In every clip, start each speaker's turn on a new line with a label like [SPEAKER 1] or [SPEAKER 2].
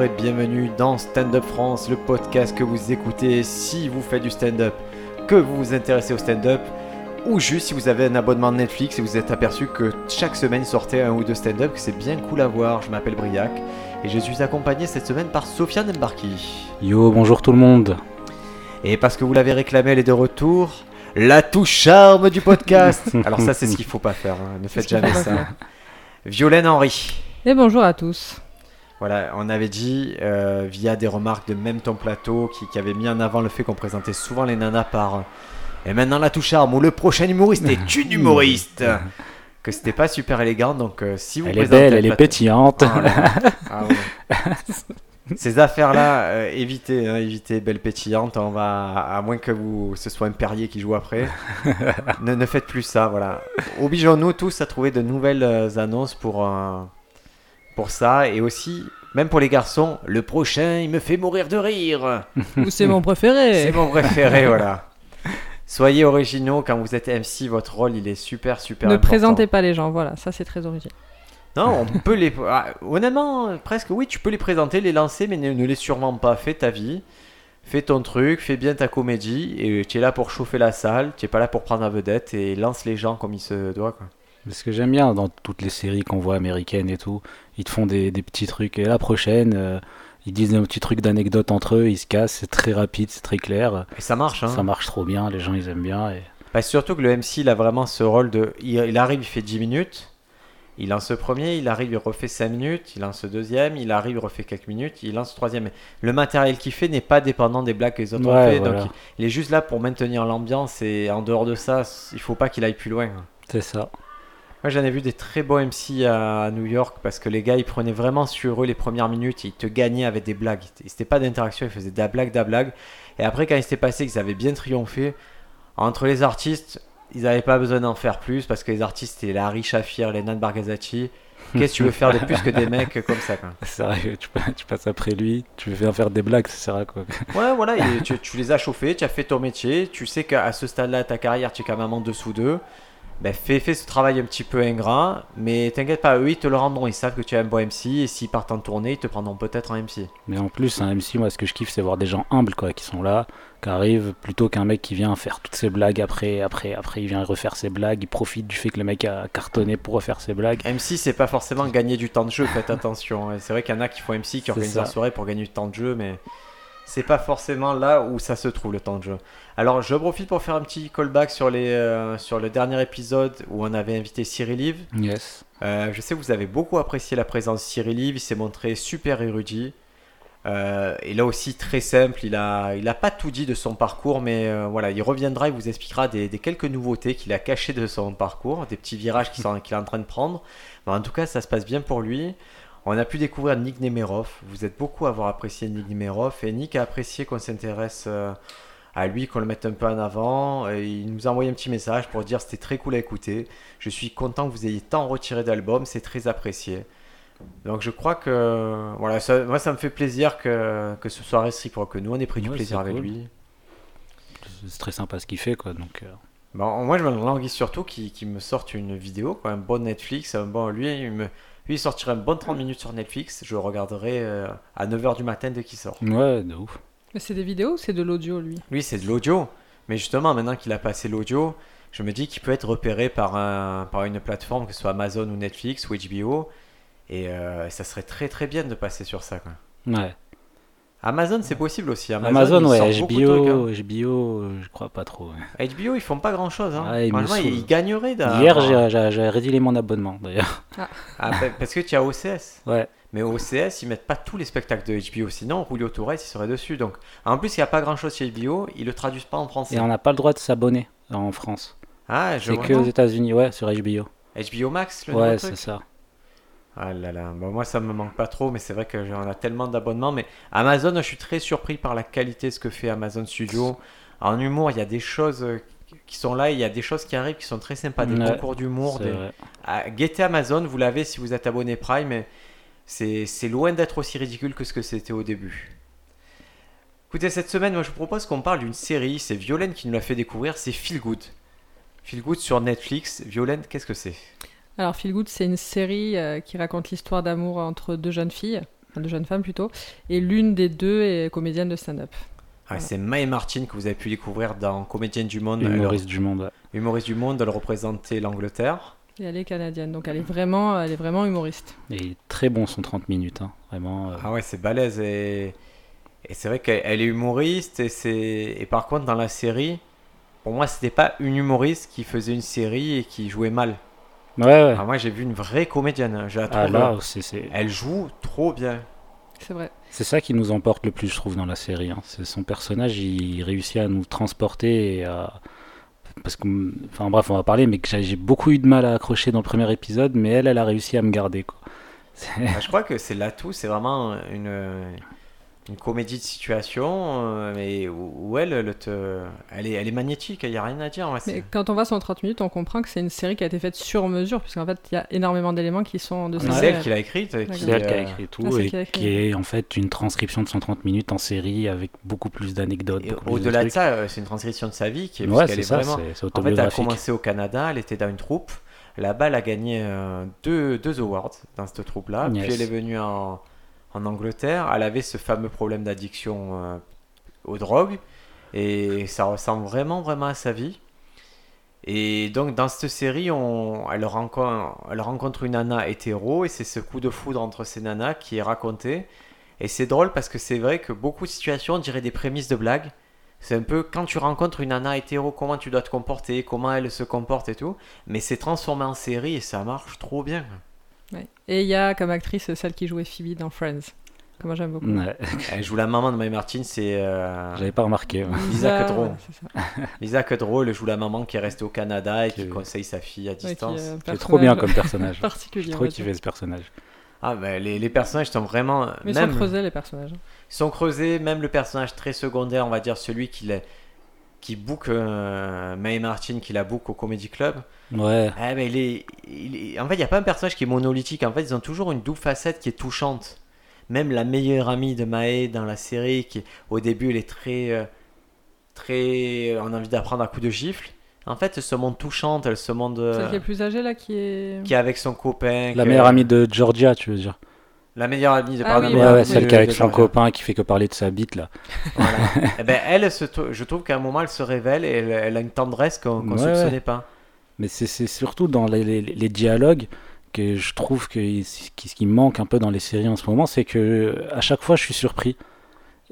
[SPEAKER 1] bonjour et bienvenue dans Stand Up France, le podcast que vous écoutez si vous faites du stand-up, que vous vous intéressez au stand-up, ou juste si vous avez un abonnement de Netflix et vous êtes aperçu que chaque semaine sortait un ou deux stand-up, que c'est bien cool à voir. Je m'appelle Briac et je suis accompagné cette semaine par Sofiane Mbarki.
[SPEAKER 2] Yo, bonjour tout le monde.
[SPEAKER 1] Et parce que vous l'avez réclamé, elle est de retour. La touche charme du podcast. Alors ça, c'est ce qu'il faut pas faire. hein. Ne faites jamais ça. Violaine Henry.
[SPEAKER 3] Et bonjour à tous.
[SPEAKER 1] Voilà, on avait dit euh, via des remarques de même ton plateau qui, qui avait mis en avant le fait qu'on présentait souvent les nanas par euh, et maintenant la touche charme ou le prochain humoriste est une humoriste que c'était pas super élégant donc euh, si vous
[SPEAKER 2] Elle est belle,
[SPEAKER 1] le
[SPEAKER 2] elle est pétillante.
[SPEAKER 1] Ah, là. Ah, ouais. Ces affaires-là, euh, évitez, hein, évitez belle pétillante. On va, à moins que vous, ce soit un Perrier qui joue après. ne, ne faites plus ça, voilà. Obligeons-nous tous à trouver de nouvelles annonces pour, pour ça. Et aussi, même pour les garçons, le prochain, il me fait mourir de rire.
[SPEAKER 3] Ou c'est mon préféré.
[SPEAKER 1] C'est mon préféré, voilà. Soyez originaux quand vous êtes MC, votre rôle il est super super
[SPEAKER 3] Ne
[SPEAKER 1] important.
[SPEAKER 3] présentez pas les gens, voilà, ça c'est très original.
[SPEAKER 1] Non, on peut les. ah, honnêtement, presque oui, tu peux les présenter, les lancer, mais ne, ne les survends pas. Fais ta vie, fais ton truc, fais bien ta comédie, et tu es là pour chauffer la salle, tu es pas là pour prendre la vedette, et lance les gens comme il se doit. Quoi.
[SPEAKER 2] Ce que j'aime bien dans toutes les séries qu'on voit américaines et tout, ils te font des, des petits trucs. Et la prochaine, euh, ils disent un petit truc d'anecdote entre eux, ils se cassent, c'est très rapide, c'est très clair.
[SPEAKER 1] Et ça marche, hein.
[SPEAKER 2] Ça marche trop bien, les gens ils aiment bien. Et...
[SPEAKER 1] Bah, surtout que le MC, il a vraiment ce rôle de. Il, il arrive, il fait 10 minutes. Il lance le premier, il arrive, il refait 5 minutes, il lance le deuxième, il arrive, il refait quelques minutes, il lance le troisième. Le matériel qu'il fait n'est pas dépendant des blagues que les autres ont
[SPEAKER 2] Ouais,
[SPEAKER 1] fait,
[SPEAKER 2] voilà.
[SPEAKER 1] donc il, il est juste là pour maintenir l'ambiance et en dehors de ça, il faut pas qu'il aille plus loin.
[SPEAKER 2] C'est ça.
[SPEAKER 1] Moi j'en ai vu des très beaux MC à, New York parce que les gars ils prenaient vraiment sur eux les premières minutes, ils te gagnaient avec des blagues. C'était pas d'interaction, ils faisaient de la blague, de la blague. Et après quand il s'était passé qu'ils avaient bien triomphé, entre les artistes, ils n'avaient pas besoin d'en faire plus parce que les artistes c'était Larry Shafir, les Nan Barghazati. Qu'est-ce que tu veux faire de plus que des mecs comme ça
[SPEAKER 2] C'est vrai, tu, tu passes après lui, tu veux faire des blagues, ça sert à quoi?
[SPEAKER 1] Ouais voilà, et tu, tu les as chauffés, tu as fait ton métier, tu sais qu'à ce stade-là de ta carrière tu es quand même en dessous d'eux. Ben, fais, fais ce travail un petit peu ingrat, mais t'inquiète pas, eux ils te le rendront, ils savent que tu es un bon MC et s'ils partent en tournée, ils te prendront peut-être en MC.
[SPEAKER 2] Mais en plus, un MC, moi ce que je kiffe, c'est voir des gens humbles quoi, qui sont là, qui arrivent, plutôt qu'un mec qui vient faire toutes ses blagues après, après, après il vient refaire ses blagues, il profite du fait que le mec a cartonné pour refaire ses blagues.
[SPEAKER 1] MC c'est pas forcément gagner du temps de jeu, faites attention. Et C'est vrai qu'il y en a qui font MC, qui organisent leur soirée pour gagner du temps de jeu, mais c'est pas forcément là où ça se trouve le temps de jeu. Alors je profite pour faire un petit callback sur, les, euh, sur le dernier épisode où on avait invité Cyril Live.
[SPEAKER 2] Yes.
[SPEAKER 1] Euh, je sais que vous avez beaucoup apprécié la présence de Cyril Live, il s'est montré super érudit. Euh, et là aussi très simple, il a, il a pas tout dit de son parcours, mais voilà, il reviendra, il vous expliquera des, des quelques nouveautés qu'il a cachées de son parcours, des petits virages qu'il est en train de prendre. Mais en tout cas, ça se passe bien pour lui. On a pu découvrir Nick Nemerov. Vous êtes beaucoup à avoir apprécié Nick Nemerov, et Nick a apprécié qu'on s'intéresse euh, à lui, qu'on le mette un peu en avant. Et il nous a envoyé un petit message pour dire c'était très cool à écouter. Je suis content que vous ayez tant retiré d'albums, c'est très apprécié. Donc je crois que voilà, ça- moi ça me fait plaisir que, que ce soit réciproque, que nous on ait pris du plaisir avec
[SPEAKER 2] cool.
[SPEAKER 1] lui.
[SPEAKER 2] C'est très sympa ce qu'il fait quoi, donc... euh,
[SPEAKER 1] Bon, moi je me languis surtout qu'il me sorte une vidéo, quoi, un bon Netflix. un bon, lui, il me, lui il sortirait un bon 30 minutes sur Netflix, je le regarderai euh, à 9h du matin dès qu'il sort.
[SPEAKER 2] Ouais, de ouf.
[SPEAKER 3] Mais c'est des vidéos ou c'est de l'audio lui?
[SPEAKER 1] Lui c'est de l'audio, mais justement maintenant qu'il a passé l'audio, je me dis qu'il peut être repéré par, un, par une plateforme, que ce soit Amazon ou Netflix ou HBO, et euh, ça serait très très bien de passer sur ça. Quoi.
[SPEAKER 2] Ouais.
[SPEAKER 1] Amazon c'est possible aussi.
[SPEAKER 2] Amazon,
[SPEAKER 1] ils
[SPEAKER 2] ouais,
[SPEAKER 1] trucs,
[SPEAKER 2] HBO,
[SPEAKER 1] hein.
[SPEAKER 2] HBO, euh, je crois pas trop. ouais.
[SPEAKER 1] HBO ils font pas grand chose. Hein.
[SPEAKER 2] Ouais, ils
[SPEAKER 1] ils, gagneraient
[SPEAKER 2] Hier, j'ai- j'ai j'ai résilié mon abonnement d'ailleurs.
[SPEAKER 1] Ah, pa- parce que tu as OCS.
[SPEAKER 2] Ouais.
[SPEAKER 1] Mais OCS, ils mettent pas tous les spectacles de HBO, sinon Julio Torres il serait dessus. Donc, en plus, il n'y a pas grand chose chez HBO, ils le traduisent pas en français.
[SPEAKER 2] Et on n'a pas le droit de s'abonner en France.
[SPEAKER 1] Ah, je
[SPEAKER 2] C'est
[SPEAKER 1] vois.
[SPEAKER 2] que aux États-Unis, ouais, sur HBO.
[SPEAKER 1] HBO Max, le nouveau
[SPEAKER 2] Ouais, c'est ça.
[SPEAKER 1] Ah là là, bon, moi ça me manque pas trop, mais c'est vrai que j'en a tellement d'abonnements. Mais Amazon, je suis très surpris par la qualité de ce que fait Amazon Studio. En humour, il y a des choses euh, qui sont là, il y a des choses qui arrivent qui sont très sympas, des
[SPEAKER 2] Ouais,
[SPEAKER 1] concours d'humour. Des... Ah, guettez Amazon, vous l'avez si vous êtes abonné Prime, mais c'est c'est loin d'être aussi ridicule que ce que c'était au début. Écoutez, cette semaine, moi je vous propose qu'on parle d'une série, c'est Violaine qui nous l'a fait découvrir, c'est Feel Good. Feel Good sur Netflix. Violaine, qu'est-ce que c'est?
[SPEAKER 3] Alors Feel Good, c'est une série euh, qui raconte l'histoire d'amour entre deux jeunes filles. enfin, de jeunes femmes plutôt, et l'une des deux est comédienne de stand-up.
[SPEAKER 1] Ah, C'est Mae Martin que vous avez pu découvrir dans Comédienne du Monde.
[SPEAKER 2] Humoriste du monde. ouais.
[SPEAKER 1] Humoriste du Monde, elle représentait l'Angleterre.
[SPEAKER 3] Et elle est canadienne, donc elle est vraiment, elle est vraiment humoriste.
[SPEAKER 2] Et très bon son 30 minutes. hein. Vraiment. euh,
[SPEAKER 1] Ah ouais, c'est balèze. Et, et c'est vrai qu'elle elle est humoriste. Et, c'est... et par contre, dans la série, pour moi, c'était pas une humoriste qui faisait une série et qui jouait mal.
[SPEAKER 2] Ouais, ouais.
[SPEAKER 1] Ah, moi, j'ai vu une vraie comédienne. Je la
[SPEAKER 2] Ah c'est-
[SPEAKER 1] Elle joue trop bien.
[SPEAKER 3] C'est vrai.
[SPEAKER 2] c'est ça qui nous emporte le plus, je trouve, dans la série. hein. C'est son personnage, il réussit à nous transporter et à. Parce que, enfin bref, on va parler, mais que j'ai j'ai beaucoup eu de mal à accrocher dans le premier épisode, mais elle, elle a réussi à me garder. Quoi.
[SPEAKER 1] Ah, je crois que c'est l'atout. C'est vraiment une, une comédie de situation. euh, mais où, où elle, elle, te... elle, est, elle est magnétique. Il n'y a rien à dire. ouais,
[SPEAKER 3] Mais quand on voit son 30 minutes, on comprend que c'est une série qui a été faite sur mesure, puisqu'en fait, il y a énormément d'éléments qui sont de
[SPEAKER 1] C'est elle qui l'a écrite.
[SPEAKER 2] C'est elle qui a
[SPEAKER 1] euh,
[SPEAKER 2] écrit tout
[SPEAKER 3] Ah,
[SPEAKER 2] et
[SPEAKER 3] qui écrit.
[SPEAKER 2] qui est en fait une transcription de 130 minutes en série avec beaucoup plus d'anecdotes.
[SPEAKER 1] Au-delà de ça, euh, c'est une transcription de sa vie qui est,
[SPEAKER 2] ouais, c'est
[SPEAKER 1] est
[SPEAKER 2] ça,
[SPEAKER 1] vraiment. En fait, elle a commencé au Canada, elle était dans une troupe. Là-bas, elle a gagné euh, deux, deux awards dans cette troupe-là.
[SPEAKER 2] Yes.
[SPEAKER 1] Puis elle est venue en, en Angleterre. Elle avait ce fameux problème d'addiction euh, aux drogues. Et ça ressemble vraiment, vraiment à sa vie. Et donc, dans cette série, elle, rencontre, elle rencontre une nana hétéro. Et c'est ce coup de foudre entre ces nanas qui est raconté. Et c'est drôle parce que c'est vrai que beaucoup de situations, on dirait des prémices de blagues. C'est un peu quand tu rencontres une nana hétéro, comment tu dois te comporter, comment elle se comporte et tout. Mais c'est transformé en série et ça marche trop bien.
[SPEAKER 3] Ouais. Et il y a comme actrice celle qui jouait Phoebe dans Friends, que moi j'aime beaucoup.
[SPEAKER 2] Ouais,
[SPEAKER 1] Elle joue la maman de Mae Martin, c'est euh,
[SPEAKER 2] J'avais pas remarqué. ouais.
[SPEAKER 1] Lisa Kudrow.
[SPEAKER 3] ouais.
[SPEAKER 1] Lisa Kudrow. Elle joue la maman qui est restée au Canada et qui
[SPEAKER 2] Qui-
[SPEAKER 1] conseille sa fille à
[SPEAKER 3] est
[SPEAKER 1] distance.
[SPEAKER 2] C'est trop bien comme personnage.
[SPEAKER 3] particulier.
[SPEAKER 2] Kiffé
[SPEAKER 3] dire.
[SPEAKER 2] ce personnage.
[SPEAKER 1] Ah, ben, les, les personnages sont vraiment.
[SPEAKER 3] Mais ils
[SPEAKER 1] même,
[SPEAKER 3] sont creusés les personnages.
[SPEAKER 1] ils sont creusés, même le personnage très secondaire, on va dire celui qui, qui book euh, Mae Martin, qui la book au Comedy Club.
[SPEAKER 2] Ouais,
[SPEAKER 1] Ah, ben, il est, il est- En fait, il n'y a pas un personnage qui est monolithique. En fait, ils ont toujours une double facette qui est touchante. Même la meilleure amie de Mae dans la série, qui au début, elle est très. euh, très. On a envie d'apprendre à coup de gifle. En fait, elle se montre touchante, elle se montre. euh,
[SPEAKER 3] Celle qui est plus âgée là, qui est.
[SPEAKER 1] qui est avec son copain.
[SPEAKER 2] la
[SPEAKER 1] que-
[SPEAKER 2] meilleure amie de Georgia, tu veux dire.
[SPEAKER 1] La meilleure amie de
[SPEAKER 3] Ah
[SPEAKER 1] pardon,
[SPEAKER 3] oui,
[SPEAKER 2] Ouais, ouais, celle qui est avec son
[SPEAKER 1] Georgia.
[SPEAKER 2] copain qui fait que parler de sa bite là.
[SPEAKER 1] Voilà. Eh ben, elle, se je trouve qu'à un moment, elle se révèle et elle, elle a une tendresse qu'on qu'on
[SPEAKER 2] Ouais,
[SPEAKER 1] soupçonnait
[SPEAKER 2] ouais.
[SPEAKER 1] pas.
[SPEAKER 2] Mais c'est surtout dans les, les- les dialogues que je trouve que ce qui, manque un peu dans les séries en ce moment, c'est que à chaque fois je suis surpris.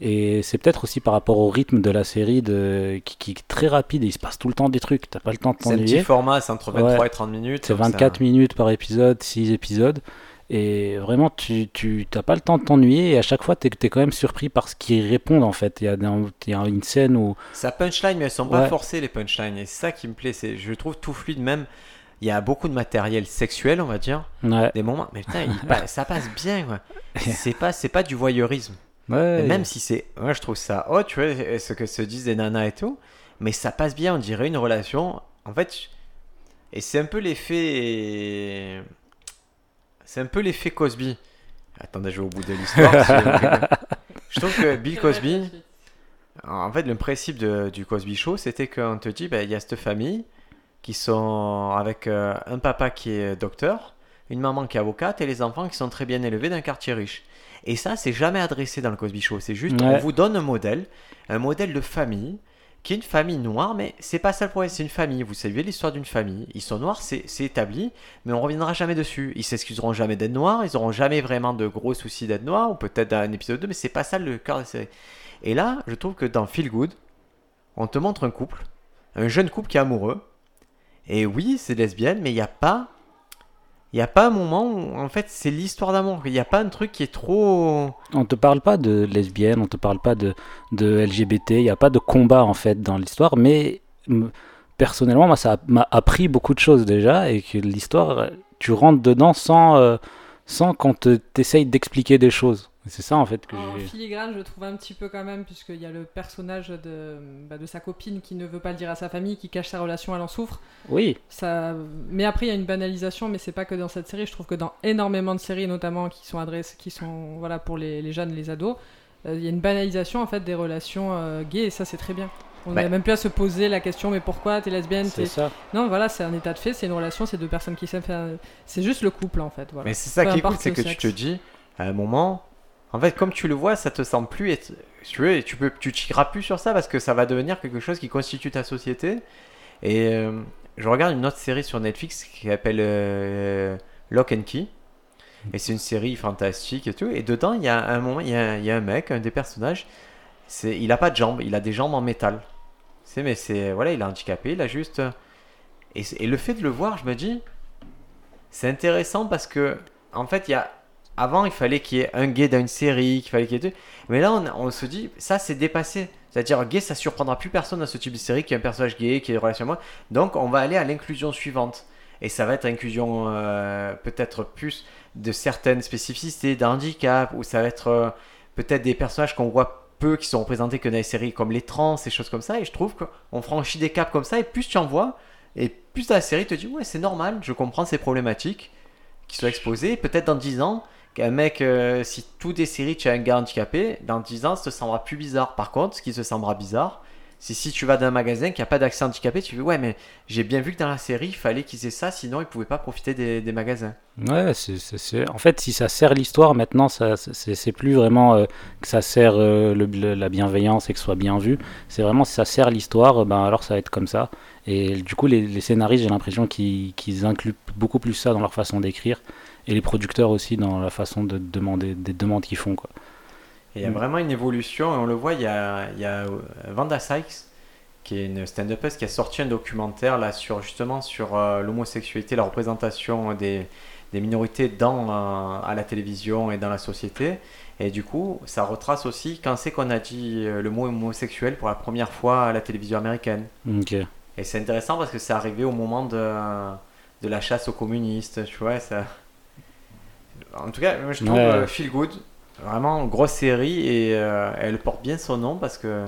[SPEAKER 2] Et c'est peut-être aussi par rapport au rythme de la série de, qui, qui est très rapide et il se passe tout le temps des trucs, t'as pas le temps de
[SPEAKER 1] C'est un petit
[SPEAKER 2] t'ennuyer.
[SPEAKER 1] format, c'est entre 23
[SPEAKER 2] Ouais.
[SPEAKER 1] et 30 minutes.
[SPEAKER 2] C'est
[SPEAKER 1] donc ça-
[SPEAKER 2] 24 minutes par épisode, 6 épisodes. Et vraiment, tu tu t'as pas le temps de t'ennuyer. Et à chaque fois, tu es, quand même surpris par ce qu'ils répondent en fait. Il y, a il y a une scène où.
[SPEAKER 1] Ça punchline, mais elles sont pas forcées les punchlines. Et c'est ça qui me plaît. C'est, je trouve tout fluide. Même, il y a beaucoup de matériel sexuel, on va dire.
[SPEAKER 2] Ouais,
[SPEAKER 1] Des moments, mais putain, il ça passe bien. C'est pas, c'est pas du voyeurisme.
[SPEAKER 2] ouais,
[SPEAKER 1] même si c'est, moi je trouve ça oh tu vois, ce que se disent les nanas et tout, mais ça passe bien. On dirait une relation. En fait, et c'est un peu l'effet, c'est un peu l'effet Cosby. Attendez, je vais au bout de l'histoire. je- trouve que Bill Cosby. En fait, le principe de- du Cosby Show, c'était qu'on te dit, ben, il y a cette famille qui sont avec euh, un papa qui est docteur, une maman qui est avocate et les enfants qui sont très bien élevés d'un quartier riche. Et ça, c'est jamais adressé dans le Cosby Show. C'est juste, on vous donne un modèle, un modèle de famille, une famille noire, mais c'est pas ça le problème, c'est une famille. Vous savez l'histoire d'une famille. Ils sont noirs, c'est c'est établi, mais on reviendra jamais dessus. Ils s'excuseront jamais d'être noirs, ils auront jamais vraiment de gros soucis d'être noirs, ou peut-être dans un épisode 2, mais c'est pas ça le cœur de la série. Et là, je trouve que dans Feel Good, on te montre un couple, un jeune couple qui est amoureux. Et oui, c'est lesbienne, mais il n'y a pas. Il n'y a pas un moment où, en fait, c'est l'histoire d'amour. Il n'y a pas un truc qui est trop.
[SPEAKER 2] On te parle pas de lesbienne, on te parle pas de, de LGBT, il n'y a pas de combat en fait dans l'histoire, mais personnellement, moi ça m'a appris beaucoup de choses déjà et que l'histoire, tu rentres dedans sans, euh, sans qu'on te t'essaye d'expliquer des choses. C'est ça en fait que
[SPEAKER 3] En filigrane, je trouve un petit peu quand même, puisqu'il y a le personnage de, bah, de sa copine qui ne veut pas le dire à sa famille, qui cache sa relation, elle en souffre.
[SPEAKER 2] Oui,
[SPEAKER 3] Ça... Mais après, il y a une banalisation, mais c'est pas que dans cette série. Je trouve que dans énormément de séries, notamment qui sont adressées, qui sont voilà, pour les, les jeunes, les ados, euh, il y a une banalisation en fait des relations euh, gays, et ça, c'est très bien. On
[SPEAKER 1] Bah.
[SPEAKER 3] n'a même plus à se poser la question, mais pourquoi t'es lesbienne
[SPEAKER 2] c'est
[SPEAKER 3] t'es-
[SPEAKER 2] ça.
[SPEAKER 3] Non, voilà, c'est un état de fait, c'est une relation, c'est deux personnes qui s'aiment. faire- C'est juste le couple en fait. Voilà.
[SPEAKER 1] Mais c'est ça
[SPEAKER 3] Peu
[SPEAKER 1] qui est cool, c'est que tu te dis, à un moment, En fait, comme tu le vois, ça te semble plus être. Tu veux, tu peux, tu plus sur ça parce que ça va devenir quelque chose qui constitue ta société. Et euh, je regarde une autre série sur Netflix qui s'appelle euh, Lock and Key. Et c'est une série fantastique et tout. Et dedans, il y a un moment, il y a, un mec, un des personnages. C'est, il a pas de jambes, il a des jambes en métal. C'est, mais c'est, voilà, il est handicapé, il a juste. Et, et le fait de le voir, je me dis, c'est intéressant parce que, en fait, il y a. Avant, il fallait qu'il y ait un gay dans une série, qu'il fallait qu'il y ait deux. Mais là, on, se dit, ça, c'est dépassé. C'est-à-dire, gay, ça surprendra plus personne dans ce type de série qui est un personnage gay, qui est relation à moi. Donc, on va aller à l'inclusion suivante. Et ça va être l'inclusion euh, peut-être plus de certaines spécificités d'handicap, ou ça va être euh, peut-être des personnages qu'on voit peu qui sont représentés que dans les séries comme les trans, ces choses comme ça. Et je trouve qu'on franchit des caps comme ça, et plus tu en vois, et plus la série te dit, ouais, c'est normal, je comprends ces problématiques qui sont exposées. Peut-être dans 10 ans, mec, euh, si toutes des séries, tu as un gars handicapé, dans 10 ans, ça te semblera plus bizarre. Par contre, ce qui se semblera bizarre, c'est si tu vas dans un magasin qui n'a pas d'accès handicapé, tu dis, ouais, mais j'ai bien vu que dans la série, il fallait qu'ils aient ça, sinon ils pouvaient pas profiter des, magasins.
[SPEAKER 2] Ouais, en fait, si ça sert l'histoire, maintenant, c'est, plus vraiment euh, que ça sert euh, la bienveillance et que ce soit bien vu. C'est vraiment si ça sert l'histoire, ben alors ça va être comme ça. Et du coup, les, les scénaristes, j'ai l'impression qu'ils incluent beaucoup plus ça dans leur façon d'écrire. Et les producteurs aussi dans la façon de demander des demandes qu'ils font. Quoi.
[SPEAKER 1] Et il y a
[SPEAKER 2] Mm.
[SPEAKER 1] vraiment une évolution, et on le voit, il y a, il y a euh, Vanda Sykes, qui est une stand-upeuse, qui a sorti un documentaire là, sur, justement sur euh, l'homosexualité, la représentation des, des minorités dans, euh, à la télévision et dans la société. Et du coup, ça retrace aussi quand c'est qu'on a dit le mot homosexuel pour la première fois à la télévision américaine.
[SPEAKER 2] Ok.
[SPEAKER 1] Et c'est intéressant parce que c'est arrivé au moment de, de la chasse aux communistes, tu vois. Ça... En tout cas, moi, je trouve
[SPEAKER 2] Ouais.
[SPEAKER 1] euh, Feel Good, vraiment grosse série et euh, elle porte bien son nom parce que.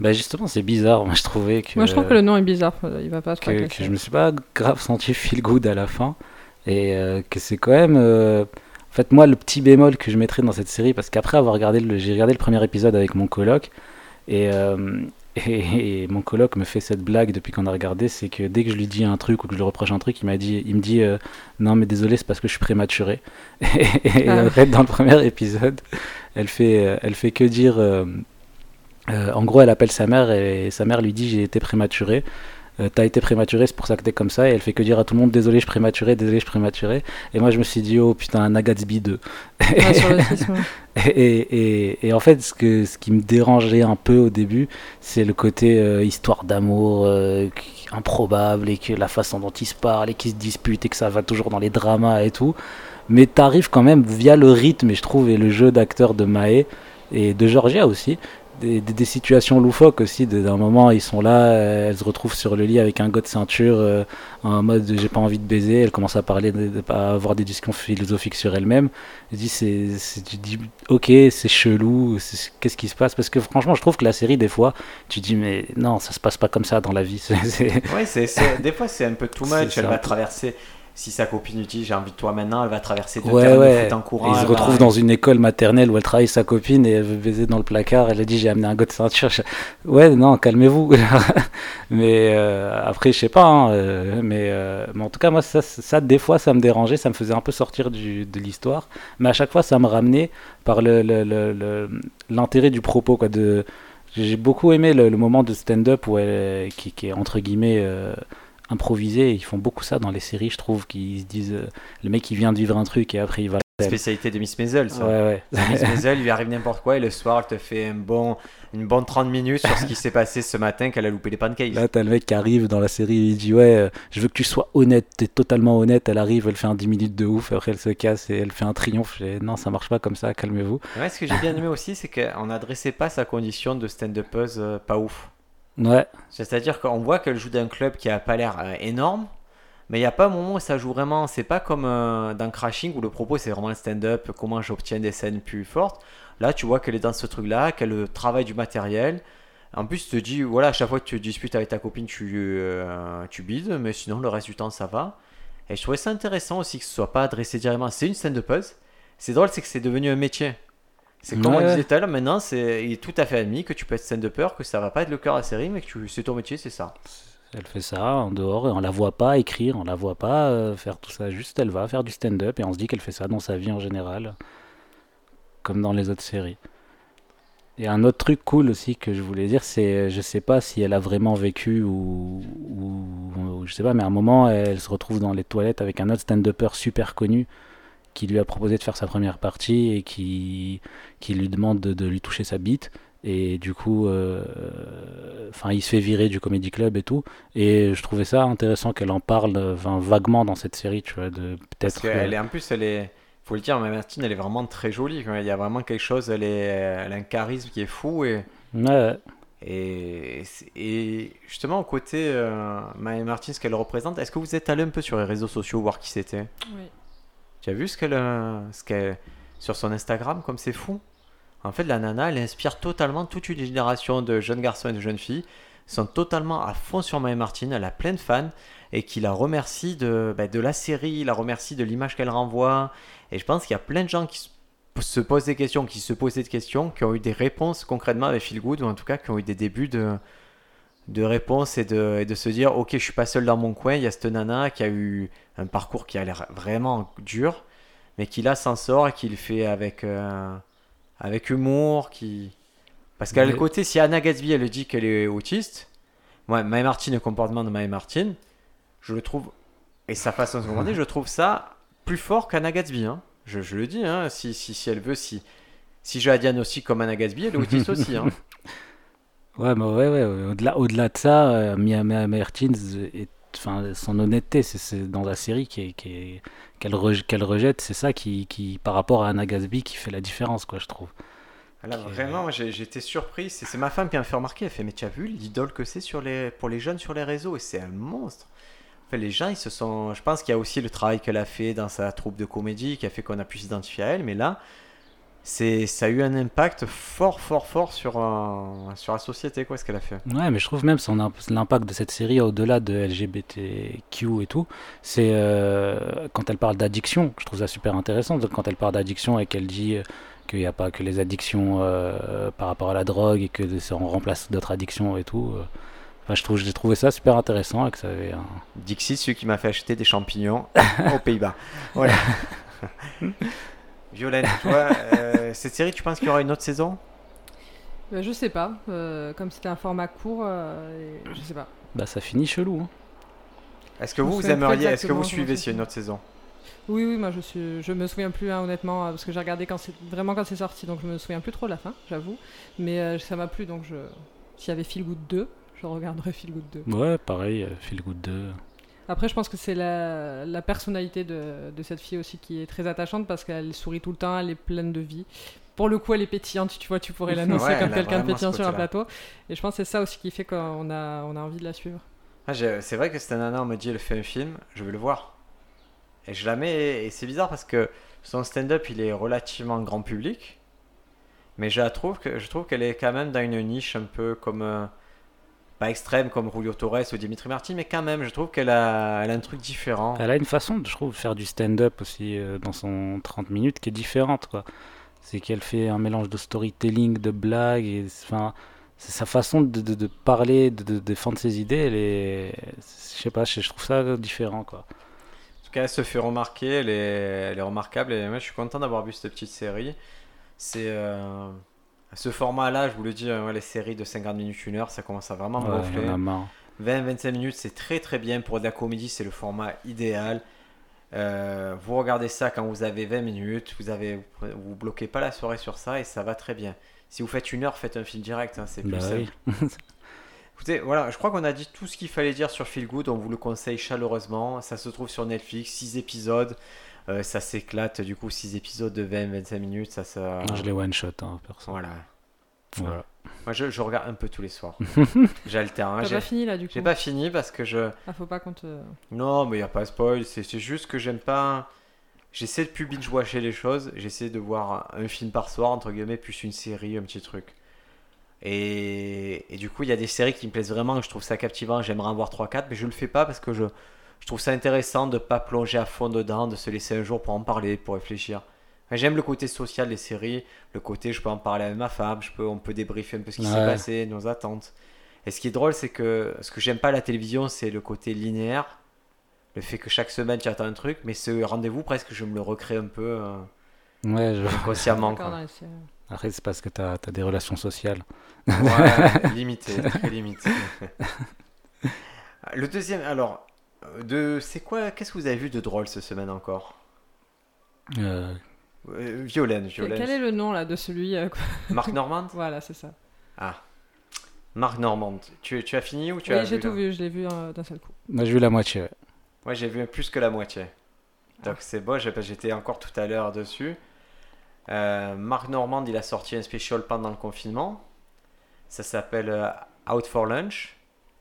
[SPEAKER 2] Bah justement, c'est bizarre. Moi, je trouvais que.
[SPEAKER 3] Moi, je trouve que le nom est bizarre. euh, Il va pas
[SPEAKER 2] que,
[SPEAKER 3] la
[SPEAKER 2] que je me suis pas grave senti feel good à la fin et euh, que c'est quand même euh, en fait moi le petit bémol que je mettrais dans cette série parce qu'après avoir regardé le j'ai regardé le premier épisode avec mon coloc et, euh, et, et mon coloc me fait cette blague depuis qu'on a regardé c'est que dès que je lui dis un truc ou que je lui reproche un truc il m'a dit il me dit euh, non mais désolé c'est parce que je suis prématuré et, et
[SPEAKER 3] Ah.
[SPEAKER 2] en fait dans le premier épisode elle fait euh, elle fait que dire euh, euh, en gros, elle appelle sa mère et sa mère lui dit J'ai été prématurée. Euh, T'as été prématuré, c'est pour ça que t'es comme ça. Et elle fait que dire à tout le monde Désolé, je suis prématuré, désolé, je suis prématuré. Et moi, je me suis dit Oh putain, un Agatsby 2. Et, en fait, ce, qui me dérangeait un peu au début, c'est le côté euh, histoire d'amour euh, improbable et que la façon dont ils se parlent et qu'ils se disputent et que ça va toujours dans les dramas et tout. Mais t'arrives quand même via le rythme, et je trouve, et le jeu d'acteur de Mae et de Georgia aussi. Des, des- des situations loufoques aussi, d'un moment ils sont là, euh, elles se retrouvent sur le lit avec un gars de ceinture euh, en mode j'ai pas envie de baiser, elles commencent à parler, de, de- à avoir des discussions philosophiques sur elles-mêmes. Je dis, c'est, tu dis, ok, c'est chelou, qu'est-ce qui se passe? Parce que franchement, je trouve que la série, des fois, tu dis, mais non, ça se passe pas comme ça dans la vie. C'est-
[SPEAKER 1] Ouais, c'est, des fois c'est un peu too much. Elle va traverser. Si sa copine lui dit J'ai envie de toi maintenant, elle va traverser deux
[SPEAKER 2] Ouais, ouais.
[SPEAKER 1] en
[SPEAKER 2] Et
[SPEAKER 1] courant.
[SPEAKER 2] ils se
[SPEAKER 1] va-
[SPEAKER 2] retrouvent dans une école maternelle où elle travaille sa copine et elle veut baiser dans le placard. Elle a dit, j'ai amené un gars de ceinture. Je- Ouais, non, calmez-vous. mais euh, après, je sais pas. hein, euh, mais, euh, mais en tout cas, moi, ça, ça, des fois, ça me dérangeait. Ça me faisait un peu sortir du, de l'histoire. Mais à chaque fois, ça me ramenait par le, le- le- le- l'intérêt du propos. Quoi, de, j'ai beaucoup aimé le, moment de stand-up qui, qui est entre guillemets euh, improvisé. Ils font beaucoup ça dans les séries, je trouve, qu'ils se disent euh, le mec il vient de vivre un truc et après il va.
[SPEAKER 1] Spécialité de Miss Maisel, ça.
[SPEAKER 2] Ouais, ouais.
[SPEAKER 1] Miss Maisel, il lui arrive n'importe quoi et le soir, elle te fait un bon, une bonne 30 minutes sur ce qui s'est passé ce matin qu'elle a loupé les pancakes.
[SPEAKER 2] Là, t'as le mec qui arrive dans la série, il dit Ouais, euh, je veux que tu sois honnête, t'es totalement honnête. Elle arrive, elle fait un 10 minutes de ouf, après elle se casse et elle fait un triomphe. Et, non, ça marche pas comme ça, calmez-vous.
[SPEAKER 1] Ouais, ce que j'ai bien aimé aussi, c'est qu'on n'adressait pas sa condition de stand-upeuse euh, pas ouf.
[SPEAKER 2] Ouais,
[SPEAKER 1] C'est-à-dire qu'on voit qu'elle joue d'un club qui a pas l'air euh, énorme, mais il n'y a pas un moment où ça joue vraiment. C'est pas comme euh, dans Crashing où le propos c'est vraiment le stand-up, comment j'obtiens des scènes plus fortes. Là, tu vois qu'elle est dans ce truc-là, qu'elle travaille du matériel. En plus, tu te dis, voilà, à chaque fois que tu disputes avec ta copine, tu, euh, tu bides, mais sinon, le reste du temps, ça va. Et je trouvais ça intéressant aussi que ce soit pas adressé directement. C'est une stand-upeuse. C'est drôle, c'est que c'est devenu un métier. C'est comme on
[SPEAKER 2] Ouais.
[SPEAKER 1] disait tout à l'heure, maintenant, c'est il est tout à fait admis que tu peux être stand-upper, que ça va pas être le cœur de la série, mais que tu- c'est ton métier, c'est ça.
[SPEAKER 2] elle fait ça en dehors et on la voit pas écrire, on la voit pas euh, faire tout ça. Juste, elle va faire du stand-up et on se dit qu'elle fait ça dans sa vie en général. comme dans les autres séries. Et un autre truc cool aussi que je voulais dire, c'est, je sais pas si elle a vraiment vécu ou, ou, ou je sais pas, mais à un moment, elle se retrouve dans les toilettes avec un autre stand-upper super connu qui lui a proposé de faire sa première partie et qui, qui lui demande de, de lui toucher sa bite. Et du coup, euh, enfin, il se fait virer du comédie club et tout. Et je trouvais ça intéressant qu'elle en parle vaguement dans cette série, tu vois, de
[SPEAKER 1] Parce
[SPEAKER 2] peut-être.
[SPEAKER 1] qu'elle
[SPEAKER 2] que-
[SPEAKER 1] est, en plus, elle est, faut le dire, mais Martine, elle est vraiment très jolie. quoi. Il y a vraiment quelque chose, elle, est, elle a un charisme qui est fou. Et,
[SPEAKER 2] Ouais,
[SPEAKER 1] et, et justement, au côté euh, Martin, ce qu'elle représente, est-ce que vous êtes allé un peu sur les réseaux sociaux voir qui c'était?
[SPEAKER 3] Oui.
[SPEAKER 1] Tu as vu ce qu'elle, euh, ce sur son Instagram, comme c'est fou? En fait, la nana, elle inspire totalement toute une génération de jeunes garçons et de jeunes filles. sont totalement à fond sur Mae Martin. Elle a plein de fans et qui la remercie de, bah, de la série, la remercie de l'image qu'elle renvoie. Et je pense qu'il y a plein de gens qui se- se posent des questions, qui se posaient des questions, qui ont eu des réponses concrètement avec Feel Good, ou en tout cas qui ont eu des débuts de, de réponses et de, et de se dire Ok, je suis pas seul dans mon coin, il y a cette nana qui a eu un parcours qui a l'air vraiment dur, mais qui là s'en sort et qui le fait avec, euh, avec humour. Qui... Parce qu'à le
[SPEAKER 2] Mais-
[SPEAKER 1] côté, si Anna Gatsby elle dit qu'elle est autiste, moi, Mae Martin, le comportement de Mae Martin, je le trouve, et sa façon de se comporter, je trouve ça plus fort qu'Anna Gatsby. hein. Je, je le dis, hein, si, si, si elle veut, si, si j'ai la diagnostic comme Anna Gatsby, elle est autiste aussi. hein.
[SPEAKER 2] Ouais, mais ouais, ouais, ouais. Au-delà, au-delà de ça, euh, Mia Mia Martins, est, enfin, son honnêteté, c'est, c'est dans la série qui est, qui est- qu'elle, rej- qu'elle rejette, c'est ça qui, qui, par rapport à Anna Gatsby, qui fait la différence, quoi, je trouve.
[SPEAKER 1] Là,
[SPEAKER 2] Ok.
[SPEAKER 1] vraiment, moi, j'ai- j'étais surpris. C'est c'est ma femme qui m'a fait remarquer. Elle fait, mais tu as vu l'idole que c'est sur les, pour les jeunes sur les réseaux? Et c'est un monstre. En fait, les gens, ils se sont. Je pense qu'il y a aussi le travail qu'elle a fait dans sa troupe de comédie qui a fait qu'on a pu s'identifier à elle. Mais là, c'est ça a eu un impact fort, fort, fort sur, euh, sur la société, quoi, ce qu'elle a fait.
[SPEAKER 2] Ouais, mais je trouve même son imp- l'impact de cette série au-delà de LGBTQ et tout, c'est euh, quand elle parle d'addiction, je trouve ça super intéressant. Quand elle parle d'addiction et qu'elle dit euh, qu'il n'y a pas que les addictions euh, par rapport à la drogue et que ça en remplace d'autres addictions et tout. enfin, je trouve, j'ai trouvé ça super intéressant et que ça avait un...
[SPEAKER 1] Dixie, celui qui m'a fait acheter des champignons aux Pays-Bas. Voilà. Violaine, tu vois, euh, cette série, tu penses qu'il y aura une autre saison?
[SPEAKER 3] Bah, je sais pas. euh, comme c'était un format court, euh, je sais pas.
[SPEAKER 2] Bah, ça finit chelou. hein.
[SPEAKER 1] Est-ce que
[SPEAKER 3] Je
[SPEAKER 1] vous, vous aimeriez, est-ce que vous suivez s'il y a une autre saison?
[SPEAKER 3] Oui, oui, moi je suis, je me souviens plus hein, honnêtement euh, parce que j'ai regardé quand c'est vraiment quand c'est sorti, donc je me souviens plus trop de la fin, j'avoue. Mais euh, ça m'a plu, donc je, s'il y avait Feel Good 2, je regarderais Feel Good 2.
[SPEAKER 2] Ouais, pareil, euh, Feel Good 2.
[SPEAKER 3] Après, je pense que c'est la, la personnalité de, de cette fille aussi qui est très attachante parce qu'elle sourit tout le temps, elle est pleine de vie. Pour le coup, elle est pétillante, tu vois, tu pourrais l'annoncer
[SPEAKER 1] Ouais,
[SPEAKER 3] comme quelqu'un de pétillant sur un plateau. Et je pense que c'est ça aussi qui fait qu'on a, on a envie de la suivre.
[SPEAKER 1] Ah, C'est vrai que cette nana, on me dit, elle fait un film, je veux le voir. Et je la mets, et c'est bizarre parce que son stand-up, il est relativement grand public. Mais je la trouve que je trouve qu'elle est quand même dans une niche un peu comme. euh, pas extrême comme Julio Torres ou Dimitri Martin, mais quand même, je trouve qu'elle a, elle a un truc différent.
[SPEAKER 2] Elle a une façon, je trouve, de faire du stand-up aussi euh, dans son 30 minutes qui est différente, quoi. C'est qu'elle fait un mélange de storytelling, de blagues, et enfin, c'est sa façon de, de- de parler, de, de défendre ses idées, elle est, je sais pas, je, je trouve ça différent, quoi.
[SPEAKER 1] En tout cas, elle se fait remarquer, elle est, elle est remarquable et moi je suis content d'avoir vu cette petite série. C'est euh, ce format-là, je vous le dis, euh, ouais, les séries de 50 minutes, 1 heure, ça commence à vraiment me
[SPEAKER 2] Ouais,
[SPEAKER 1] gonfler.
[SPEAKER 2] il y en a marre.
[SPEAKER 1] 20-25 minutes, c'est très très bien pour de la comédie, c'est le format idéal. Euh, vous regardez ça quand vous avez 20 minutes, vous avez vous bloquez pas la soirée sur ça et ça va très bien. Si vous faites une heure, faites un film direct, hein, c'est plus
[SPEAKER 2] Bah
[SPEAKER 1] simple.
[SPEAKER 2] oui.
[SPEAKER 1] Écoutez, voilà, je crois qu'on a dit tout ce qu'il fallait dire sur Feel Good. On vous le conseille chaleureusement. Ça se trouve sur Netflix, 6 épisodes. Euh, ça s'éclate, du coup, 6 épisodes de 20-25 minutes. Ça, ça...
[SPEAKER 2] Non, je les one shot, hein, perso.
[SPEAKER 1] Voilà.
[SPEAKER 2] Voilà.
[SPEAKER 1] Moi, je, je regarde un peu tous les soirs. J'alterne.
[SPEAKER 3] T'as
[SPEAKER 1] J'ai
[SPEAKER 3] pas fini là du coup
[SPEAKER 1] j'ai pas fini parce que je.
[SPEAKER 3] Ah, faut pas qu'on te.
[SPEAKER 1] Non, mais il n'y a pas de spoil. C'est c'est juste que j'aime pas. J'essaie de plus binge-watcher les choses. J'essaie de voir un film par soir, entre guillemets, plus une série, un petit truc. Et, et du coup, il y a des séries qui me plaisent vraiment, je trouve ça captivant, j'aimerais en voir 3-4, mais je le fais pas parce que je, je trouve ça intéressant de pas plonger à fond dedans, de se laisser un jour pour en parler, pour réfléchir. Enfin, J'aime le côté social des séries, le côté je peux en parler avec ma femme, je peux, on peut débriefer un peu ce qui s'est
[SPEAKER 2] Ouais.
[SPEAKER 1] passé, nos attentes. Et ce qui est drôle, c'est que ce que j'aime pas à la télévision, c'est le côté linéaire, le fait que chaque semaine tu attends un truc, mais ce rendez-vous presque je me le recrée un peu. euh.
[SPEAKER 2] Ouais, je...
[SPEAKER 1] inconsciemment.
[SPEAKER 3] D'accord,
[SPEAKER 1] quoi.
[SPEAKER 2] Après, c'est parce que tu as, des relations sociales.
[SPEAKER 1] Ouais, limité, très limité. Le deuxième, alors, de, c'est quoi, qu'est-ce que vous avez vu de drôle cette semaine encore
[SPEAKER 2] Euh,
[SPEAKER 1] Euh, Violaine,
[SPEAKER 3] Quel,
[SPEAKER 1] Violaine.
[SPEAKER 3] quel est le nom là de celui euh, quoi
[SPEAKER 1] Marc Normand?
[SPEAKER 3] Voilà, c'est ça.
[SPEAKER 1] Ah. Marc Normand. Tu, tu as fini ou tu
[SPEAKER 3] oui,
[SPEAKER 1] as
[SPEAKER 3] j'ai tout
[SPEAKER 1] là
[SPEAKER 3] vu, je l'ai vu euh, d'un seul coup.
[SPEAKER 2] moi, j'ai vu la moitié. ouais.
[SPEAKER 1] Moi, j'ai vu plus que la moitié. Donc, c'est bon, j'ai- j'étais encore tout à l'heure dessus. Euh, Marc Normand, il a sorti un special pendant le confinement. Ça s'appelle euh, Out for Lunch.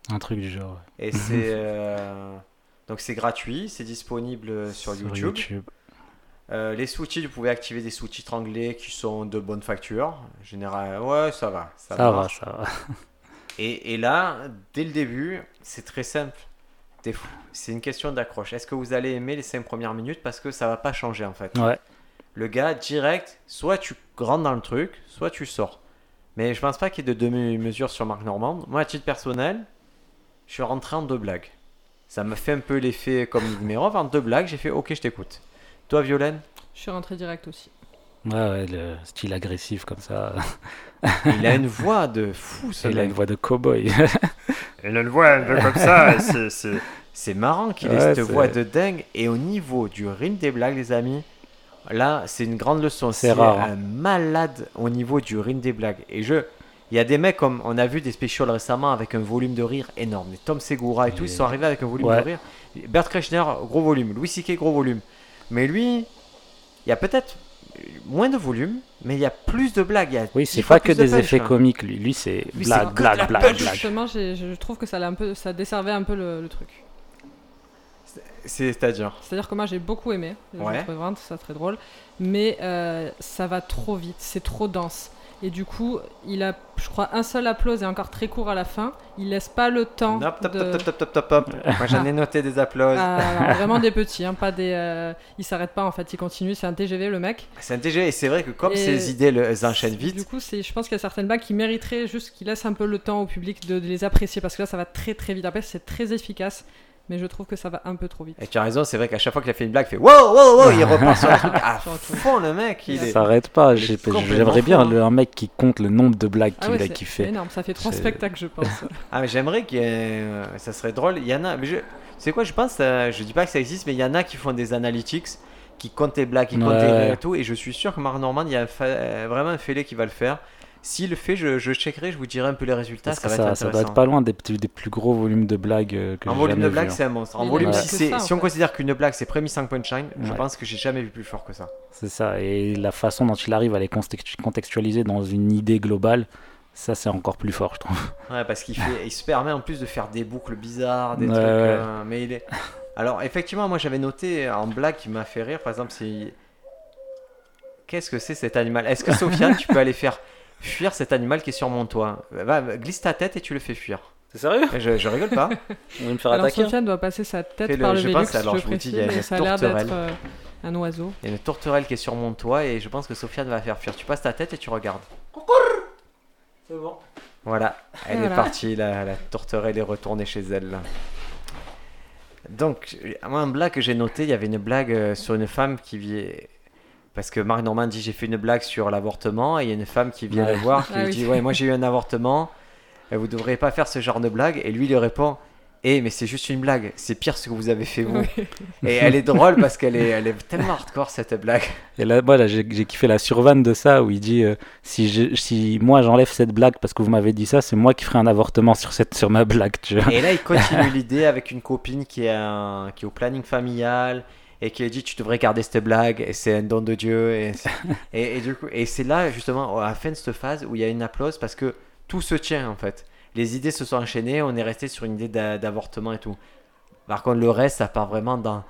[SPEAKER 2] Un truc du genre. ouais.
[SPEAKER 1] Et c'est. euh, donc, c'est gratuit, c'est disponible sur, YouTube. Euh, les sous-titres, vous pouvez activer des sous-titres anglais qui sont de bonne facture. Général, ouais, ça va. Ça,
[SPEAKER 2] Ça va, ça va.
[SPEAKER 1] Et, et là, dès le début, c'est très simple. C'est une question d'accroche. Est-ce que vous allez aimer les 5 premières minutes? Parce que ça va pas changer en fait.
[SPEAKER 2] Ouais.
[SPEAKER 1] Le gars, direct, soit tu rentres dans le truc, soit tu sors. Mais je pense pas qu'il y ait de demi-mesure sur Marc Normand. Moi, à titre personnel, je suis rentré en deux blagues. Ça me fait un peu l'effet comme Nidmerov. En deux blagues, j'ai fait OK, je t'écoute. Toi, Violaine
[SPEAKER 3] Je suis rentré direct aussi.
[SPEAKER 2] Ouais, ouais, le style agressif comme ça.
[SPEAKER 1] Il a une voix de fou, ce
[SPEAKER 2] Il a une voix de cow-boy.
[SPEAKER 4] Il a une voix un peu comme ça. c'est- c'est-
[SPEAKER 1] C'est marrant qu'il ait
[SPEAKER 2] Ouais,
[SPEAKER 1] cette voix de dingue. Et au niveau du rythme des blagues, les amis, là, c'est une grande leçon.
[SPEAKER 2] C'est rare, hein.
[SPEAKER 1] un malade au niveau du rythme des blagues. Et je. Il y a des mecs comme on a vu des specials récemment avec un volume de rire énorme. Les Tom Segura et tout,
[SPEAKER 2] Et-
[SPEAKER 1] ils sont arrivés avec un volume
[SPEAKER 2] Ouais.
[SPEAKER 1] de rire. Bert Kreschner, gros volume. Louis C.K., gros volume. Mais lui, il y a peut-être moins de volume, mais il y a plus de blagues. Il y a
[SPEAKER 2] Oui, c'est pas que
[SPEAKER 1] de
[SPEAKER 2] des
[SPEAKER 1] punch,
[SPEAKER 2] effets
[SPEAKER 1] hein.
[SPEAKER 2] comiques, lui. Lui, c'est blague, blague, blague.
[SPEAKER 3] Justement, je trouve que ça, l'a un peu, ça desservait un peu le, le truc.
[SPEAKER 1] C'est-à-dire
[SPEAKER 3] C'est-à-dire que moi j'ai beaucoup aimé,
[SPEAKER 1] Ouais.
[SPEAKER 3] j'ai trouvé vraiment ça très drôle, mais euh, ça va trop vite, c'est trop dense. Et du coup, il a, je crois, un seul applause et encore très court à la fin. Il laisse pas le temps
[SPEAKER 1] Hop, top,
[SPEAKER 3] de...
[SPEAKER 1] top, top, top, top, top. Moi, j'en ai noté des applauses.
[SPEAKER 3] Ah, vraiment des petits, hein, pas des. euh, Il s'arrête pas en fait, il continue. C'est un TGV le mec.
[SPEAKER 1] C'est un TG et c'est vrai que comme
[SPEAKER 3] Et-
[SPEAKER 1] ces idées le- elles enchaînent vite,
[SPEAKER 3] Du coup, c'est, je pense qu'il y a certaines blagues qui mériteraient juste qu'il laisse un peu le temps au public de, de les apprécier parce que là, ça va très très vite. Après, c'est très efficace, mais je trouve que ça va un peu trop vite.
[SPEAKER 1] et tu as raison, c'est vrai qu'à chaque fois qu'il a fait une blague, il fait wow, wow, wow, il repart sur un truc à fond le mec. Il
[SPEAKER 2] s'arrête pas. J'aimerais bien
[SPEAKER 1] hein.
[SPEAKER 2] le- un mec qui compte le nombre de blagues
[SPEAKER 3] Ah
[SPEAKER 2] qu'il
[SPEAKER 3] ouais,
[SPEAKER 2] a kiffé.
[SPEAKER 3] énorme, ça fait trois spectacles, je pense.
[SPEAKER 1] Ah mais j'aimerais que ça serait drôle. Il y en a, mais je, c'est quoi, je pense, euh, je dis pas que ça existe, mais il y en a qui font des analytics, qui comptent les blagues, qui comptent les
[SPEAKER 2] Ouais.
[SPEAKER 1] et tout, et je suis sûr que Marc Normand, il y a un fa- euh, vraiment un fêlé qui va le faire. S'il le fait, je, je checkerai, je vous dirai un peu les résultats.
[SPEAKER 2] Parce
[SPEAKER 1] Ça
[SPEAKER 2] que
[SPEAKER 1] va être
[SPEAKER 2] ça, doit être pas loin des, plus gros volumes de blagues euh, que
[SPEAKER 1] En
[SPEAKER 2] j'ai
[SPEAKER 1] volume de
[SPEAKER 2] vu,
[SPEAKER 1] blague,
[SPEAKER 2] hein.
[SPEAKER 1] c'est un monstre. En volume,
[SPEAKER 2] a
[SPEAKER 1] si,
[SPEAKER 3] que
[SPEAKER 1] c'est-
[SPEAKER 3] ça, en
[SPEAKER 1] si on considère qu'une blague c'est prémisse 5 punchline, je
[SPEAKER 2] Ouais.
[SPEAKER 1] pense que j'ai jamais vu plus fort que ça.
[SPEAKER 2] C'est ça. Et la façon dont il arrive à les contextu- contextualiser dans une idée globale, ça c'est encore plus fort, je trouve.
[SPEAKER 1] Ouais, parce qu'il fait, il se permet en plus de faire des boucles bizarres, des
[SPEAKER 2] Ouais,
[SPEAKER 1] trucs.
[SPEAKER 2] ouais.
[SPEAKER 1] euh, mais il est. Alors effectivement, moi j'avais noté en blague qui m'a fait rire, par exemple, c'est qu'est-ce que c'est cet animal? Est-ce que Sofiane, tu peux aller faire fuir cet animal qui est sur mon toit Va, glisse ta tête et tu le fais fuir.
[SPEAKER 2] C'est sérieux?
[SPEAKER 1] Je, je rigole pas.
[SPEAKER 2] On va me faire
[SPEAKER 3] Alors,
[SPEAKER 2] attaquer
[SPEAKER 3] Sofiane doit passer sa tête
[SPEAKER 1] Fais-le,
[SPEAKER 3] par le
[SPEAKER 1] je
[SPEAKER 3] Vélux,
[SPEAKER 1] pense, alors,
[SPEAKER 3] je
[SPEAKER 1] je vous dis, il y
[SPEAKER 3] précise,
[SPEAKER 1] a
[SPEAKER 3] mais
[SPEAKER 1] une
[SPEAKER 3] ça a l'air d'être
[SPEAKER 1] tourterelle.
[SPEAKER 3] euh, un oiseau.
[SPEAKER 1] Il y a une tourterelle qui est sur mon toit et je pense que Sofiane va la faire fuir. Tu passes ta tête et tu regardes.
[SPEAKER 2] C'est bon.
[SPEAKER 1] Voilà, elle est partie, la, la tourterelle est retournée chez elle. Donc, moi, un blague que j'ai noté, il y avait une blague euh, sur une femme qui vient. Parce que Marc Normand dit j'ai fait une blague sur l'avortement et il y a une femme qui vient
[SPEAKER 2] Ouais.
[SPEAKER 1] le voir qui
[SPEAKER 3] Ah
[SPEAKER 1] lui
[SPEAKER 3] oui.
[SPEAKER 1] dit ouais moi j'ai eu un avortement et vous devriez pas faire ce genre de blague et lui il lui répond eh mais c'est juste une blague c'est pire ce que vous avez fait vous et elle est drôle parce qu'elle est elle est tellement hardcore cette blague
[SPEAKER 2] Et là, voilà, j'ai j'ai kiffé la survanne de ça où il dit euh, si, je- si moi j'enlève cette blague parce que vous m'avez dit ça, c'est moi qui ferai un avortement sur, cette, sur ma blague, tu vois.
[SPEAKER 1] Et là, il continue l'idée avec une copine qui est, un- qui est au planning familial et qui a dit tu devrais garder cette blague et c'est un don de Dieu et, c'est- et, et du coup et c'est là justement à la fin de cette phase où il y a une applause parce que tout se tient en fait les idées se sont enchaînées on est resté sur une idée d'a- d'avortement et tout par contre le reste ça part vraiment dans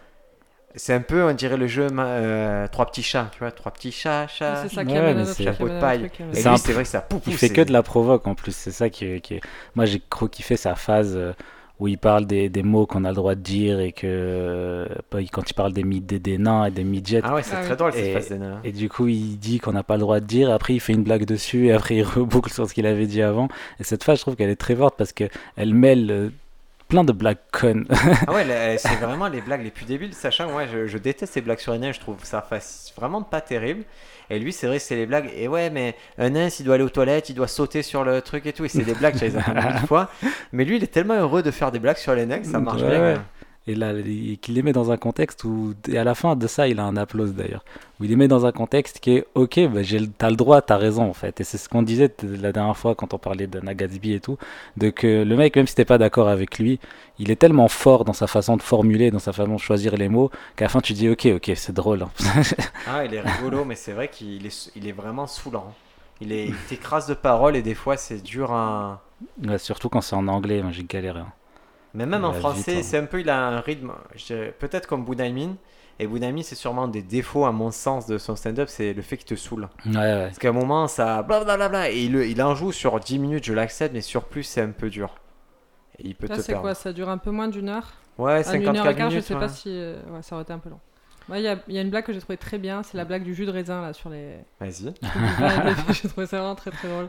[SPEAKER 1] c'est un peu on dirait le jeu euh, trois petits chats tu vois trois petits chats chats
[SPEAKER 3] ça qui
[SPEAKER 2] Ouais,
[SPEAKER 1] chapeau de paille.
[SPEAKER 3] amène-
[SPEAKER 1] et
[SPEAKER 2] C'est
[SPEAKER 1] lui
[SPEAKER 2] un-
[SPEAKER 1] c'est vrai que ça pouf,
[SPEAKER 2] Il fait
[SPEAKER 1] c'est-
[SPEAKER 2] que de la provoque en plus, c'est ça qui est. qui est- Moi j'ai trop kiffé sa phase euh, où il parle des, des mots qu'on a le droit de dire et que. euh, quand il parle des, des, des nains et des midgets.
[SPEAKER 1] ah ouais c'est
[SPEAKER 3] Ah
[SPEAKER 1] très
[SPEAKER 3] oui.
[SPEAKER 1] drôle cette
[SPEAKER 2] Et-
[SPEAKER 1] phase des nains.
[SPEAKER 2] Et du coup, il dit qu'on n'a pas le droit de dire, après il fait une blague dessus, et après il reboucle sur ce qu'il avait dit avant. Et cette phase, je trouve qu'elle est très forte parce qu'elle mêle euh, plein de blagues connes.
[SPEAKER 1] Ah ouais, c'est vraiment les blagues les plus débiles, sachant que moi je, je déteste les blagues sur les nains, je trouve ça vraiment pas terrible. Et lui, c'est vrai, c'est les blagues. Et ouais, mais un nain, s'il doit aller aux toilettes, il doit sauter sur le truc et tout. Et c'est des blagues, je les ai fois. Mais lui, il est tellement heureux de faire des blagues sur les nains que ça marche
[SPEAKER 2] Ouais,
[SPEAKER 1] bien.
[SPEAKER 2] ouais. Et là, il- qu'il les met dans un contexte où, et à la fin de ça, il a un applause d'ailleurs. Où il les met dans un contexte qui est ok, bah, t'as le droit, t'as raison en fait. Et c'est ce qu'on disait la dernière fois quand on parlait de Nagatsby et tout, de que le mec, même si t'es pas d'accord avec lui, il est tellement fort dans sa façon de formuler, dans sa façon de choisir les mots, qu'à la fin tu dis ok, ok, c'est drôle. hein.
[SPEAKER 1] Ah, il est rigolo, mais c'est vrai qu'il est, il est vraiment saoulant. Il est- il t'écrase de paroles et des fois, c'est dur à.
[SPEAKER 2] Ouais, surtout quand c'est en anglais, j'ai galéré. hein.
[SPEAKER 1] Mais même en français,
[SPEAKER 2] hein.
[SPEAKER 1] c'est un peu, il a un rythme, je peut-être comme Bunaimin. Et Bunaimin, c'est sûrement des défauts, à mon sens, de son stand-up, c'est le fait qu'il te saoule.
[SPEAKER 2] Ouais, ouais.
[SPEAKER 1] Parce qu'à un moment, ça blablabla, et il, il en joue sur 10 minutes, je l'accepte, mais sur plus, c'est un peu dur. Et il peut
[SPEAKER 3] Là,
[SPEAKER 1] te
[SPEAKER 3] c'est quoi Ça dure un peu moins d'une heure?
[SPEAKER 1] Ouais,
[SPEAKER 3] Ah, Une heure et
[SPEAKER 1] 54
[SPEAKER 3] quart, je
[SPEAKER 1] minutes.
[SPEAKER 3] sais
[SPEAKER 1] ouais.
[SPEAKER 3] pas si. euh, Ouais, ça aurait été un peu long. Il y, a- il y a une blague que j'ai trouvé très bien, c'est la blague du jus de raisin là sur les.
[SPEAKER 1] Vas-y.
[SPEAKER 3] j'ai trouvé ça vraiment très très drôle.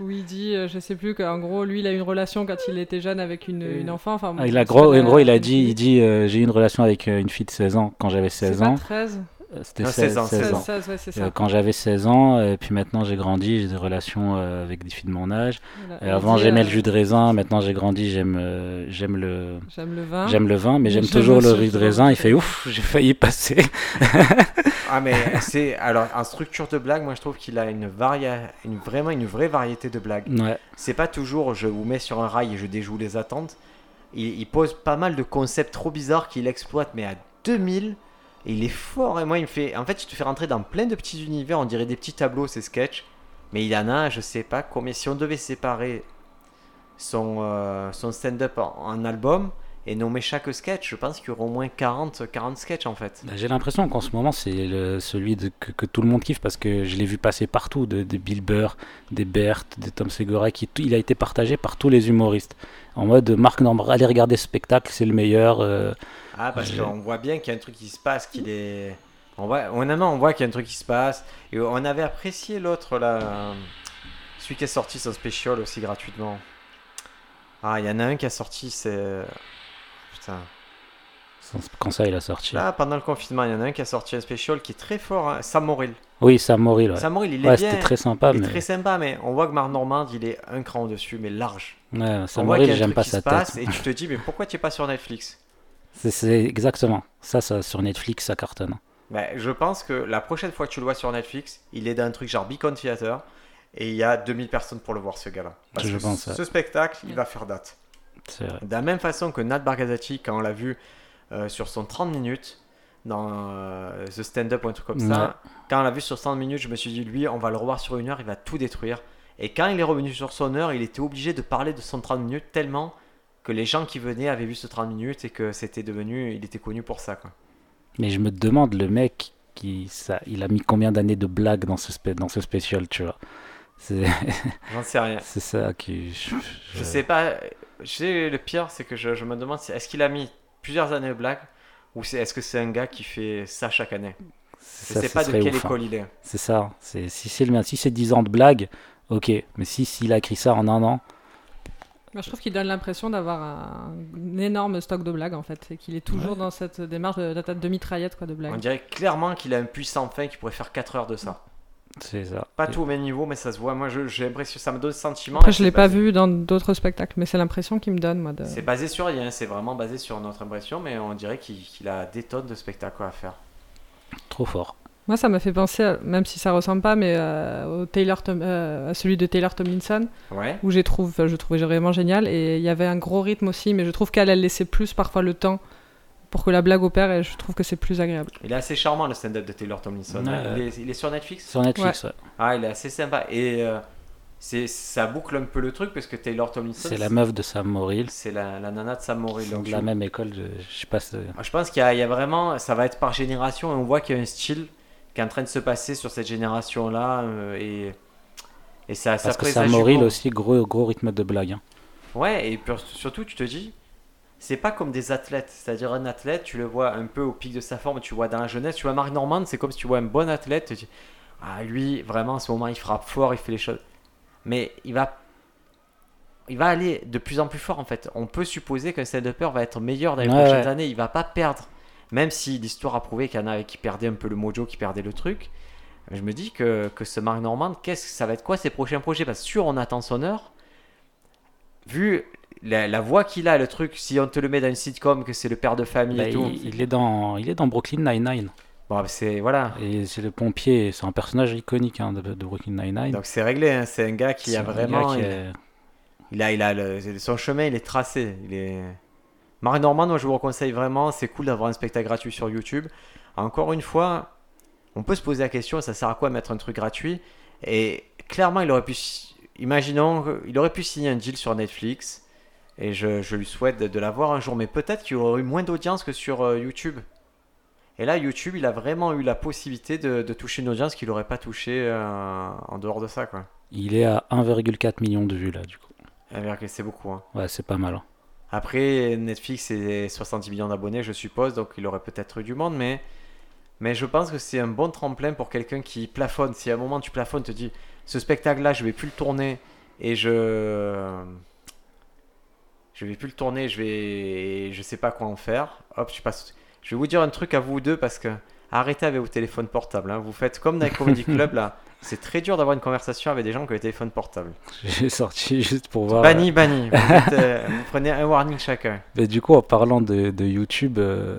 [SPEAKER 3] Où il dit, euh, je sais plus, qu'en gros, lui il a eu une relation quand il était jeune avec une, une enfant. Enfin,
[SPEAKER 2] Ah, il a gros,
[SPEAKER 3] pas
[SPEAKER 2] en gros, il a dit, il dit, euh, j'ai eu une relation avec euh, une fille de 16 ans quand j'avais
[SPEAKER 3] C'est
[SPEAKER 2] 16
[SPEAKER 3] pas
[SPEAKER 2] ans.
[SPEAKER 3] 13
[SPEAKER 2] Euh, C'était
[SPEAKER 1] Non,
[SPEAKER 2] 16,
[SPEAKER 1] 16 ans,
[SPEAKER 2] 16
[SPEAKER 3] 16,
[SPEAKER 2] ans.
[SPEAKER 3] 16, ouais, c'est
[SPEAKER 2] Euh,
[SPEAKER 3] ça.
[SPEAKER 2] quand j'avais 16 ans, et puis maintenant j'ai grandi, j'ai des relations euh, avec des filles de mon âge.
[SPEAKER 3] Voilà.
[SPEAKER 2] Avant j'aimais
[SPEAKER 3] euh,
[SPEAKER 2] le jus de raisin, maintenant j'ai grandi, j'aime euh, j'aime le
[SPEAKER 3] J'aime le vin.
[SPEAKER 2] j'aime le vin, mais j'aime toujours le jus de raisin. Il fait ouf, j'ai failli passer.
[SPEAKER 1] Ah, mais c'est. Alors, en structure de blague, moi je trouve qu'il a une, varia... une vraiment une vraie variété de blagues.
[SPEAKER 2] Ouais,
[SPEAKER 1] C'est pas toujours je vous mets sur un rail et je déjoue les attentes. Il, il pose pas mal de concepts trop bizarres qu'il exploite, mais à 2000. Il est fort. Et moi, il me fait. En fait, il te fait rentrer dans plein de petits univers. On dirait des petits tableaux, ces sketchs. Mais il en a, je sais pas combien. Si on devait séparer son, euh, son stand-up en, en album et nommer chaque sketch, je pense qu'il y aura au moins 40, 40 sketchs en fait.
[SPEAKER 2] Bah, j'ai l'impression qu'en ce moment c'est celui de, que, que tout le monde kiffe parce que je l'ai vu passer partout, de, des Bill Burr, des Bert, des Tom Segura, qui, il a été partagé par tous les humoristes. En mode Marc Normand, allez regarder ce spectacle, c'est le meilleur. euh,
[SPEAKER 1] Ah, parce qu'on voit bien qu'il y a un truc qui se passe, qu'il est. On voit, honnêtement, on voit qu'il y a un truc qui se passe. Et on avait apprécié l'autre, là. Celui qui est sorti son spécial aussi gratuitement. Ah, il y en a un qui a sorti, c'est. Putain.
[SPEAKER 2] quand ça il a sorti.
[SPEAKER 1] Là, pendant le confinement, il y en a un qui a sorti un spécial qui est très fort. hein, Sam Morrill.
[SPEAKER 2] Oui, Sam Morrill, ouais.
[SPEAKER 1] Sam Morrill, il est
[SPEAKER 2] Ouais,
[SPEAKER 1] bien.
[SPEAKER 2] c'était très sympa,
[SPEAKER 1] il est
[SPEAKER 2] mais
[SPEAKER 1] très sympa, mais on voit que Marc Normand, il est un cran au-dessus, mais large.
[SPEAKER 2] ouais,
[SPEAKER 1] on
[SPEAKER 2] Sam
[SPEAKER 1] voit qu'il y
[SPEAKER 2] Morrill,
[SPEAKER 1] a un
[SPEAKER 2] j'aime
[SPEAKER 1] truc
[SPEAKER 2] pas
[SPEAKER 1] qui
[SPEAKER 2] sa
[SPEAKER 1] se passe
[SPEAKER 2] tête.
[SPEAKER 1] et tu te dis, mais pourquoi tu es pas sur Netflix?
[SPEAKER 2] C'est- exactement ça, ça sur Netflix, ça cartonne.
[SPEAKER 1] Ben, je pense que la prochaine fois que tu le vois sur Netflix, il est dans un truc genre Beacon Theater et il y a 2000 personnes pour le voir ce gars-là. Parce
[SPEAKER 2] Je
[SPEAKER 1] que
[SPEAKER 2] pense,
[SPEAKER 1] ce
[SPEAKER 2] ouais.
[SPEAKER 1] spectacle, il va faire date.
[SPEAKER 2] C'est vrai.
[SPEAKER 1] De la même façon que Nat Bargazati, quand on l'a vu euh, sur son 30 minutes dans euh, The Stand Up ou un truc comme ça, quand on l'a vu sur 100 minutes, je me suis dit, lui, on va le revoir sur une heure, il va tout détruire. Et quand il est revenu sur son heure, il était obligé de parler de son 30 minutes tellement que les gens qui venaient avaient vu ce 30 minutes et que c'était devenu, il était connu pour ça. Quoi.
[SPEAKER 2] Mais je me demande, le mec, qui, ça, il a mis combien d'années de blagues dans ce, dans ce spécial, tu vois?
[SPEAKER 1] J'en sais rien.
[SPEAKER 2] c'est ça qui. Je,
[SPEAKER 1] Je sais pas. Je sais, le pire, c'est que je, je me demande si- est-ce qu'il a mis plusieurs années de blague ou c'est, est-ce que c'est un gars qui fait ça chaque année? Je
[SPEAKER 2] ça,
[SPEAKER 1] sais pas de quelle
[SPEAKER 2] ouf, hein.
[SPEAKER 1] école il est.
[SPEAKER 2] C'est ça. C'est, si c'est le mien, si c'est 10 ans de blagues, ok. Mais si s'il a écrit ça en un an,
[SPEAKER 3] Moi, je trouve qu'il donne l'impression d'avoir un, un énorme stock de blagues en fait, et qu'il est toujours dans cette démarche de, de, de mitraillette quoi, de
[SPEAKER 1] On
[SPEAKER 3] blagues.
[SPEAKER 1] dirait clairement qu'il a un puissant fin qui pourrait faire 4 heures de ça.
[SPEAKER 2] c'est ça.
[SPEAKER 1] Pas tout au même niveau, mais ça se voit. Moi, je- j'ai l'impression, ça me donne ce sentiment.
[SPEAKER 3] Après, je
[SPEAKER 1] c'est
[SPEAKER 3] l'ai pas
[SPEAKER 1] basé-
[SPEAKER 3] vu dans d'autres spectacles, mais c'est l'impression qu'il me donne moi. De...
[SPEAKER 1] C'est basé sur rien, c'est vraiment basé sur notre impression, mais on dirait qu'il, qu'il a des tonnes de spectacles à faire.
[SPEAKER 2] Trop fort.
[SPEAKER 3] Moi, ça m'a fait penser, à- même si ça ressemble pas, mais euh, au Taylor Tom- euh, à celui de Taylor Tomlinson,
[SPEAKER 1] Ouais.
[SPEAKER 3] où j'ai trouvé, enfin, je trouvais vraiment génial, et il y avait un gros rythme aussi, mais je trouve qu'elle elle laissait plus parfois le temps pour que la blague opère, et je trouve que c'est plus agréable.
[SPEAKER 1] Il est assez charmant le stand-up de Taylor Tomlinson.
[SPEAKER 2] Ouais,
[SPEAKER 1] il, est, il est sur Netflix?
[SPEAKER 2] Sur Netflix, ouais.
[SPEAKER 1] Ah, il est assez sympa. Et euh, c'est, ça boucle un peu le truc parce que Taylor Tomlinson,
[SPEAKER 2] c'est la meuf de Sam Morrill.
[SPEAKER 1] c'est la, la nana de Sam Morrill. Donc
[SPEAKER 2] de la même école. Je, je sais pas.
[SPEAKER 1] Je pense qu'il y, y a vraiment, ça va être par génération et on voit qu'il y a un style qui est en train de se passer sur cette génération-là euh, et, et ça, ça
[SPEAKER 2] Parce que
[SPEAKER 1] présage
[SPEAKER 2] Sam Morrill aussi, gros, gros rythme de blague. hein.
[SPEAKER 1] Ouais, et surtout, tu te dis, c'est pas comme des athlètes. C'est-à-dire, un athlète, tu le vois un peu au pic de sa forme, tu vois dans la jeunesse, tu vois Marc Normand, c'est comme si tu vois un bon athlète, tu te dis, ah, lui, vraiment, à ce moment, il frappe fort, il fait les choses. Mais il va. il va aller de plus en plus fort en fait. On peut supposer qu'un stand-upper va être meilleur dans les
[SPEAKER 2] Ouais,
[SPEAKER 1] prochaines
[SPEAKER 2] ouais.
[SPEAKER 1] années. Il va pas perdre. Même si l'histoire a prouvé qu'il y en qui perdaient un peu le mojo, qui perdaient le truc. Je me dis que, que ce Mark Normand, qu'est-ce que ça va être quoi ses prochains projets? Parce que sûr, on attend son heure. Vu la, la voix qu'il a, le truc, si on te le met dans une sitcom, que c'est le père de famille
[SPEAKER 2] Bah,
[SPEAKER 1] et tout.
[SPEAKER 2] il, il est dans, il est dans Brooklyn Nine-Nine.
[SPEAKER 1] Bon, c'est voilà.
[SPEAKER 2] Et c'est le pompier, c'est un personnage iconique hein, de, de Brooklyn Nine-Nine.
[SPEAKER 1] Donc c'est réglé. hein. C'est un gars qui a vraiment.
[SPEAKER 2] qui
[SPEAKER 1] il-
[SPEAKER 2] est-
[SPEAKER 1] Il a, il a le- son chemin, il est tracé. Il est... Marc Normand, moi je vous le conseille vraiment. C'est cool d'avoir un spectacle gratuit sur YouTube. Encore une fois, on peut se poser la question ça sert à quoi mettre un truc gratuit? Et clairement, il aurait pu. Imaginons, il aurait pu signer un deal sur Netflix. Et je, je lui souhaite de, de l'avoir un jour. Mais peut-être qu'il aurait eu moins d'audience que sur euh, YouTube. Et là, YouTube, il a vraiment eu la possibilité de, de toucher une audience qu'il n'aurait pas touché euh, en dehors de ça. Quoi.
[SPEAKER 2] il est à 1,4 million de vues là, du coup.
[SPEAKER 1] C'est beaucoup. Hein.
[SPEAKER 2] Ouais, c'est pas mal. hein.
[SPEAKER 1] Après, Netflix, c'est 70 millions d'abonnés, je suppose, donc il aurait peut-être eu du monde, mais, mais je pense que c'est un bon tremplin pour quelqu'un qui plafonne. Si à un moment tu plafonnes, te dis, ce spectacle-là, je vais plus le tourner, et je... Je vais plus le tourner, je vais... Je sais pas quoi en faire. Hop, tu passes... Je vais vous dire un truc à vous deux, parce que arrêtez avec vos téléphones portables. hein. Vous faites comme dans les Comedy Club, là. C'est très dur d'avoir une conversation avec des gens qui ont des téléphones portables.
[SPEAKER 2] J'ai sorti juste pour voir.
[SPEAKER 1] Banni, banni. Vous, faites, euh, vous prenez un warning chacun.
[SPEAKER 2] Mais du coup, en parlant de, de YouTube, euh,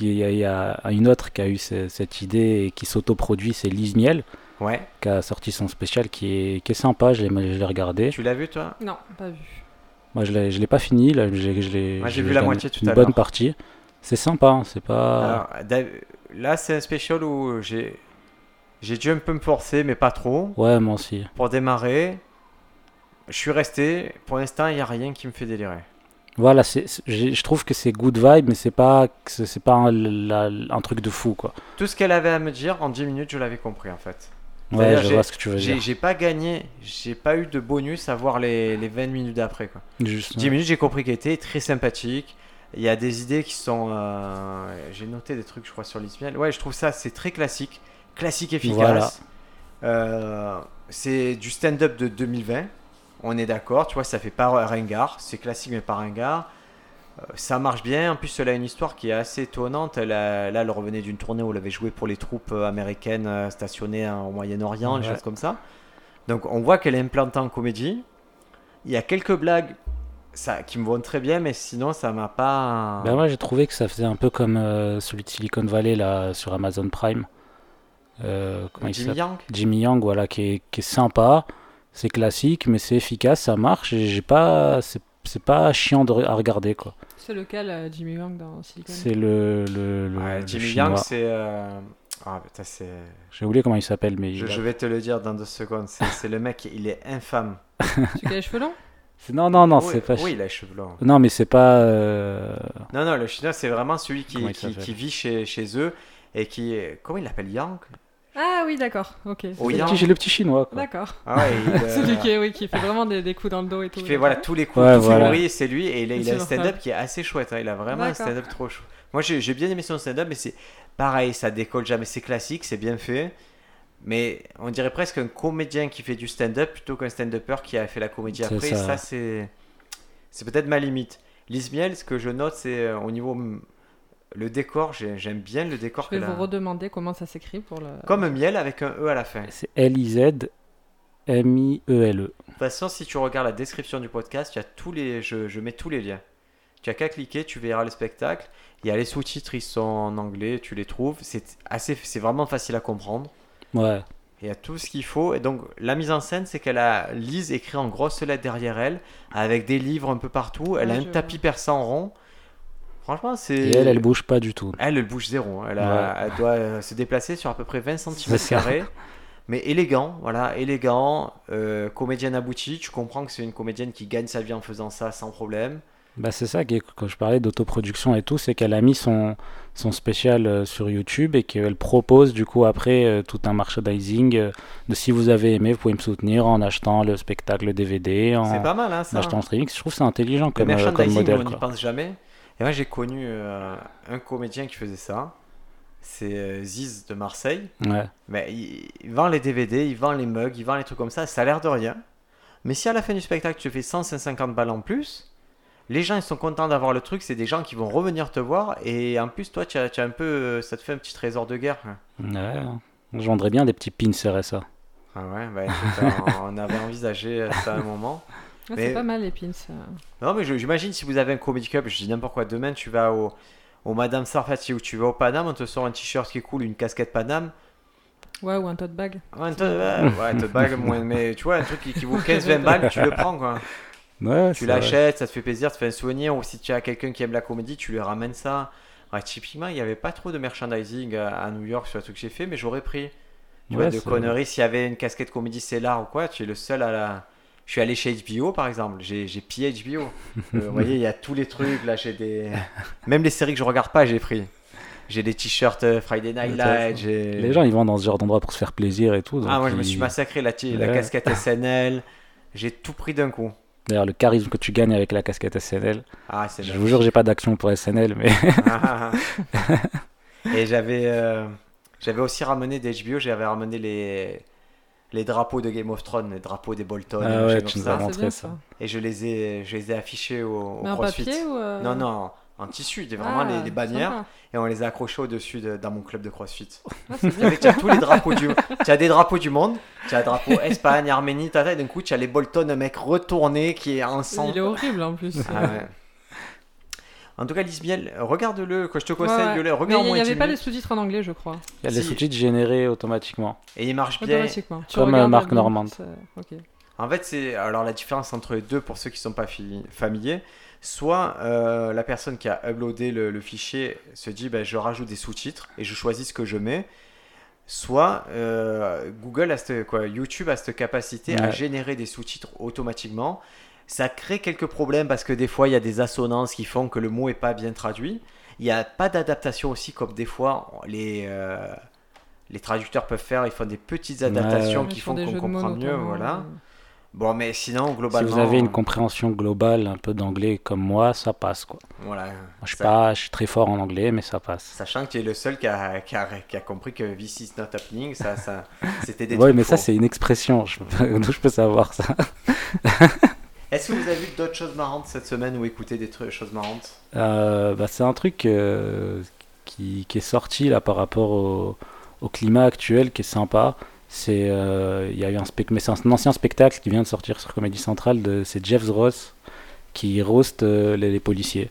[SPEAKER 2] il y, a- il y a une autre qui a eu ce- cette idée et qui s'autoproduit, c'est Lise Miel,
[SPEAKER 1] Ouais.
[SPEAKER 2] qui a sorti son spécial qui est, qui est sympa, je l'ai regardé.
[SPEAKER 1] Tu l'as vu toi?
[SPEAKER 3] Non, pas vu.
[SPEAKER 2] Moi, je l'ai je l'ai pas fini, là, j'ai je l'ai-
[SPEAKER 1] Moi, j'ai vu la moitié tout
[SPEAKER 2] une
[SPEAKER 1] à
[SPEAKER 2] bonne
[SPEAKER 1] l'heure.
[SPEAKER 2] partie. C'est sympa, hein, c'est pas.
[SPEAKER 1] Alors, Là, c'est un spécial où j'ai j'ai dû un peu me forcer, mais pas trop,
[SPEAKER 2] Ouais, moi aussi.
[SPEAKER 1] pour démarrer. Je suis resté. Pour l'instant, il n'y a rien qui me fait délirer.
[SPEAKER 2] Voilà, c'est- c'est- j'ai- je trouve que c'est good vibe, mais c'est pas, c'est c'est pas un, la- un truc de fou, quoi.
[SPEAKER 1] Tout ce qu'elle avait à me dire, en 10 minutes, je l'avais compris en fait.
[SPEAKER 2] Ouais, je vois ce que tu veux
[SPEAKER 1] J'ai
[SPEAKER 2] dire.
[SPEAKER 1] j'ai pas gagné, j'ai pas eu de bonus à voir les, les 20 minutes d'après. quoi.
[SPEAKER 2] Juste,
[SPEAKER 1] 10 minutes, j'ai compris qu'elle était très sympathique. Il y a des idées qui sont. euh, J'ai noté des trucs, je crois, sur l'Ismiel. Ouais, je trouve ça, c'est très classique. Classique efficace.
[SPEAKER 2] Voilà.
[SPEAKER 1] Euh, c'est du stand-up de 2020. On est d'accord, tu vois, ça fait pas ringard. C'est classique, mais pas ringard. Euh, ça marche bien. En plus, elle a une histoire qui est assez étonnante. Elle a- là, elle revenait d'une tournée où elle avait joué pour les troupes euh, américaines stationnées au Moyen-Orient, des
[SPEAKER 2] Ouais.
[SPEAKER 1] choses comme ça. Donc, on voit qu'elle est implantée en comédie. Il y a quelques blagues ça, qui me vont très bien, mais sinon, ça m'a pas.
[SPEAKER 2] Ben moi j'ai trouvé que ça faisait un peu comme euh, celui de Silicon Valley là sur Amazon Prime. Euh,
[SPEAKER 1] Jimmy Yang
[SPEAKER 2] Jimmy Young, voilà, qui est, qui est sympa, c'est classique, mais c'est efficace, ça marche. Et j'ai pas, c'est c'est pas chiant de, à regarder quoi.
[SPEAKER 3] C'est lequel, euh, Jimmy Young dans Silicon
[SPEAKER 2] C'est le, le, le-
[SPEAKER 1] Ouais,
[SPEAKER 2] le
[SPEAKER 1] Jimmy
[SPEAKER 2] chinois.
[SPEAKER 1] Yang, c'est. euh, Ah, putain, c'est.
[SPEAKER 2] J'ai oublié comment il s'appelle, mais
[SPEAKER 1] Je,
[SPEAKER 2] il a-
[SPEAKER 1] je vais te le dire dans deux secondes. C'est le mec, il est infâme.
[SPEAKER 3] Celui qui a les cheveux longs?
[SPEAKER 2] Non non non,
[SPEAKER 1] oui,
[SPEAKER 2] c'est pas.
[SPEAKER 1] Oui, il a les cheveux longs.
[SPEAKER 2] Non mais c'est pas. euh,
[SPEAKER 1] Non, non, le chinois, c'est vraiment celui qui, qui, qui vit chez, chez eux et qui. est- Comment il l'appelle? Yang?
[SPEAKER 3] Ah oui, d'accord, ok.
[SPEAKER 1] Oh,
[SPEAKER 2] le petit, j'ai le petit chinois quoi.
[SPEAKER 3] D'accord.
[SPEAKER 1] Ah euh,
[SPEAKER 3] Celui qui, oui, qui fait vraiment des, des coups dans le dos et tout.
[SPEAKER 1] qui fait voilà, tous les coups
[SPEAKER 2] Ouais,
[SPEAKER 1] tout
[SPEAKER 2] voilà.
[SPEAKER 1] c'est lui. Et il a, il a un stand-up qui est assez chouette. hein. Il a vraiment un stand-up trop chou. Moi, j'ai j'ai bien aimé son stand-up, mais c'est pareil, ça décolle jamais. C'est classique, c'est bien fait. Mais on dirait presque un comédien qui fait du stand-up plutôt qu'un stand-upper qui a fait la comédie après.
[SPEAKER 2] ça.
[SPEAKER 1] Ça, c'est c'est peut-être ma limite. Lise Miel, ce que je note, c'est euh, au niveau le décor. j'ai- J'aime bien le décor.
[SPEAKER 3] Je vais vous redemander comment ça s'écrit pour le.
[SPEAKER 1] Comme miel avec un E à la fin. De
[SPEAKER 2] C'est L I Z M I E L E.
[SPEAKER 1] toute façon, si tu regardes la description du podcast, il y a tous les, je, je mets tous les liens. Tu as qu'à cliquer, tu verras le spectacle. Il y a les sous-titres, ils sont en anglais, tu les trouves. C'est assez, c'est vraiment facile à comprendre.
[SPEAKER 2] Ouais.
[SPEAKER 1] Il y a tout ce qu'il faut. Et donc, la mise en scène, c'est qu'elle a Lise écrit en grosses lettres derrière elle, avec des livres un peu partout. Elle
[SPEAKER 3] Ouais,
[SPEAKER 1] a un tapis perçant rond. Franchement, c'est.
[SPEAKER 2] Et elle, elle bouge pas du tout.
[SPEAKER 1] Elle, elle bouge zéro. hein. Elle, a- elle doit euh, se déplacer sur à peu près 20
[SPEAKER 2] C'est
[SPEAKER 1] cm. Mais élégant, voilà, élégant, euh, comédienne aboutie. Tu comprends que c'est une comédienne qui gagne sa vie en faisant ça sans problème.
[SPEAKER 2] Bah c'est ça quand je parlais d'autoproduction et tout, c'est qu'elle a mis son, son spécial euh, sur YouTube et qu'elle propose du coup après tout un merchandising de si vous avez aimé, vous pouvez me soutenir en achetant le spectacle DVD, en,
[SPEAKER 1] pas mal, hein,
[SPEAKER 2] en achetant le streaming. Je trouve c'est intelligent
[SPEAKER 1] Le
[SPEAKER 2] comme, comme
[SPEAKER 1] merchandising,
[SPEAKER 2] modèle.
[SPEAKER 1] on n'y pense jamais. Et moi, j'ai connu euh, un comédien qui faisait ça. C'est euh, Ziz de Marseille.
[SPEAKER 2] Ouais.
[SPEAKER 1] Mais il, il vend les DVD, il vend les mugs, il vend les trucs comme ça. Ça a l'air de rien. Mais si à la fin du spectacle tu fais 100, 150 balles en plus, les gens ils sont contents d'avoir le truc, c'est des gens qui vont revenir te voir et en plus toi tu as, un peu, euh, ça te fait un petit trésor de guerre. hein.
[SPEAKER 2] Ouais, je vendrais bien des petits pins RSA.
[SPEAKER 1] Ah ouais, bah écoute, on- on avait envisagé ça à un moment.
[SPEAKER 3] Ah,
[SPEAKER 1] Mais-
[SPEAKER 3] C'est pas mal les pins. euh.
[SPEAKER 1] Non, mais j'imagine si vous avez un comedy club, je dis n'importe quoi, demain tu vas au, au Madame Sarfati ou tu vas au Paname, on te sort un t-shirt qui est cool, une casquette Paname.
[SPEAKER 3] Ouais, ou un tote bag.
[SPEAKER 1] Ouais, un ouais, tote bag, moins- mais tu vois, un truc qui, qui vaut 15-20 balles, tu le prends quoi.
[SPEAKER 2] Ouais,
[SPEAKER 1] Tu
[SPEAKER 2] c'est
[SPEAKER 1] l'achètes, ça te fait plaisir, ça te fait un souvenir, ou si tu as quelqu'un qui aime la comédie, tu lui ramènes ça. Ouais, typiquement, il n'y avait pas trop de merchandising à, New York sur le truc que j'ai fait, mais j'aurais pris. Tu vois, de
[SPEAKER 2] c'est-
[SPEAKER 1] conneries, s'il y avait une casquette comédie Cellar ou quoi, tu es le seul à la. Je suis allé chez HBO par exemple, j'ai pillé HBO. Euh, vous voyez, il y a tous les trucs, là j'ai des. Même les séries que je regarde pas, j'ai pris. J'ai des t-shirts euh, Friday Night Light.
[SPEAKER 2] Les gens, ils vont dans ce genre d'endroit pour se faire plaisir et tout.
[SPEAKER 1] Ah, moi je me suis massacré la, ti- la
[SPEAKER 2] Ouais.
[SPEAKER 1] casquette SNL, j'ai tout pris d'un coup.
[SPEAKER 2] D'ailleurs, le charisme que tu gagnes avec la casquette SNL.
[SPEAKER 1] Ah, c'est
[SPEAKER 2] Je vous jure, j'ai pas d'action pour SNL, mais
[SPEAKER 1] ah, ah. Et j'avais euh, j'avais aussi ramené des HBO, j'avais ramené les les drapeaux de Game of Thrones, les drapeaux des Bolton, et
[SPEAKER 2] Ah
[SPEAKER 1] machin
[SPEAKER 2] ouais,
[SPEAKER 1] comme
[SPEAKER 2] tu nous
[SPEAKER 1] ça.
[SPEAKER 2] montré.
[SPEAKER 1] Et je les ai je les ai affichés au, au
[SPEAKER 3] Mais en
[SPEAKER 1] CrossFit.
[SPEAKER 3] papier ou. euh,
[SPEAKER 1] Non non, en tissu, des- vraiment
[SPEAKER 3] ah,
[SPEAKER 1] les, les bannières
[SPEAKER 3] sympa.
[SPEAKER 1] et on les a accrochés au-dessus de- dans mon club de CrossFit.
[SPEAKER 3] Ah,
[SPEAKER 1] tu as tous les drapeaux du tu as des drapeaux du monde, tu as drapeau Espagne, Arménie, tata, et d'un coup tu as les Bolton, un mec retourné qui est en sang.
[SPEAKER 3] Il est horrible en plus.
[SPEAKER 1] Ah ouais. En tout cas, Lisbiel, regarde-le, que je te conseille
[SPEAKER 3] Ouais, ouais.
[SPEAKER 1] de le
[SPEAKER 3] Mais
[SPEAKER 1] regarde
[SPEAKER 3] il n'y avait
[SPEAKER 1] 10
[SPEAKER 3] pas les sous-titres en anglais, je crois.
[SPEAKER 2] Il y a des
[SPEAKER 1] Si.
[SPEAKER 2] sous-titres générés automatiquement.
[SPEAKER 1] Et il marche bien.
[SPEAKER 3] Automatiquement. Tu
[SPEAKER 2] Comme, euh, Marc Normand.
[SPEAKER 1] En fait, c'est alors la différence entre les deux pour ceux qui ne sont pas fi- familiers. Soit euh, la personne qui a uploadé le, le fichier se dit ben, je rajoute des sous-titres et je choisis ce que je mets. Soit euh, Google a cette, quoi, YouTube a cette capacité à générer des sous-titres automatiquement. Ça crée quelques problèmes parce que des fois il y a des assonances qui font que le mot est pas bien traduit. Il n'y a pas d'adaptation aussi comme des fois les, euh, les traducteurs peuvent faire. Ils font des petites adaptations
[SPEAKER 2] ouais.
[SPEAKER 1] qui
[SPEAKER 3] font
[SPEAKER 1] qu'on comprend mieux. Voilà. Bon, mais sinon,
[SPEAKER 2] Si
[SPEAKER 1] globalement.
[SPEAKER 2] vous avez une compréhension globale un peu d'anglais comme moi, ça passe quoi.
[SPEAKER 1] Voilà.
[SPEAKER 2] Moi, je suis
[SPEAKER 1] Ça-
[SPEAKER 2] pas, je suis très fort en anglais, mais ça passe.
[SPEAKER 1] Sachant que tu es le seul qui a, qui a, qui a compris que this is not happening, ça, ça, c'était des trucs
[SPEAKER 2] mais ça c'est une expression. Je D'où je peux savoir ça
[SPEAKER 1] Est-ce que vous avez vu d'autres choses marrantes cette semaine ou écouté des trucs, choses marrantes?
[SPEAKER 2] Euh, bah, C'est un truc euh, qui, qui est sorti là par rapport au, au climat actuel qui est sympa. C'est euh, il y a eu un spec, mais c'est un, ancien spectacle qui vient de sortir sur Comédie Centrale. De, c'est Jeff Ross qui roast les, les policiers.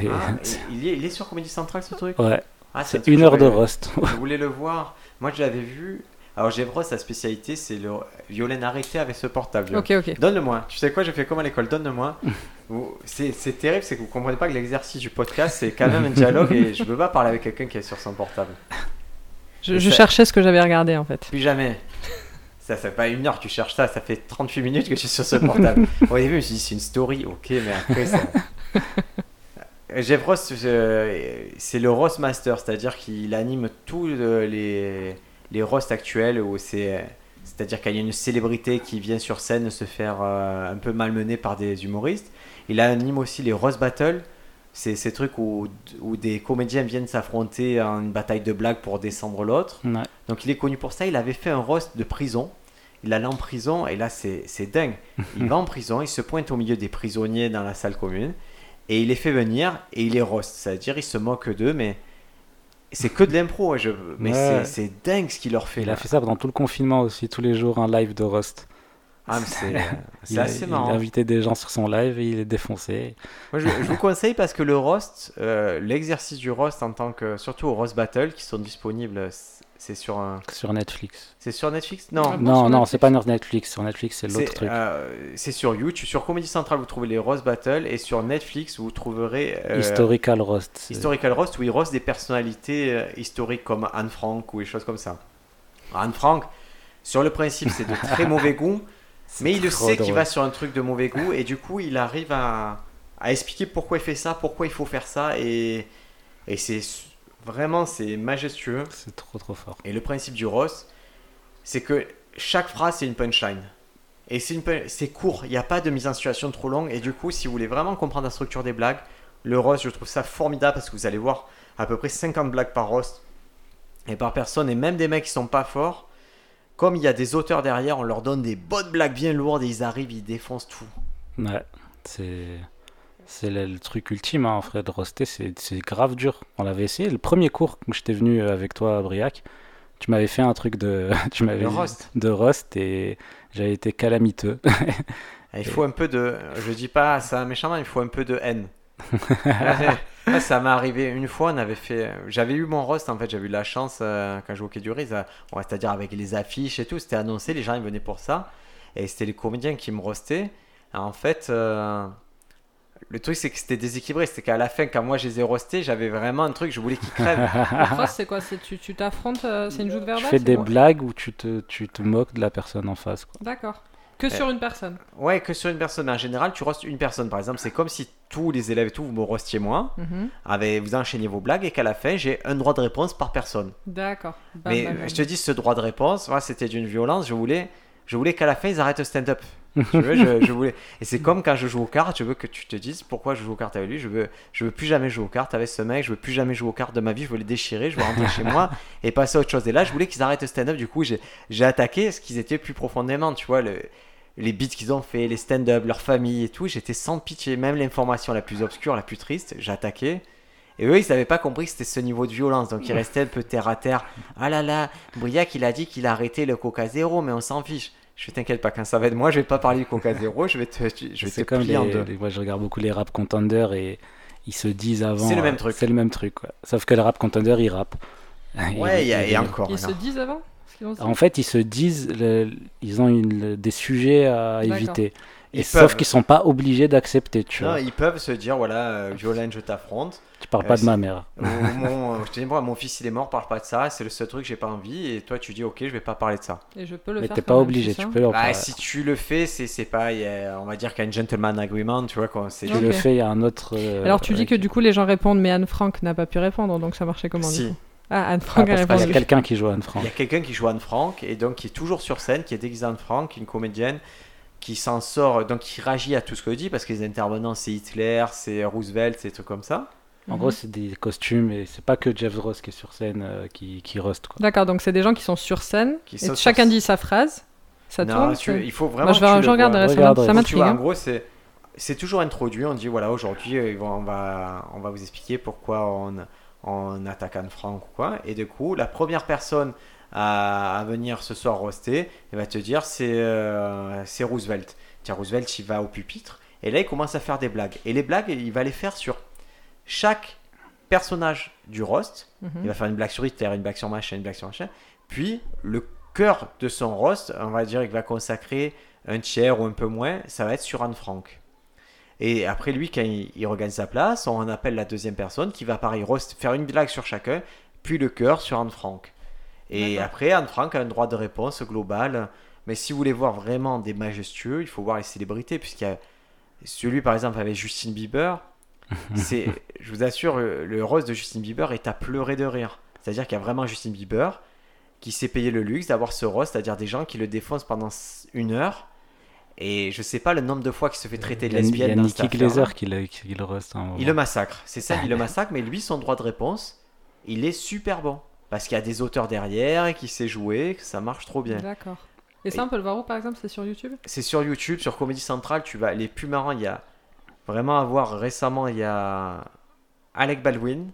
[SPEAKER 2] Et
[SPEAKER 1] Ah, il, est, il est sur Comédie Centrale ce truc?
[SPEAKER 2] Ouais,
[SPEAKER 1] Ah, un
[SPEAKER 2] c'est une heure de roast.
[SPEAKER 1] Je voulais le voir? Moi, je l'avais vu. Alors, Gévros, sa spécialité, c'est le. Violaine, arrêtez avec ce portable.
[SPEAKER 3] Ok, ok.
[SPEAKER 1] Donne-le-moi. Tu sais quoi, j'ai fait comme à l'école, donne-le-moi. C'est terrible, c'est que vous comprenez pas que l'exercice du podcast, c'est quand même un dialogue et je peux pas parler avec quelqu'un qui est sur son portable.
[SPEAKER 3] Je,
[SPEAKER 1] Et
[SPEAKER 3] je
[SPEAKER 1] ça-
[SPEAKER 3] cherchais ce que j'avais regardé en fait.
[SPEAKER 1] Plus jamais. Ça, ça fait pas une heure que tu cherches ça, ça fait 38 minutes que je suis sur ce portable. Au début, je me suis dit, c'est une story, ok, mais après, ça. Jeff Ross, c'est le Ross Master, c'est-à-dire qu'il anime tous euh, les, les roasts actuels où c'est. C'est-à-dire qu'il y a une célébrité qui vient sur scène se faire euh, un peu malmener par des humoristes. Il anime aussi les roast battles. C'est ces trucs où, où des comédiens viennent s'affronter en une bataille de blagues pour descendre l'autre.
[SPEAKER 2] Ouais.
[SPEAKER 1] Donc il est connu pour ça. Il avait fait un roast de prison. Il allait en prison et là c'est c'est dingue. Il va en prison, il se pointe au milieu des prisonniers dans la salle commune et il les fait venir et il les roast. C'est-à-dire il se moque d'eux, mais c'est que de l'impro. hein, Je... Mais
[SPEAKER 2] Ouais.
[SPEAKER 1] c'est- dingue ce qu'il leur fait
[SPEAKER 2] Il
[SPEAKER 1] là.
[SPEAKER 2] a fait ça pendant tout le confinement aussi, tous les jours un live de roast.
[SPEAKER 1] Ah, mais c'est c'est
[SPEAKER 2] Il, a-
[SPEAKER 1] assez
[SPEAKER 2] il
[SPEAKER 1] marrant.
[SPEAKER 2] a invité des gens sur son live et il est défoncé.
[SPEAKER 1] Moi, je, je vous conseille parce que le roast, euh, l'exercice du roast en tant que surtout au roast battle qui sont disponibles, c'est sur un,
[SPEAKER 2] Sur Netflix.
[SPEAKER 1] c'est sur Netflix?
[SPEAKER 3] Ah
[SPEAKER 1] Non,
[SPEAKER 3] bon,
[SPEAKER 2] non, non, c'est pas sur Netflix. Sur Netflix, c'est l'autre truc.
[SPEAKER 1] euh, c'est sur YouTube, sur Comedy Central vous trouvez les roast battle et sur Netflix vous trouverez euh,
[SPEAKER 2] Historical Roast.
[SPEAKER 1] Historical Roast où ils roast des personnalités euh, historiques comme Anne Frank ou des choses comme ça. Anne Frank, sur le principe c'est de très mauvais goût, mais il le sait qu'il va sur un truc de mauvais goût et du coup il arrive à, à expliquer pourquoi il fait ça, pourquoi il faut faire ça et, et c'est vraiment c'est majestueux.
[SPEAKER 2] C'est trop trop fort.
[SPEAKER 1] Et le principe du roast, c'est que chaque phrase c'est une punchline. Et c'est une pun- c'est court, il n'y a pas de mise en situation trop longue. Et du coup, si vous voulez vraiment comprendre la structure des blagues, le roast, je trouve ça formidable parce que vous allez voir à peu près 50 blagues par roast et par personne. Et même des mecs qui sont pas forts, comme il y a des auteurs derrière, on leur donne des bonnes blagues bien lourdes et ils arrivent, ils défoncent tout.
[SPEAKER 2] Ouais, c'est. C'est le, le truc ultime, hein, de roster, c'est grave dur. On l'avait essayé. Le premier cours où j'étais venu avec toi à Briac, tu m'avais fait un truc de, tu m'avais
[SPEAKER 1] roast.
[SPEAKER 2] de roast et j'avais été calamiteux.
[SPEAKER 1] Et Il faut un peu de. Je dis pas ça méchamment, il faut un peu de haine. Ça m'est arrivé une fois, on avait fait. J'avais eu mon roast en fait, j'avais eu la chance euh, quand je jouais au Quai du Riz, ouais, c'est-à-dire avec les affiches et tout, c'était annoncé, les gens ils venaient pour ça. Et c'était les comédiens qui me roastaient. Et en fait, euh, le truc c'est que c'était déséquilibré, c'était qu'à la fin, quand moi je les ai roastés, j'avais vraiment un truc, je voulais qu'ils crèvent.
[SPEAKER 3] C'est quoi? C'est tu tu t'affrontes, euh, c'est une joute
[SPEAKER 2] Tu
[SPEAKER 3] verbale
[SPEAKER 2] fais
[SPEAKER 3] c'est
[SPEAKER 2] des blagues où tu te, tu te moques de la personne en face.
[SPEAKER 3] D'accord. Que sur une personne.
[SPEAKER 1] ouais, que sur une personne, mais en général, tu roastes une personne par exemple, c'est comme si tous les élèves et tout, vous me roastiez moi,
[SPEAKER 3] Mhm.
[SPEAKER 1] avec, vous enchaîniez vos blagues et qu'à la fin, j'ai un droit de réponse par personne.
[SPEAKER 3] D'accord.
[SPEAKER 1] Mais
[SPEAKER 3] bam, bam.
[SPEAKER 1] je te dis, ce droit de réponse, c'était d'une violence. Je voulais, je voulais qu'à la fin, ils arrêtent le stand-up. Je, voulais. Et c'est comme quand je joue aux cartes, je veux que tu te dises pourquoi je joue aux cartes avec lui. Je veux, je veux plus jamais jouer aux cartes avec ce mec. Je veux plus jamais jouer aux cartes de ma vie. Je veux les déchirer. Je veux rentrer chez moi et passer à autre chose. Et là, je voulais qu'ils arrêtent le stand-up. Du coup, j'ai, attaqué ce qu'ils étaient plus profondément. Tu vois, le, les beats qu'ils ont fait, les stand-up, leur famille et tout. J'étais sans pitié. Même l'information la plus obscure, la plus triste, j'attaquais. Et eux, ils n'avaient pas compris que c'était ce niveau de violence. Donc, ils restaient un peu terre à terre. Ah là là, Briac, il a dit qu'il a arrêté le Coca Zéro, mais on s'en fiche. Je t'inquiète pas, quand ça va être moi, je vais pas parler du Coca Zéro, je vais te, je vais te
[SPEAKER 2] comme
[SPEAKER 1] plier
[SPEAKER 2] les,
[SPEAKER 1] en deux.
[SPEAKER 2] les- moi, je regarde beaucoup les rap contenders et ils se disent avant.
[SPEAKER 1] C'est le même truc.
[SPEAKER 2] C'est le même truc. quoi. Sauf que le rap contender, il rappe.
[SPEAKER 1] Ouais, il y a- et encore.
[SPEAKER 3] Ils se disent avant
[SPEAKER 2] En fait, ils se disent, le- ils ont une- des sujets à
[SPEAKER 3] D'accord.
[SPEAKER 2] Et sauf qu'ils sont pas obligés d'accepter, tu
[SPEAKER 1] Non,
[SPEAKER 2] vois.
[SPEAKER 1] ils peuvent se dire, voilà, euh, Violaine, je t'affronte.
[SPEAKER 2] Tu parles
[SPEAKER 1] euh,
[SPEAKER 2] pas de
[SPEAKER 1] c'est-
[SPEAKER 2] ma mère.
[SPEAKER 1] Ou mon, euh, je te dis, moi, mon fils, il est mort, parle pas de ça, c'est le seul truc que j'ai pas envie. Et toi, tu dis, ok, je vais pas parler de ça.
[SPEAKER 3] Et je peux le
[SPEAKER 2] Mais
[SPEAKER 3] faire.
[SPEAKER 2] t'es pas obligé, tu peux leur
[SPEAKER 1] Bah, si tu le fais, c'est c'est pas, il y a- on va dire qu'il y a un gentleman agreement, tu vois, quand c'est
[SPEAKER 2] Tu le fais, il y a un autre. euh,
[SPEAKER 3] Alors tu dis que du coup les gens répondent, mais Anne Frank n'a pas pu répondre, donc ça marchait comment du
[SPEAKER 1] Si.
[SPEAKER 3] coup Ah, Anne
[SPEAKER 2] Ah,
[SPEAKER 3] Frank a
[SPEAKER 2] parce qu'il y a quelqu'un qui joue Anne
[SPEAKER 1] Il
[SPEAKER 2] Frank.
[SPEAKER 1] y a quelqu'un qui joue Anne Frank et donc qui est toujours sur scène, qui est déguisé Anne Frank, une comédienne qui s'en sort, donc qui réagit à tout ce que dit parce que les intervenants c'est Hitler, c'est Roosevelt, c'est des trucs comme ça.
[SPEAKER 2] En gros, c'est des costumes et c'est pas que Jeff Ross qui est sur scène euh, qui, qui roast. Quoi.
[SPEAKER 3] D'accord, donc c'est des gens qui sont sur scène,
[SPEAKER 1] Qui
[SPEAKER 3] et
[SPEAKER 1] sur
[SPEAKER 3] chacun dit sa phrase, ça
[SPEAKER 1] non,
[SPEAKER 3] tourne.
[SPEAKER 1] tu- il faut vraiment.
[SPEAKER 3] Moi je, vais, regarderai,
[SPEAKER 2] Regarde,
[SPEAKER 3] ça m'intrigue.
[SPEAKER 1] en
[SPEAKER 3] hein.
[SPEAKER 1] gros, c'est c'est toujours introduit. On dit voilà, aujourd'hui, euh, on va on va vous expliquer pourquoi on on attaque Anne Frank ou quoi. Et du coup, la première personne à, à venir ce soir roaster, elle va te dire c'est euh, c'est Roosevelt. Tiens, Roosevelt, il va au pupitre et là, il commence à faire des blagues. Et les blagues, il va les faire sur chaque personnage du roast.
[SPEAKER 3] Mhm.
[SPEAKER 1] Il va faire une blague sur Hitler, une blague sur machin, une blague sur machin. Puis, le cœur de son roast, on va dire qu'il va consacrer un tiers ou un peu moins, ça va être sur Anne Frank. Et après, lui, quand il, il regagne sa place, on appelle la deuxième personne qui va, pareil, roast, faire une blague sur chacun, puis le cœur sur Anne Frank. Et après, Anne Frank a un droit de réponse global. Mais si vous voulez voir vraiment des majestueux, il faut voir les célébrités, puisqu'il y a celui, par exemple, avec Justin Bieber. c'est, je vous assure, le, roast de Justin Bieber est à pleurer de rire. C'est-à-dire qu'il y a vraiment Justin Bieber qui s'est payé le luxe d'avoir ce roast, c'est-à-dire des gens qui le défoncent pendant une heure. Et je sais pas le nombre de fois qu'il se fait traiter de
[SPEAKER 2] a, il y a
[SPEAKER 1] lesbienne
[SPEAKER 2] Nicky. Glazer qui le, qui le roast. moment.
[SPEAKER 1] Il le massacre, c'est ça, il le massacre, mais lui, son droit de réponse, il est super bon. Parce qu'il y a des auteurs derrière et qui sait jouer, que ça marche trop bien.
[SPEAKER 3] D'accord. Et ça, on peut le voir où par exemple C'est sur YouTube?
[SPEAKER 1] C'est sur YouTube, sur Comedy Central, tu vas. Les plus marrants, il y a vraiment à voir récemment, il y a Alec Baldwin,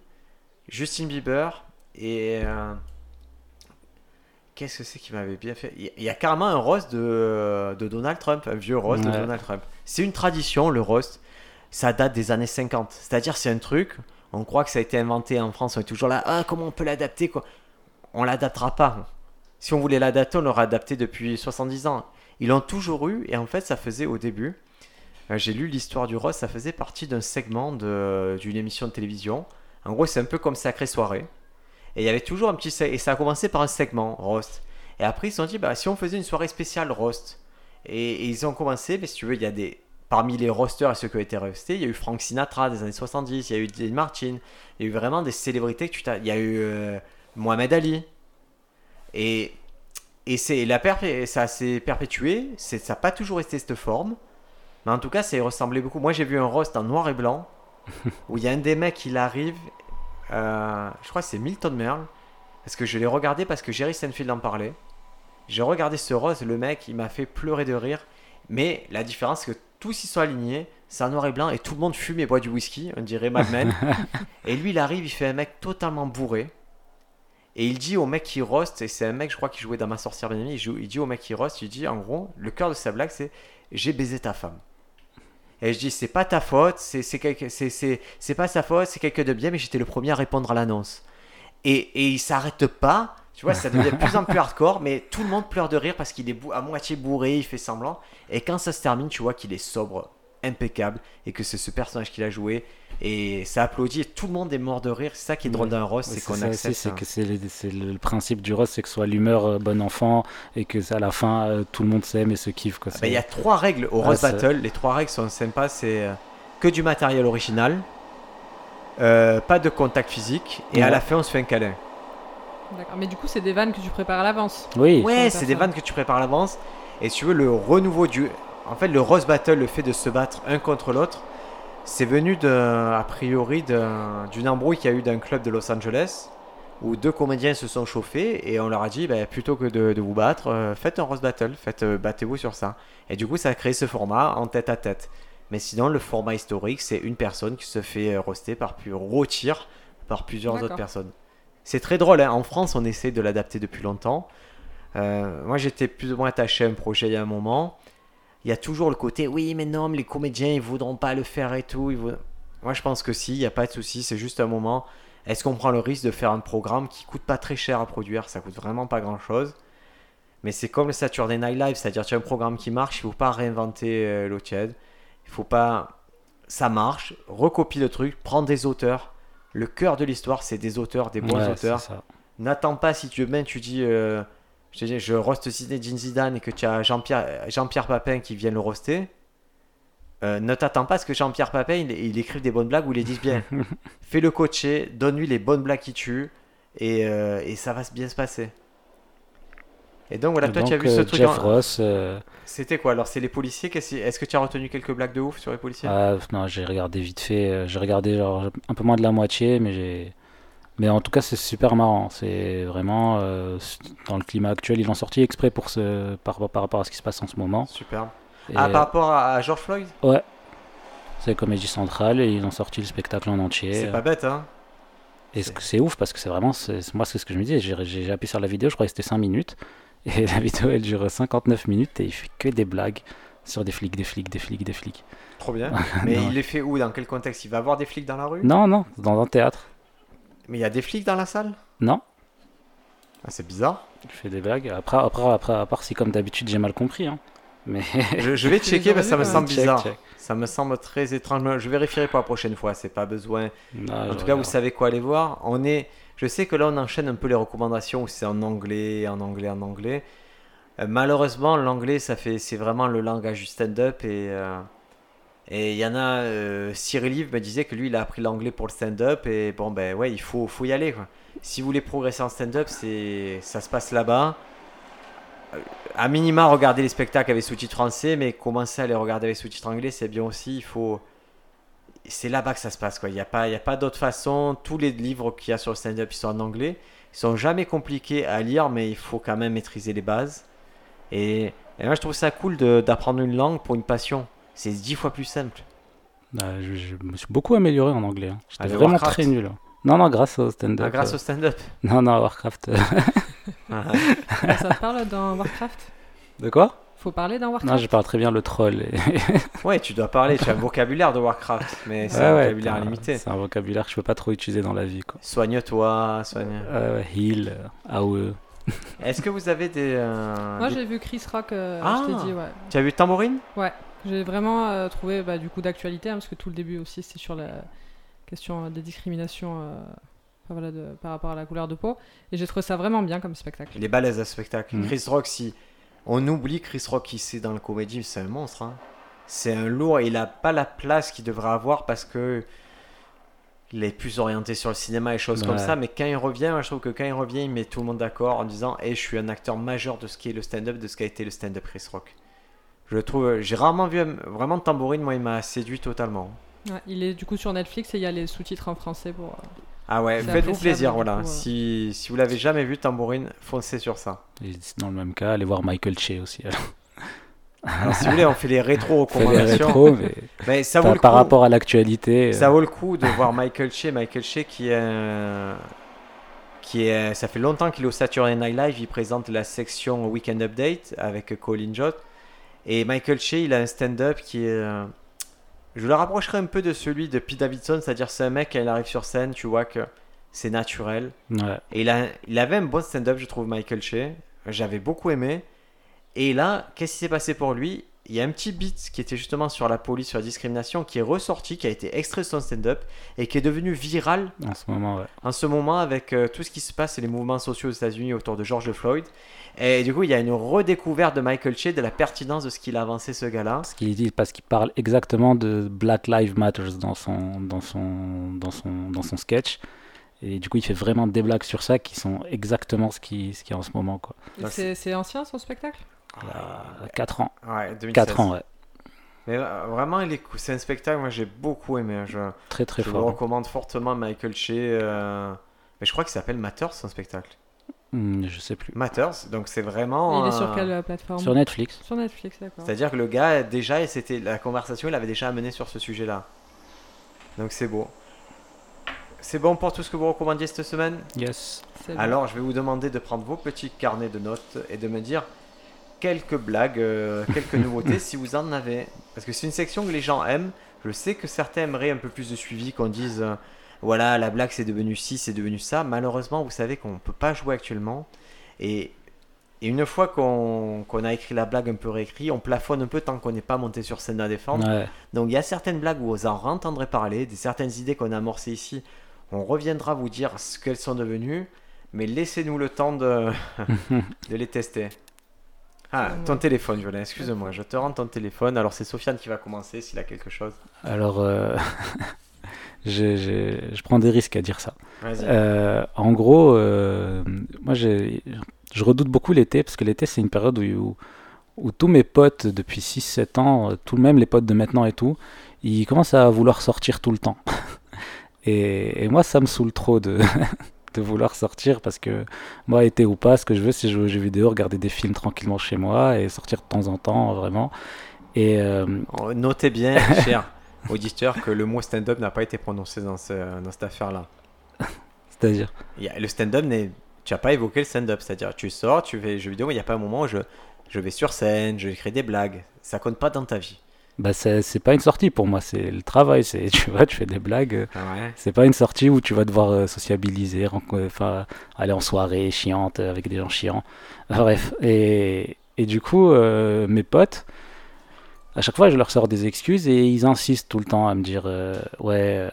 [SPEAKER 1] Justin Bieber et. euh, Qu'est-ce que c'est qui m'avait bien fait? Il y a- carrément un roast de, de Donald Trump, un vieux roast de. Donald Trump. C'est une tradition, le roast. Ça date des années 50. C'est-à-dire, c'est un truc, on croit que ça a été inventé en France, on est toujours là, ah, comment on peut l'adapter quoi? On l'adaptera pas. Si on voulait l'adapter, on l'aurait adapté depuis 70 ans. Ils l'ont toujours eu, et en fait, ça faisait au début. euh, J'ai lu l'histoire du roast, ça faisait partie d'un segment d'une émission de télévision. En gros, c'est un peu comme Sacré Soirée. Et il y avait toujours un petit. Et ça a commencé par un segment, roast. Et après, ils se sont dit, bah, si on faisait une soirée spéciale roast. Et, et ils ont commencé, mais si tu veux, il y a des. Parmi les roasters et ceux qui ont été roastés, il y a eu Frank Sinatra des années 70, il y a eu Dean Martin, il y a eu vraiment des célébrités que tu t'as. Il y a eu euh, Mohamed Ali. Et, et c'est la perpé- ça s'est perpétué, c'est, ça n'a pas toujours resté cette forme. Mais en tout cas, ça y ressemblait beaucoup. Moi, j'ai vu un roast en noir et blanc où il y a un des mecs, il arrive, euh, je crois que c'est Milton Merle, parce que je l'ai regardé parce que Jerry Seinfeld en parlait. J'ai regardé ce rose, le mec, il m'a fait pleurer de rire. Mais la différence, c'est que tous ils sont alignés, c'est en noir et blanc, et tout le monde fume et boit du whisky, on dirait Mad Men. et lui, il arrive, il fait un mec totalement bourré. Et il dit au mec qui roast, et c'est un mec, je crois, qui jouait dans Ma sorcière bien aimée, il, joue- il dit au mec qui roast, il dit en gros, le cœur de sa blague, c'est J'ai baisé ta femme. Et je dis, c'est pas ta faute, c'est c'est- c'est- c'est pas sa faute, c'est quelqu'un de bien, mais j'étais le premier à répondre à l'annonce. Et, et il s'arrête pas, tu vois, ça devient de plus en plus hardcore, mais tout le monde pleure de rire parce qu'il est à moitié bourré, il fait semblant. Et quand ça se termine, tu vois qu'il est sobre, impeccable, et que c'est ce personnage qu'il a joué. Et ça applaudit, et tout le monde est mort de rire. C'est ça qui est drôle d'un Ross, c'est qu'on accepte.
[SPEAKER 2] c'est que c'est le, principe du roast, c'est que ce soit l'humeur euh, bon enfant et que à la fin euh, tout le monde s'aime et se kiffe.
[SPEAKER 1] Ah bah,
[SPEAKER 2] C'est-
[SPEAKER 1] Il y a trois règles au
[SPEAKER 2] Ah, c'est-
[SPEAKER 1] Battle. Les trois règles sont sympas. C'est euh, que du matériel original, pas de contact physique, et à la fin on se fait un câlin.
[SPEAKER 3] D'accord. Mais du coup, c'est des vannes que tu prépares à l'avance.
[SPEAKER 2] Oui,
[SPEAKER 1] Ouais, c'est des vannes que tu prépares à l'avance. Et si tu veux, le renouveau du. En fait, le Rose Battle, le fait de se battre un contre l'autre, c'est venu de, a priori d'un- d'une embrouille qu'il y a eu d'un club de Los Angeles où deux comédiens se sont chauffés et on leur a dit bah, plutôt que de, de vous battre, euh, faites un Rose Battle, faites, euh, battez-vous sur ça. Et du coup, ça a créé ce format en tête à tête. Mais sinon, le format historique, c'est une personne qui se fait euh, roaster par plus rôtir par plusieurs autres personnes. C'est très drôle. hein. En France, on essaie de l'adapter depuis longtemps. Euh, moi, j'étais plus ou moins attaché à un projet il y a un moment. Il y a toujours le côté, oui, mais non, les comédiens, ils voudront pas le faire et tout. Moi, je pense que si, il n'y a pas de souci. C'est juste un moment. Est-ce qu'on prend le risque de faire un programme qui coûte pas très cher à produire? Ça coûte vraiment pas grand-chose. Mais c'est comme le Saturday Night Live, c'est-à-dire tu as un programme qui marche, il faut pas réinventer euh, tiède. Il faut pas... Ça marche, recopie le truc, prends des auteurs. Le cœur de l'histoire, c'est des auteurs, des bons
[SPEAKER 2] Ouais,
[SPEAKER 1] auteurs. N'attends pas si tu demain tu dis euh, je, te dis, je roast Zinedine Zidane et que tu as Jean-Pierre Jean-Pierre Papin qui vient le roaster. euh, ne t'attends pas à ce que Jean-Pierre Papin il, il écrive des bonnes blagues ou il les dise bien. Fais-le coacher, donne-lui les bonnes blagues qui tuent et, euh, et ça va bien se passer. Et donc voilà, toi tu as vu ce
[SPEAKER 2] euh,
[SPEAKER 1] truc.
[SPEAKER 2] Jeff
[SPEAKER 1] en-
[SPEAKER 2] Ross, euh,
[SPEAKER 1] C'était quoi? Alors C'est les policiers? Est-ce que tu as retenu quelques blagues de ouf sur les policiers?
[SPEAKER 2] Ah, non, j'ai regardé vite fait, euh, j'ai regardé genre un peu moins de la moitié, mais j'ai. Mais en tout cas, c'est super marrant. C'est vraiment euh, dans le climat actuel. Ils l'ont sorti exprès pour ce, par, par rapport à ce qui se passe en ce moment.
[SPEAKER 1] Superbe.
[SPEAKER 2] Et,
[SPEAKER 1] Ah, par rapport à, George Floyd?
[SPEAKER 2] Ouais. C'est Comédie Centrale et ils ont sorti le spectacle en entier.
[SPEAKER 1] C'est pas bête, hein
[SPEAKER 2] Et c'est ouf parce que c'est vraiment, moi c'est ce que je me disais, j'ai appuyé sur la vidéo, je crois que c'était 5 minutes, et la vidéo elle dure 59 minutes et il fait que des blagues sur des flics, des flics, des flics, des flics.
[SPEAKER 1] Trop bien. Mais
[SPEAKER 2] Non.
[SPEAKER 1] il les fait où? Dans quel contexte? Il va avoir des flics dans la rue?
[SPEAKER 2] Non, non, dans un théâtre.
[SPEAKER 1] Mais il y a des flics dans la salle?
[SPEAKER 2] Non,
[SPEAKER 1] Ah, c'est bizarre.
[SPEAKER 2] il fait des blagues. Après, après, après, à part si comme d'habitude j'ai mal compris. Hein. Mais
[SPEAKER 1] Je, je vais checker, mais ça me semble
[SPEAKER 2] Check,
[SPEAKER 1] bizarre.
[SPEAKER 2] check.
[SPEAKER 1] Ça me semble très étrange. Je vérifierai pour la prochaine fois. C'est pas besoin.
[SPEAKER 2] Non,
[SPEAKER 1] En tout cas, vous savez quoi aller voir. On est. Je sais que là, on enchaîne un peu les recommandations c'est en anglais, en anglais, en anglais. Euh, malheureusement, l'anglais, ça fait, c'est vraiment le langage du stand-up et euh, et il y en a. euh, Cyril Yves me disait que lui, il a appris l'anglais pour le stand-up et bon ben ouais, il faut, faut y aller. Quoi. Si vous voulez progresser en stand-up, c'est, ça se passe là-bas. Euh, À minima, regardez les spectacles avec sous-titres français, mais commencer à les regarder avec sous-titres anglais, c'est bien aussi. Il faut c'est là-bas que ça se passe. quoi. Il n'y a pas, il y a pas d'autre façon. Tous les livres qu'il y a sur le stand-up, ils sont en anglais. Ils sont jamais compliqués à lire, mais il faut quand même maîtriser les bases. Et, et moi, je trouve ça cool d'apprendre une langue pour une passion. C'est dix fois plus simple.
[SPEAKER 2] Euh, je, je me suis beaucoup amélioré en anglais. hein. J'étais
[SPEAKER 1] Avec
[SPEAKER 2] vraiment
[SPEAKER 1] Warcraft.
[SPEAKER 2] très nul. hein. Non, non, grâce au stand-up.
[SPEAKER 1] Ah, grâce
[SPEAKER 2] euh,
[SPEAKER 1] au stand-up.
[SPEAKER 2] Non, non, Warcraft. euh.
[SPEAKER 3] Ah, ça te parle dans Warcraft?
[SPEAKER 2] De quoi?
[SPEAKER 3] Faut parler dans Warcraft
[SPEAKER 2] Non, je parle très bien le troll. et-
[SPEAKER 1] ouais, tu dois parler. Tu as un vocabulaire de Warcraft, mais c'est
[SPEAKER 2] Ouais,
[SPEAKER 1] un
[SPEAKER 2] ouais,
[SPEAKER 1] vocabulaire limité.
[SPEAKER 2] C'est un vocabulaire que je peux pas trop utiliser dans la vie. Quoi.
[SPEAKER 1] Soigne-toi, soigne.
[SPEAKER 2] Euh, heal, AOE.
[SPEAKER 1] Est-ce que vous avez des. euh,
[SPEAKER 3] Moi
[SPEAKER 1] des-
[SPEAKER 3] j'ai vu Chris Rock, euh,
[SPEAKER 1] Ah.
[SPEAKER 3] je t'ai dit, ouais.
[SPEAKER 1] Tu as vu Tambourine?
[SPEAKER 3] J'ai vraiment euh, trouvé bah, du coup d'actualité, hein, parce que tout le début aussi c'était sur la question des discriminations euh, enfin, voilà, de- par rapport à la couleur de peau. Et j'ai trouvé ça vraiment bien comme spectacle.
[SPEAKER 1] Il est balèze à ce spectacle.
[SPEAKER 2] Mm.
[SPEAKER 1] Chris Rock, si on oublie Chris Rock ici dans le comédie, c'est un monstre. hein. C'est un lourd et il a pas la place qu'il devrait avoir parce que il est plus orienté sur le cinéma et choses comme ça. Mais quand il revient, moi, je trouve que quand il revient, il met tout le monde d'accord en disant "Eh, je suis un acteur majeur de ce qui est le stand-up, de ce qu'a été le stand-up Chris Rock." Je le trouve, j'ai rarement vu un- vraiment Tambourine. Moi, il m'a séduit totalement.
[SPEAKER 3] Ouais, il est du coup sur Netflix et il y a les sous-titres en français pour.
[SPEAKER 1] Ah ouais, faites-vous plaisir, voilà.
[SPEAKER 3] coup.
[SPEAKER 1] Si, si vous l'avez jamais vu, Tambourine, foncez sur ça.
[SPEAKER 2] Et dans le même cas, allez voir Michael Che aussi. alors.
[SPEAKER 1] Alors, si vous voulez, on fait les rétro recommandations.
[SPEAKER 2] rétros, mais
[SPEAKER 1] Mais ça vaut
[SPEAKER 2] par,
[SPEAKER 1] le
[SPEAKER 2] par
[SPEAKER 1] coup.
[SPEAKER 2] rapport à l'actualité.
[SPEAKER 1] Ça
[SPEAKER 2] euh,
[SPEAKER 1] vaut le coup de voir Michael Che. Michael Che qui est, qui est, ça fait longtemps qu'il est au Saturday Night Live. Il présente la section Weekend Update avec Colin Jott. Et Michael Che, il a un stand-up qui est, je le rapprocherai un peu de celui de Pete Davidson, c'est-à-dire c'est un mec quand il arrive sur scène, tu vois que c'est naturel.
[SPEAKER 2] ouais.
[SPEAKER 1] Et il, a, il avait un bon stand-up, je trouve, Michael Che. J'avais beaucoup aimé. Et là, qu'est-ce qui s'est passé pour lui? Il y a un petit beat qui était justement sur la police, sur la discrimination, qui est ressorti, qui a été extrait de son stand-up et qui est devenu viral
[SPEAKER 2] En ce moment, ouais.
[SPEAKER 1] en ce moment avec euh, tout ce qui se passe et les mouvements sociaux aux États-Unis autour de George Floyd. Et du coup, il y a une redécouverte de Michael Che, de la pertinence de ce qu'il a avancé ce gars-là.
[SPEAKER 2] Parce qu'il dit, parce qu'il parle exactement de Black Lives Matter dans son, dans son, dans son, dans son sketch. Et du coup, il fait vraiment des blagues sur ça qui sont exactement ce qui, ce qui est en ce moment, quoi.
[SPEAKER 3] C'est c'est ancien son spectacle?
[SPEAKER 2] Il a 4 ans.
[SPEAKER 1] Ouais, 2016.
[SPEAKER 2] 4 ans, ouais.
[SPEAKER 1] Mais euh, vraiment, il est cool. c'est un spectacle, moi j'ai beaucoup aimé. hein. Je,
[SPEAKER 2] Très, très
[SPEAKER 1] je
[SPEAKER 2] fort.
[SPEAKER 1] recommande fortement Michael Che. euh, Mais je crois qu'il s'appelle Matters, son spectacle.
[SPEAKER 2] Hmm, je sais plus.
[SPEAKER 1] Matters, donc c'est vraiment.
[SPEAKER 3] Il est sur quelle euh, plateforme
[SPEAKER 2] Sur Netflix.
[SPEAKER 3] Sur Netflix, d'accord.
[SPEAKER 1] C'est-à-dire que le gars, déjà, et c'était la conversation, il avait déjà amené sur ce sujet-là. Donc c'est beau. C'est bon pour tout ce que vous recommandiez cette semaine?
[SPEAKER 2] Yes.
[SPEAKER 1] Alors, je vais vous demander de prendre vos petits carnets de notes et de me dire quelques blagues, euh, quelques nouveautés si vous en avez. Parce que c'est une section que les gens aiment. Je sais que certains aimeraient un peu plus de suivi, qu'on dise euh, voilà, la blague c'est devenu ci, c'est devenu ça. Malheureusement, vous savez qu'on ne peut pas jouer actuellement. Et, et une fois qu'on a écrit la blague un peu réécrit, on plafonne un peu tant qu'on n'est pas monté sur scène à défendre.
[SPEAKER 2] Ouais.
[SPEAKER 1] Donc il y a certaines blagues où vous en entendrez parler, des certaines idées qu'on a amorcées ici. On reviendra vous dire ce qu'elles sont devenues, mais laissez-nous le temps de, de les tester. Ah, ton téléphone, Violain, excuse-moi, je te rends ton téléphone. Alors c'est Sofiane qui va commencer s'il a quelque chose.
[SPEAKER 2] Alors, euh, je, je- je prends des risques à dire ça. Euh, en gros, euh, moi, je redoute beaucoup l'été parce que l'été, c'est une période où, où tous mes potes depuis 6-7 ans, euh, tout même les potes de maintenant et tout, ils commencent à vouloir sortir tout le temps. Et, et moi, ça me saoule trop de, de vouloir sortir parce que moi, été ou pas, ce que je veux, c'est jouer aux jeux vidéo, regarder des films tranquillement chez moi et sortir de temps en temps, vraiment. Et euh,
[SPEAKER 1] Oh, Notez bien, cher auditeur, que le mot stand-up n'a pas été prononcé dans, ce- dans cette affaire-là.
[SPEAKER 2] c'est-à-dire,
[SPEAKER 1] Le stand-up, tu n'as pas évoqué le stand-up, c'est-à-dire tu sors, tu fais jeux vidéo, mais il n'y a pas un moment où je, je vais sur scène, je crée des blagues. Ça compte pas dans ta vie.
[SPEAKER 2] bah, c'est pas une sortie pour moi, c'est le travail. C'est tu vois, tu fais des blagues. euh,
[SPEAKER 1] Ah ouais
[SPEAKER 2] C'est pas une sortie où tu vas devoir euh, sociabiliser, enfin, aller en soirée chiante euh, avec des gens chiants. Bref. Et, et du coup, euh, mes potes, à chaque fois, je leur sors des excuses et ils insistent tout le temps à me dire euh, Ouais, euh,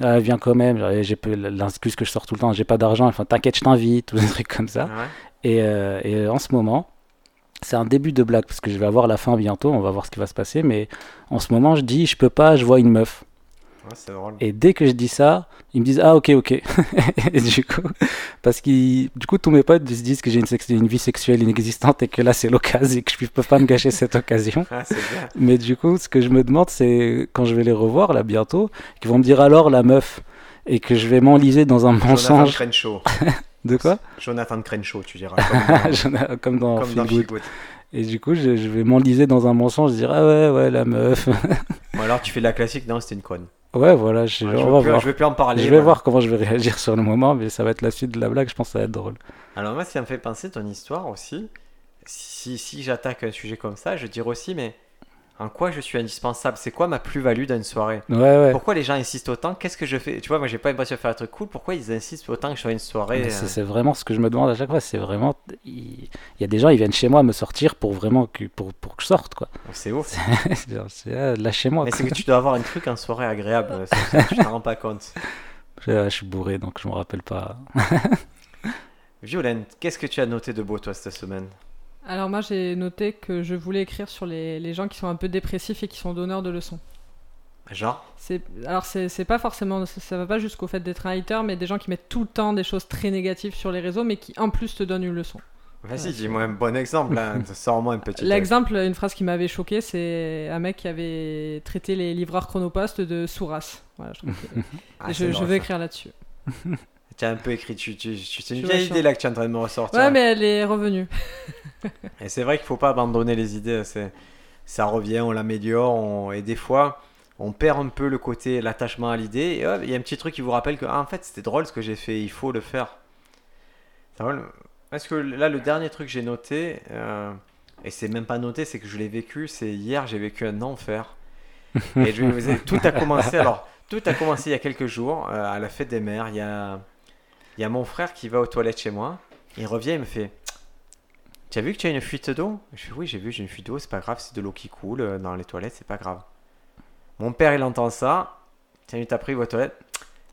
[SPEAKER 2] ah, viens quand même. J'ai l'excuse que je sors tout le temps j'ai pas d'argent. Enfin, t'inquiète, je t'invite, ou des trucs comme ça.
[SPEAKER 1] Ouais
[SPEAKER 2] Et, euh, et en ce moment, c'est un début de blague parce que je vais avoir la fin bientôt, on va voir ce qui va se passer. Mais en ce moment, je dis Je peux pas, je vois une meuf.
[SPEAKER 1] Ouais, c'est drôle.
[SPEAKER 2] Et dès que je dis ça, ils me disent ah ok ok. et du coup, parce qu'ils, du coup tous mes potes se disent que j'ai une, vie sexuelle inexistante et que là c'est l'occasion et que je peux pas me gâcher cette occasion.
[SPEAKER 1] Ah, bien.
[SPEAKER 2] Mais du coup, ce que je me demande c'est quand je vais les revoir là bientôt, qu'ils vont me dire alors la meuf et que je vais m'enliser dans un
[SPEAKER 1] Jonathan
[SPEAKER 2] mensonge.
[SPEAKER 1] Crenshaw.
[SPEAKER 2] De quoi?
[SPEAKER 1] Jonathan Crenshaw, tu diras. Comme,
[SPEAKER 2] dans
[SPEAKER 1] comme dans
[SPEAKER 2] Good.
[SPEAKER 1] Feel Good.
[SPEAKER 2] Et du coup, je, je vais m'enliser dans un mensonge, dire ah ouais ouais la meuf.
[SPEAKER 1] Ou alors tu fais la classique, non, c'était une conne.
[SPEAKER 2] Ouais voilà, je,
[SPEAKER 1] Ouais, je, veux plus,
[SPEAKER 2] voir.
[SPEAKER 1] je veux plus en parler.
[SPEAKER 2] Je vais voir comment je vais réagir sur le moment, mais ça va être la suite de la blague. Je pense que ça va être drôle.
[SPEAKER 1] Alors moi, ça me fait penser ton histoire aussi. Si, si j'attaque un sujet comme ça, je dirais aussi, mais en quoi je suis indispensable? C'est quoi ma plus-value dans une soirée?
[SPEAKER 2] Ouais ouais.
[SPEAKER 1] Pourquoi les gens insistent autant? Qu'est-ce que je fais? Tu vois, moi, j'ai pas l'impression de faire un truc cool. Pourquoi ils insistent autant que je sois une soirée euh,
[SPEAKER 2] C'est vraiment ce que je me demande à chaque fois. C'est vraiment. Il y a des gens, ils viennent chez moi me sortir pour vraiment que, pour, pour que je sorte, quoi.
[SPEAKER 1] C'est ouf.
[SPEAKER 2] C'est ah, Lâchez-moi.
[SPEAKER 1] Mais c'est que tu dois avoir un truc en soirée agréable. euh, tu t'en rends pas compte.
[SPEAKER 2] Je, je suis bourré, donc je me rappelle pas.
[SPEAKER 1] Violaine, qu'est-ce que tu as noté de beau toi cette semaine?
[SPEAKER 3] Alors moi j'ai noté que je voulais écrire sur les, les gens qui sont un peu dépressifs et qui sont donneurs de leçons.
[SPEAKER 1] Genre?
[SPEAKER 3] Alors c'est pas forcément ça, ça va pas jusqu'au fait d'être un hater mais des gens qui mettent tout le temps des choses très négatives sur les réseaux mais qui en plus te donnent une leçon.
[SPEAKER 1] Vas-y, dis-moi un bon exemple. là. Sors-moi un petit.
[SPEAKER 3] L'exemple, une phrase qui m'avait choqué, c'est un mec qui avait traité les livreurs chronopost de sourasse. Voilà, je, que-
[SPEAKER 1] Ah,
[SPEAKER 3] je,
[SPEAKER 1] ça.
[SPEAKER 3] écrire là-dessus.
[SPEAKER 1] Tu as un peu écrit, tu, tu, tu- c'est une vieille idée là que tu es en train de me ressortir.
[SPEAKER 3] Ouais, mais elle est revenue.
[SPEAKER 1] Et c'est vrai qu'il faut pas abandonner les idées. C'est, ça revient, on l'améliore, on- et des fois, on perd un peu le côté, l'attachement à l'idée. Et il y a un petit truc qui vous rappelle que, ah, en fait, c'était drôle ce que j'ai fait, il faut le faire. C'est drôle. Parce que là, le dernier truc que j'ai noté, euh, et c'est même pas noté, c'est que je l'ai vécu, c'est hier, j'ai vécu un enfer. et je vais vous dire, tout a commencé, alors, tout a commencé il y a quelques jours, euh, à la fête des mères. Il y a, il y a mon frère qui va aux toilettes chez moi. Il revient, il me fait Tu as vu que tu as une fuite d'eau? Je fais Oui, j'ai vu, j'ai une fuite d'eau, c'est pas grave, c'est de l'eau qui coule euh, dans les toilettes, c'est pas grave. Mon père, il entend ça. Cinq minutes après, il va aux toilettes.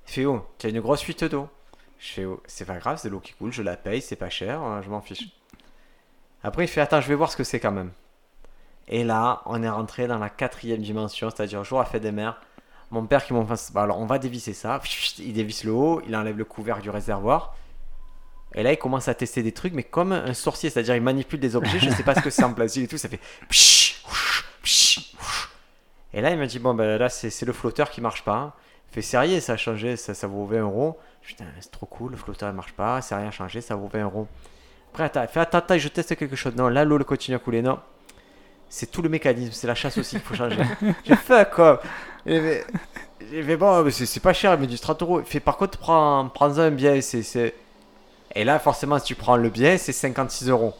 [SPEAKER 1] Il fait Oh, tu as une grosse fuite d'eau. Je fais Oh, c'est pas grave, c'est de l'eau qui coule, je la paye, c'est pas cher, euh, je m'en fiche. Après, il fait Attends, je vais voir ce que c'est quand même. Et là, on est rentré dans la quatrième dimension, c'est-à-dire jour à fête des mères. Mon père qui m'en face, bah alors on va dévisser ça. Il dévisse le haut, il enlève le couvercle du réservoir. Et là, il commence à tester des trucs, mais comme un sorcier, c'est-à-dire il manipule des objets, je sais pas ce que c'est en plastique et tout, ça fait. Et là, il m'a dit Bon, ben là, c'est le flotteur qui marche pas. Fait Sérieux, ça a changé, ça, ça vaut 20 euros. Putain, c'est trop cool, le flotteur il marche pas, c'est rien changé, ça vaut 20 euros. Après, attends, il fait Attends, attends, je teste quelque chose. Non, là, l'eau le continue à couler. Non, c'est tout le mécanisme, c'est la chasse aussi qu'il faut changer. J'ai fait quoi Et mais, bon, mais c'est pas cher, mais du 30 euros. Il fait par contre, prends, prends un bien, c'est. Et là, forcément, si tu prends le bien, c'est 56 euros.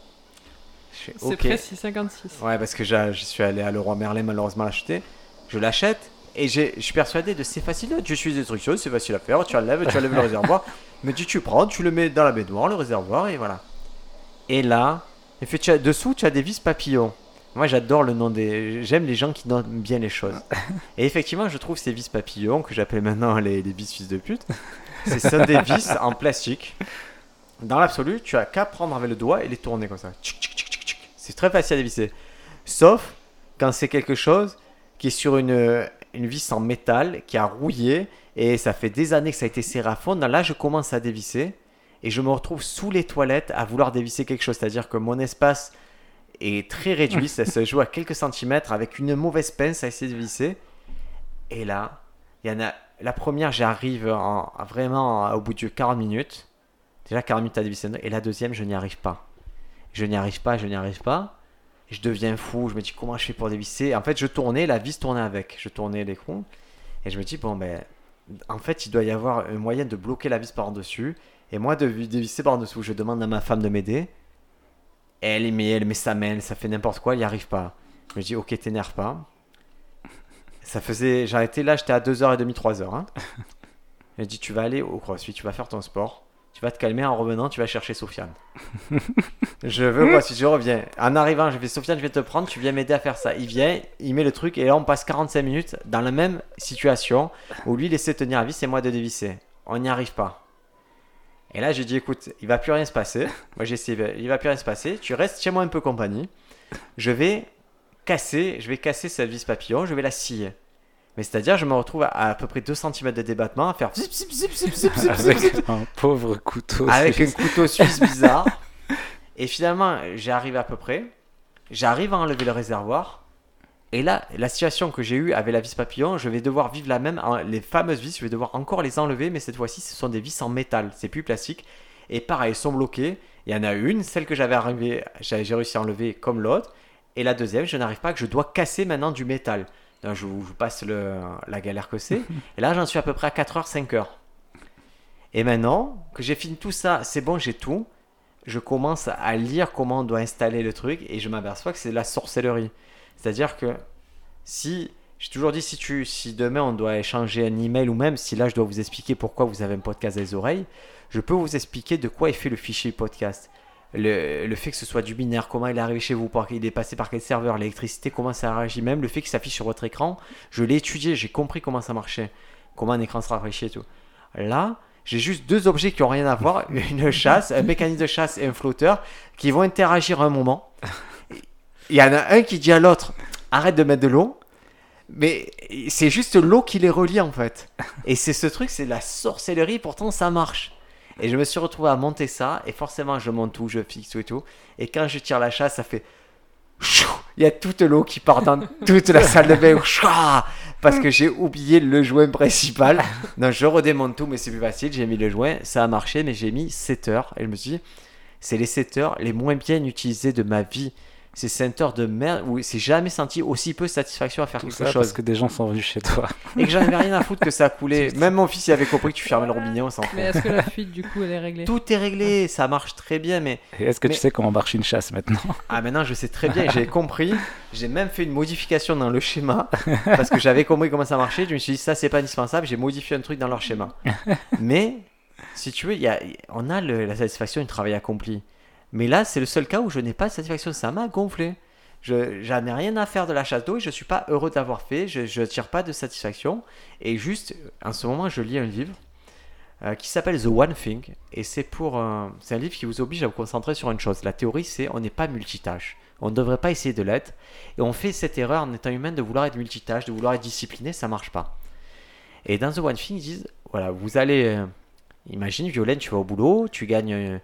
[SPEAKER 3] C'est
[SPEAKER 1] ok.
[SPEAKER 3] précis, 56.
[SPEAKER 1] Ouais, parce que je suis allé à Leroy Merlin malheureusement l'acheter. Je l'achète et je suis persuadé de c'est facile. Tu suis instructions, c'est facile à faire. Tu enlèves, tu enlèves le réservoir. Me dit tu prends, tu le mets dans la baignoire, le réservoir et voilà. Et là, il fait, tu as- dessous, tu as des vis papillons. Moi, j'adore le nom des. J'aime les gens qui nomment bien les choses. Et effectivement, je trouve ces vis papillons, que j'appelle maintenant les, les vis fils de pute, ce sont des vis en plastique. Dans l'absolu, tu as qu'à prendre avec le doigt et les tourner comme ça. C'est très facile à dévisser. Sauf quand c'est quelque chose qui est sur une, une vis en métal, qui a rouillé, et ça fait des années que ça a été serré à fond. Là, je commence à dévisser, et je me retrouve sous les toilettes à vouloir dévisser quelque chose. C'est-à-dire que mon espace est très réduit, ça se joue à quelques centimètres, avec une mauvaise pince à essayer de visser. Et là, il y en a... La première, j'arrive en- vraiment au bout de 40 minutes. Déjà 40 minutes à dévisser, et la deuxième, je n'y arrive pas. Je n'y arrive pas, je n'y arrive pas. Je deviens fou, je me dis comment je fais pour dévisser. En fait, je tournais, la vis tournait avec. Je tournais l'écran. Et je me dis, bon, ben, en fait, il doit y avoir un moyen de bloquer la vis par en dessus. Et moi, de dévisser par en dessous. Je demande à ma femme de m'aider. Elle, met, elle met sa main, ça fait n'importe quoi, il n'y arrive pas. Je me dis, ok, t'énerve pas. Ça faisait. J'ai arrêté là, j'étais à 2h30, 3h. Hein. Elle dit, tu vas aller au crossfit, tu vas faire ton sport. Tu vas te calmer en revenant, tu vas chercher Sofiane. je veux si je reviens. En arrivant, je fais Sofiane, je vais te prendre, tu viens m'aider à faire ça. Il vient, il met le truc, et là on passe 45 minutes dans la même situation où lui de tenir la vis et moi de dévisser. On n'y arrive pas. Et là, j'ai dit, écoute, il va plus rien se passer. Moi, j'ai essayé, il va plus rien se passer. Tu restes chez moi un peu compagnie. Je vais casser, je vais casser cette vis papillon, je vais la scier. Mais c'est-à-dire, je me retrouve à, à, peu près 2 cm de débattement à faire zip, zip, zip,
[SPEAKER 2] avec un pauvre couteau
[SPEAKER 1] avec
[SPEAKER 2] suisse.
[SPEAKER 1] un couteau suisse bizarre. Et finalement, j'arrive à peu près. J'arrive à enlever le réservoir. Et là, la situation que j'ai eue avec la vis papillon, je vais devoir vivre la même. en- Les fameuses vis, je vais devoir encore les enlever, mais cette fois-ci, ce sont des vis en métal. C'est plus plastique. Et pareil, elles sont bloquées. Il y en a une, celle que j'avais arrivé, j'ai réussi à enlever comme l'autre. Et la deuxième, je n'arrive pas, que je dois casser maintenant du métal. Donc, je vous je vous passe le, la galère que c'est. Et là, j'en suis à peu près à 4h, 5h. Et maintenant que j'ai fini tout ça, c'est bon, j'ai tout. Je commence à lire comment on doit installer le truc et je m'aperçois que c'est de la sorcellerie. C'est-à-dire que si, j'ai toujours dit, si, tu, si demain on doit échanger un email ou même si là je dois vous expliquer pourquoi vous avez un podcast à les oreilles, je peux vous expliquer de quoi est fait le fichier podcast. Le, fait que ce soit du binaire, comment il est arrivé chez vous, par- il est passé par quel serveur, l'électricité, comment ça réagit, même le fait qu'il s'affiche sur votre écran, je l'ai étudié, j'ai compris comment ça marchait, comment un écran se rafraîchit et tout. Là, j'ai juste deux objets qui ont rien à voir, une chasse, un mécanisme de chasse et un flotteur, qui vont interagir à un moment. Il y en a un qui dit à l'autre, arrête de mettre de l'eau. Mais c'est juste l'eau qui les relie en fait. Et c'est ce truc, c'est la sorcellerie, pourtant ça marche. Et je me suis retrouvé à monter ça, et forcément je monte tout, je fixe tout et tout. Et quand je tire la chasse, ça fait. Il y a toute l'eau qui part dans toute la salle de bain. Parce que j'ai oublié le joint principal. Non, je redémonte tout, mais c'est plus facile. J'ai mis le joint, ça a marché, mais j'ai mis 7 heures. Et je me suis dit, c'est les 7 heures les moins bien utilisées de ma vie. C'est 7 heures de merde où j'ai jamais senti aussi peu de satisfaction à faire
[SPEAKER 2] Tout
[SPEAKER 1] quelque
[SPEAKER 2] ça
[SPEAKER 1] chose.
[SPEAKER 2] parce que des gens sont venus chez toi.
[SPEAKER 1] Et que j'en avais rien à foutre que ça coulait. Même mon fils, il avait compris que tu fermais le robinet, on s'en fout.
[SPEAKER 3] Mais est-ce que la fuite, du coup, elle est réglée?
[SPEAKER 1] Tout est réglé, ça marche très bien, mais
[SPEAKER 2] Et Est-ce que
[SPEAKER 1] Mais-
[SPEAKER 2] tu sais comment marche une chasse maintenant?
[SPEAKER 1] Ah maintenant je sais très bien, j'ai compris. J'ai même fait une modification dans le schéma parce que j'avais compris comment ça marchait. Je me suis dit ça c'est pas indispensable. J'ai modifié un truc dans leur schéma. Mais si tu veux, il y a, on a le- la satisfaction du travail accompli. Mais là c'est le seul cas où je n'ai pas de satisfaction. Ça m'a gonflé. Je j'en ai rien à faire de la chasse d'eau et je suis pas heureux d'avoir fait. Je, je tire pas de satisfaction. Et juste en ce moment je lis un livre. euh, qui s'appelle The One Thing et c'est pour c'est un livre qui vous oblige à vous concentrer sur une chose. La théorie c'est on n'est pas multitâche. On ne devrait pas essayer de l'être. Et on fait cette erreur en étant humain de vouloir être multitâche, de vouloir être discipliné, ça marche pas. Et dans The One Thing, ils disent voilà, vous allez. euh, imagine, Violaine, tu vas au boulot, tu gagnes euh,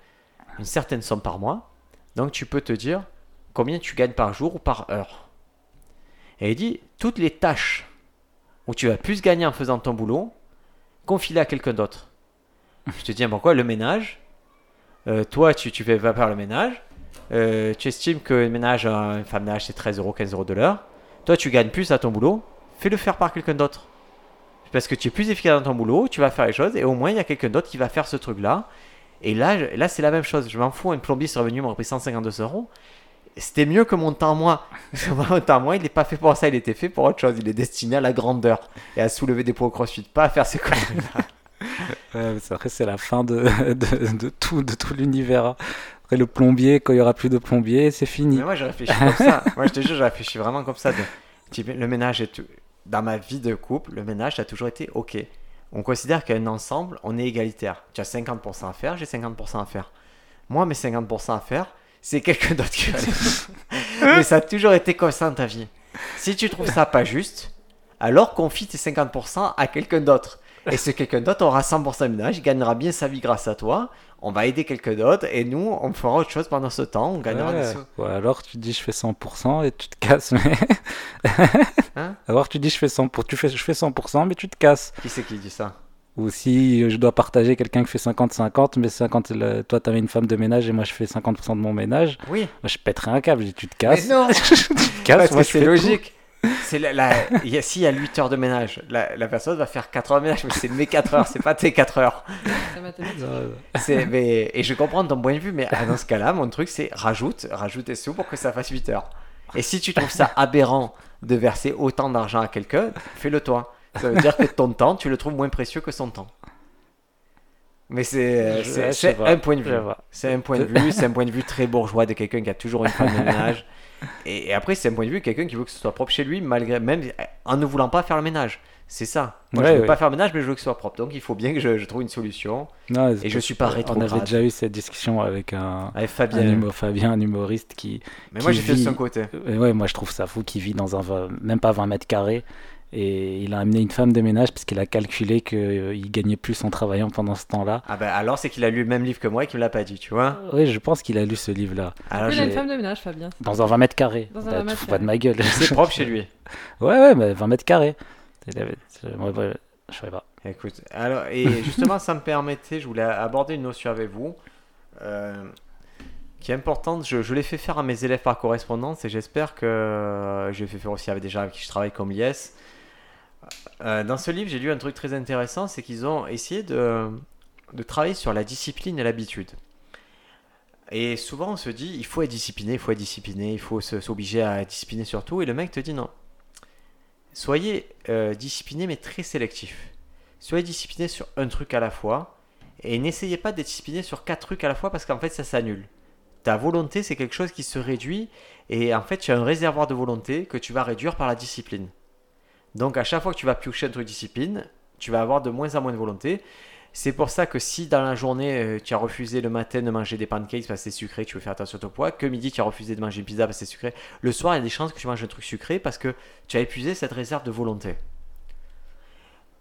[SPEAKER 1] une certaine somme par mois. Donc tu peux te dire combien tu gagnes par jour ou par heure. Et il dit toutes les tâches où tu vas plus gagner en faisant ton boulot, confie-les à quelqu'un d'autre. Je te dis pourquoi le ménage? euh, toi, tu, tu fais, vas faire le ménage. Euh, tu estimes que le ménage, une femme ménage, c'est 13 euros, 15 euros de l'heure. Toi, tu gagnes plus à ton boulot. Fais-le faire par quelqu'un d'autre. Parce que tu es plus efficace dans ton boulot, tu vas faire les choses, et au moins, il y a quelqu'un d'autre qui va faire ce truc-là. Et là, je- là c'est la même chose. Je m'en fous, un plombier revenu, il m'a pris 152 euros. C'était mieux que mon temps, moi. mon temps, moi, il n'est pas fait pour ça, il était fait pour autre chose. Il est destiné à la grandeur et à soulever des poids au crossfit, pas à faire ces conneries-là.
[SPEAKER 2] Ouais, mais c'est la fin de, de, de tout, de tout l'univers. Après, le plombier, quand il y aura plus de plombier, c'est fini.
[SPEAKER 1] Mais moi, je réfléchis comme ça. Moi, je te jure, je réfléchis vraiment comme ça. de- Le ménage est tout. Dans ma vie de couple, le ménage, ça a toujours été OK. On considère qu'un ensemble, on est égalitaire. Tu as 50% à faire, j'ai 50% à faire. Moi, mes 50% à faire, c'est quelqu'un d'autre qui va. Mais ça a toujours été comme ça dans ta vie. Si tu trouves ça pas juste, alors confie tes 50% à quelqu'un d'autre. Et ce quelqu'un d'autre aura 100% de ménage, il gagnera bien sa vie grâce à toi. On va aider quelqu'un d'autre et nous, on fera autre chose pendant ce temps. On gagnera
[SPEAKER 2] Ouais.
[SPEAKER 1] des sous.
[SPEAKER 2] Ou alors tu dis je fais 100% et tu te casses. Mais...
[SPEAKER 1] Hein
[SPEAKER 2] alors tu dis je fais 100%, pour... tu fais, je fais 100% mais tu te casses.
[SPEAKER 1] Qui c'est qui dit ça?
[SPEAKER 2] Ou si je dois partager quelqu'un qui fait 50-50, mais 50, le- toi t'avais une femme de ménage et moi je fais 50% de mon ménage,
[SPEAKER 1] Oui.
[SPEAKER 2] moi je pèterais un câble, je dis tu te casses.
[SPEAKER 1] Mais non
[SPEAKER 2] tu te casses,
[SPEAKER 1] Parce
[SPEAKER 2] moi
[SPEAKER 1] que
[SPEAKER 2] je
[SPEAKER 1] c'est
[SPEAKER 2] tout.
[SPEAKER 1] C'est la, la- il y a, s'il y a 8 heures de ménage, la, la personne va faire 4 heures de ménage, mais c'est mes 4 heures, c'est pas tes 4 heures.
[SPEAKER 3] C'est
[SPEAKER 1] mais, et je comprends ton point de vue, mais ah, dans ce cas-là, mon truc c'est rajoute, rajoute des sous pour que ça fasse 8 heures. Et si tu trouves ça aberrant de verser autant d'argent à quelqu'un, fais-le toi. Ça veut dire que ton temps, tu le trouves moins précieux que son temps. Mais c'est,
[SPEAKER 2] pas,
[SPEAKER 1] un point de
[SPEAKER 2] je
[SPEAKER 1] vue.
[SPEAKER 2] vois.
[SPEAKER 1] C'est un point de vue, c'est un point de vue très bourgeois de quelqu'un qui a toujours une femme de ménage. Et, et après, c'est un point de vue de quelqu'un qui veut que ce soit propre chez lui, malgré même en ne voulant pas faire le ménage. C'est ça. Moi, je
[SPEAKER 2] Ouais,
[SPEAKER 1] veux
[SPEAKER 2] ouais.
[SPEAKER 1] pas faire le ménage, mais je veux que ce soit propre. Donc, il faut bien que je, je trouve une solution.
[SPEAKER 2] Non,
[SPEAKER 1] Et je suis pas
[SPEAKER 2] On
[SPEAKER 1] rétrograde.
[SPEAKER 2] avait déjà eu cette discussion avec un,
[SPEAKER 1] Avec
[SPEAKER 2] un
[SPEAKER 1] Fabien.
[SPEAKER 2] humo- Fabien, un humoriste qui,
[SPEAKER 1] mais moi,
[SPEAKER 2] qui
[SPEAKER 1] j'ai fait de son côté.
[SPEAKER 2] Ouais, moi je trouve ça fou qu'il vit dans un même pas 20 mètres carrés et il a amené une femme de ménage parce qu'il a calculé qu'il gagnait plus en travaillant pendant ce temps-là.
[SPEAKER 1] Ah ben alors, c'est qu'il a lu le même livre que moi et qu'il me l'a pas dit, tu vois.
[SPEAKER 2] Oui, je pense qu'il a lu ce livre-là.
[SPEAKER 1] Alors,
[SPEAKER 3] il a une femme de ménage, Fabien.
[SPEAKER 2] Dans un 20 mètres carrés.
[SPEAKER 3] Dans un
[SPEAKER 2] Bah,
[SPEAKER 3] 20
[SPEAKER 2] tu
[SPEAKER 3] mètres
[SPEAKER 2] fous pas de ma gueule.
[SPEAKER 1] c'est propre chez lui.
[SPEAKER 2] ouais, ouais, mais 20 mètres carrés. Je sais pas.
[SPEAKER 1] Écoute, alors, et justement, ça me permettait, je voulais aborder une notion avec vous, euh, qui est importante. Je, je l'ai fait faire à mes élèves par correspondance et j'espère que euh, je l'ai fait faire aussi avec des gens avec qui je travaille comme l'IS. Euh, dans ce livre, j'ai lu un truc très intéressant, c'est qu'ils ont essayé de, travailler sur la discipline et l'habitude. Et souvent, on se dit, il faut être discipliné, il faut être discipliné, il faut s'obliger à être discipliné sur tout. Et le mec te dit non. Soyez euh, discipliné, mais très sélectif. Soyez discipliné sur un truc à la fois. Et n'essayez pas d'être discipliné sur quatre trucs à la fois parce qu'en fait, ça s'annule. Ta volonté, c'est quelque chose qui se réduit. Et en fait, tu as un réservoir de volonté que tu vas réduire par la discipline. Donc, à chaque fois que tu vas piocher un truc de discipline, tu vas avoir de moins en moins de volonté. C'est pour ça que si dans la journée, euh, tu as refusé le matin de manger des pancakes parce que c'est sucré, tu veux faire attention à ton poids, que midi, tu as refusé de manger pizza parce que c'est sucré, le soir, il y a des chances que tu manges un truc sucré parce que tu as épuisé cette réserve de volonté.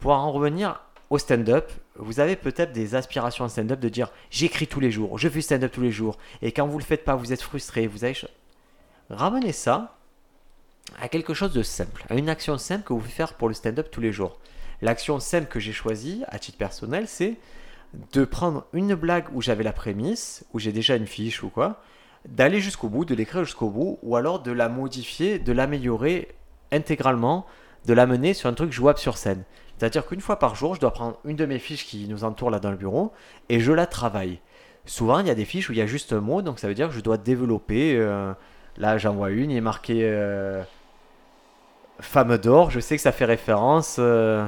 [SPEAKER 1] Pour en revenir au stand-up, vous avez peut-être des aspirations en stand-up de dire j'écris tous les jours, je fais stand-up tous les jours, et quand vous le faites pas, vous êtes frustré, vous avez. Ramenez ça à quelque chose de simple, à une action simple que vous pouvez faire pour le stand-up tous les jours. L'action simple que j'ai choisie, à titre personnel, c'est de prendre une blague où j'avais la prémisse, où j'ai déjà une fiche ou quoi, d'aller jusqu'au bout, de l'écrire jusqu'au bout, ou alors de la modifier, de l'améliorer intégralement, de la mener sur un truc jouable sur scène. C'est-à-dire qu'une fois par jour, je dois prendre une de mes fiches qui nous entoure là dans le bureau et je la travaille. Souvent, il y a des fiches où il y a juste un mot, donc ça veut dire que je dois développer. euh, là, j'en vois une, il est marqué euh, Femme d'or. Je sais que ça fait référence euh,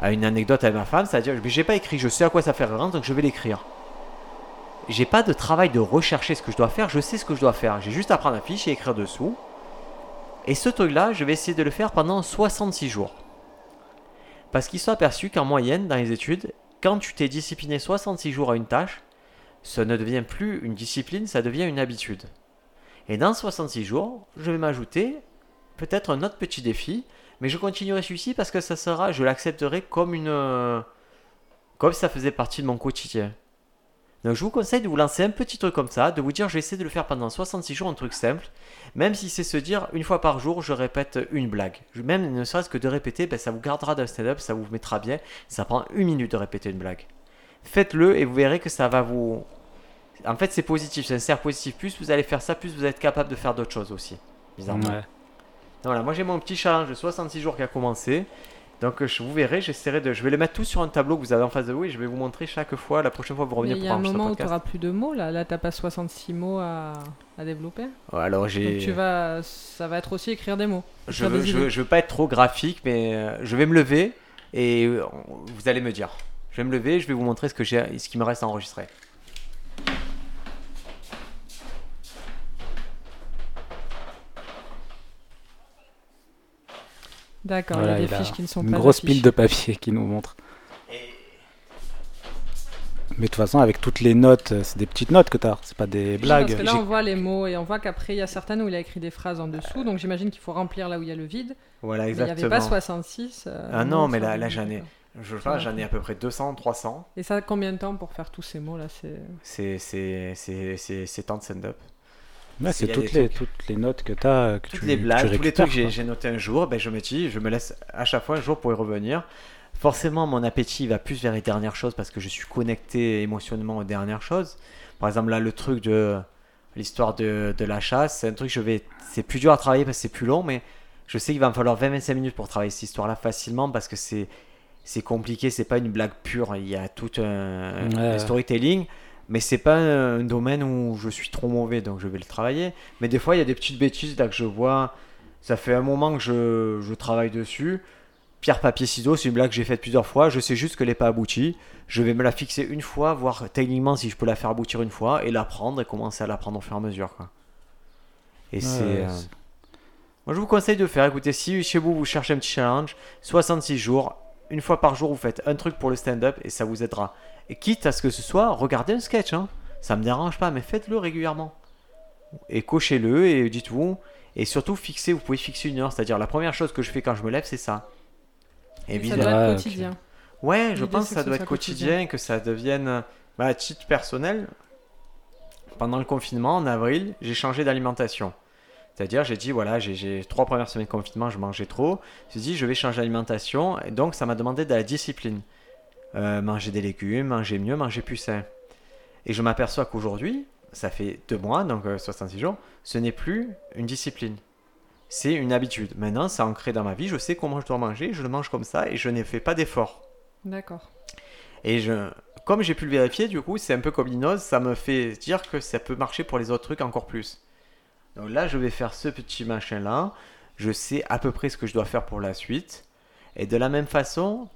[SPEAKER 1] à une anecdote avec ma femme. C'est-à-dire, mais j'ai pas écrit, je sais à quoi ça fait référence, donc je vais l'écrire. J'ai pas de travail de rechercher ce que je dois faire, je sais ce que je dois faire. J'ai juste à prendre la fiche et écrire dessous. Et ce truc-là, je vais essayer de le faire pendant 66 jours. Parce qu'ils sont aperçus qu'en moyenne, dans les études, quand tu t'es discipliné 66 jours à une tâche, ça ne devient plus une discipline, ça devient une habitude. Et dans 66 jours, je vais m'ajouter peut-être un autre petit défi, mais je continuerai celui-ci parce que ça sera, je l'accepterai comme une, euh, comme ça faisait partie de mon quotidien. Donc je vous conseille de vous lancer un petit truc comme ça, de vous dire je vais essayer de le faire pendant 66 jours, un truc simple, même si c'est se dire une fois par jour je répète une blague. Même ne serait-ce que de répéter, ben, ça vous gardera d'un stand-up, ça vous mettra bien, ça prend une minute de répéter une blague. Faites-le et vous verrez que ça va vous... En fait c'est positif, c'est un cercle positif, plus vous allez faire ça, plus vous êtes capable de faire d'autres choses aussi. Bizarrement.
[SPEAKER 2] Ouais.
[SPEAKER 1] Voilà, moi j'ai mon petit challenge de 66 jours qui a commencé. Donc je vous verrai, j'essaierai de... Je vais le mettre tout sur un tableau que vous avez en face de vous et je vais vous montrer chaque fois, la prochaine fois vous revenez
[SPEAKER 3] il
[SPEAKER 1] pour
[SPEAKER 3] y a un moment
[SPEAKER 1] un
[SPEAKER 3] où tu n'auras plus de mots là. Là, t'as pas 66 mots à, à développer.
[SPEAKER 1] Ouais, alors
[SPEAKER 3] Donc
[SPEAKER 1] j'ai...
[SPEAKER 3] tu vas, ça va être aussi écrire des mots.
[SPEAKER 1] Je veux,
[SPEAKER 3] des
[SPEAKER 1] je, veux, je veux pas être trop graphique, mais euh, je vais me lever et euh, vous allez me dire. Je vais me lever, je vais vous montrer ce que j'ai, ce qui me reste à enregistrer.
[SPEAKER 3] D'accord,
[SPEAKER 2] Voilà,
[SPEAKER 3] il y a
[SPEAKER 2] il
[SPEAKER 3] des
[SPEAKER 2] a
[SPEAKER 3] fiches qui ne sont
[SPEAKER 2] Une
[SPEAKER 3] pas.
[SPEAKER 2] grosse
[SPEAKER 3] affichées.
[SPEAKER 2] pile de papier qui nous montre. Mais de toute façon, avec toutes les notes, euh, c'est des petites notes que t'as, c'est pas des blagues.
[SPEAKER 3] Parce que là, on voit les mots et on voit qu'après, il y a certaines où il a écrit des phrases en dessous. Donc j'imagine qu'il faut remplir là où il y a le vide.
[SPEAKER 1] Voilà,
[SPEAKER 3] Mais il n'y avait
[SPEAKER 1] exactement.
[SPEAKER 3] pas 66. euh,
[SPEAKER 1] Ah non, mais là- j'en ai-. Je pas, j'en ai à peu près 200, 300.
[SPEAKER 3] Et ça, combien de temps pour faire tous ces mots là C'est
[SPEAKER 1] C'est, c'est, c'est, c'est, c'est temps de stand-up.
[SPEAKER 2] Ouais, c'est toutes les,
[SPEAKER 1] trucs.
[SPEAKER 2] toutes les notes que t'as, euh, que
[SPEAKER 1] Toutes
[SPEAKER 2] tu
[SPEAKER 1] les blagues, tous les trucs que j'ai, noté un jour, ben je me dis, je me laisse à chaque fois un jour pour y revenir. Forcément, mon appétit va plus vers les dernières choses parce que je suis connecté émotionnellement aux dernières choses. Par exemple, là, le truc de l'histoire de, de la chasse, c'est un truc que je vais. C'est plus dur à travailler parce que c'est plus long, mais je sais qu'il va me falloir 20-25 minutes pour travailler cette histoire-là facilement parce que c'est. C'est compliqué, c'est pas une blague pure, il y a tout un,
[SPEAKER 2] Ouais,
[SPEAKER 1] un
[SPEAKER 2] ouais.
[SPEAKER 1] storytelling, mais c'est pas un domaine où je suis trop mauvais, donc je vais le travailler. Mais des fois, il y a des petites bêtises là que je vois. Ça fait un moment que je, je travaille dessus. Pierre, papier, ciseaux, c'est une blague que j'ai faite plusieurs fois. Je sais juste qu'elle n'est pas aboutie. Je vais me la fixer une fois, voir techniquement si je peux la faire aboutir une fois, et l'apprendre et commencer à l'apprendre au fur et à mesure. Quoi. Et
[SPEAKER 2] Ouais,
[SPEAKER 1] c'est.
[SPEAKER 2] ouais,
[SPEAKER 1] euh,
[SPEAKER 2] c'est-
[SPEAKER 1] Moi, je vous conseille de faire. Écoutez, si chez vous, vous cherchez un petit challenge, 66 jours, une fois par jour, vous faites un truc pour le stand-up et ça vous aidera. Et quitte à ce que ce soit, regardez un sketch. Hein. Ça me dérange pas, mais faites-le régulièrement. Et cochez-le et dites-vous. Et surtout, fixez, vous pouvez fixer une heure. C'est-à-dire, la première chose que je fais quand je me lève, c'est ça. Et
[SPEAKER 3] ça
[SPEAKER 1] vice-
[SPEAKER 3] doit être quotidien.
[SPEAKER 1] Ouais, je pense que ça doit être quotidien, que ça devienne. Bah, à titre personnel, pendant le confinement, en avril, j'ai changé d'alimentation. C'est-à-dire, j'ai dit, voilà, j'ai- j'ai trois premières semaines de confinement, je mangeais trop. Je me suis dit, je vais changer d'alimentation. Et donc, ça m'a demandé de la discipline. Euh, manger des légumes, manger mieux, manger plus sain. Et je m'aperçois qu'aujourd'hui, ça fait deux mois, donc euh, 66 jours, ce n'est plus une discipline. C'est une habitude. Maintenant, c'est ancré dans ma vie, je sais comment je dois manger, je le mange comme ça et je ne fais pas d'effort.
[SPEAKER 3] D'accord.
[SPEAKER 1] Et je, comme j'ai pu le vérifier, du coup, c'est un peu comme l'inose, ça me fait dire que ça peut marcher pour les autres trucs encore plus. Donc là, je vais faire ce petit machin-là. Je sais à peu près ce que je dois faire pour la suite. Et de la même façon,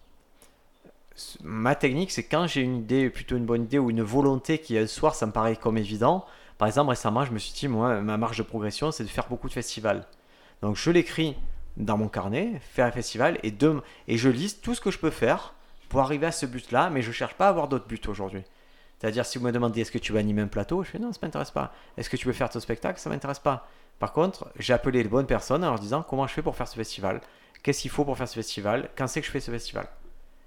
[SPEAKER 1] ma technique, c'est quand j'ai une idée, plutôt une bonne idée ou une volonté qui, un soir, ça me paraît comme évident. Par exemple, récemment, je me suis dit, moi, ma marge de progression, c'est de faire beaucoup de festivals. Donc je l'écris dans mon carnet, faire un festival, et, de, et je liste tout ce que je peux faire pour arriver à ce but-là, mais je cherche pas à avoir d'autres buts aujourd'hui. C'est-à-dire, si vous me demandez est-ce que tu veux animer un plateau, je fais non, ça m'intéresse pas. Est-ce que tu veux faire ton spectacle, ça m'intéresse pas. Par contre, j'ai appelé les bonnes personnes en leur disant comment je fais pour faire ce festival, qu'est-ce qu'il faut pour faire ce festival, quand c'est que je fais ce festival?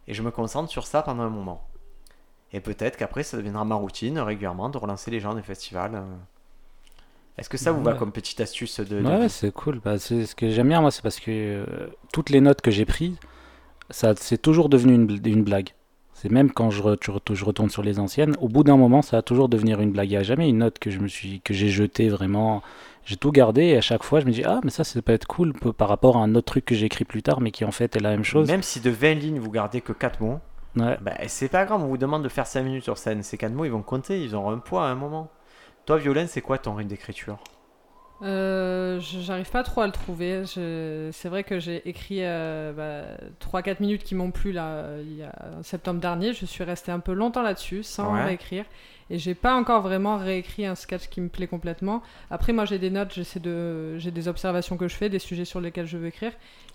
[SPEAKER 1] Et je me concentre sur ça pendant un moment. Et peut-être qu'après, ça deviendra ma routine régulièrement de relancer les gens des festivals. euh. Est-ce que ça vous va comme petite astuce de, de
[SPEAKER 2] Ouais, c'est cool. Bah, c'est ce que j'aime bien, moi, c'est parce que euh, toutes les notes que j'ai prises, ça, c'est toujours devenu une, bl- une blague. C'est même quand je, re- je retourne sur les anciennes, au bout d'un moment, ça va toujours devenir une blague. Il n'y a jamais une note que je me suis, que j'ai jetée vraiment. J'ai tout gardé et à chaque fois, je me dis, ah, mais ça, ça peut être cool par rapport à un autre truc que j'ai écrit plus tard, mais qui en fait est la même chose.
[SPEAKER 1] Même si de 20 lignes vous gardez que 4 mots,
[SPEAKER 2] Ouais.
[SPEAKER 1] bah, c'est pas grave, on vous demande de faire 5 minutes sur scène. Ces 4 mots, ils vont compter, ils auront un poids à un moment. Toi, Violaine, c'est quoi ton rythme d'écriture?
[SPEAKER 3] Euh, J'arrive pas trop à le trouver. Je- C'est vrai que j'ai écrit euh, bah, 3-4 minutes qui m'ont plu là, il y a en septembre dernier. Je suis restée un peu longtemps là-dessus sans
[SPEAKER 1] Ouais.
[SPEAKER 3] réécrire. Et j'ai pas encore vraiment réécrit un sketch qui me plaît complètement. Après, moi j'ai des notes, j'essaie de... j'ai des observations que je fais, des sujets sur lesquels je veux écrire.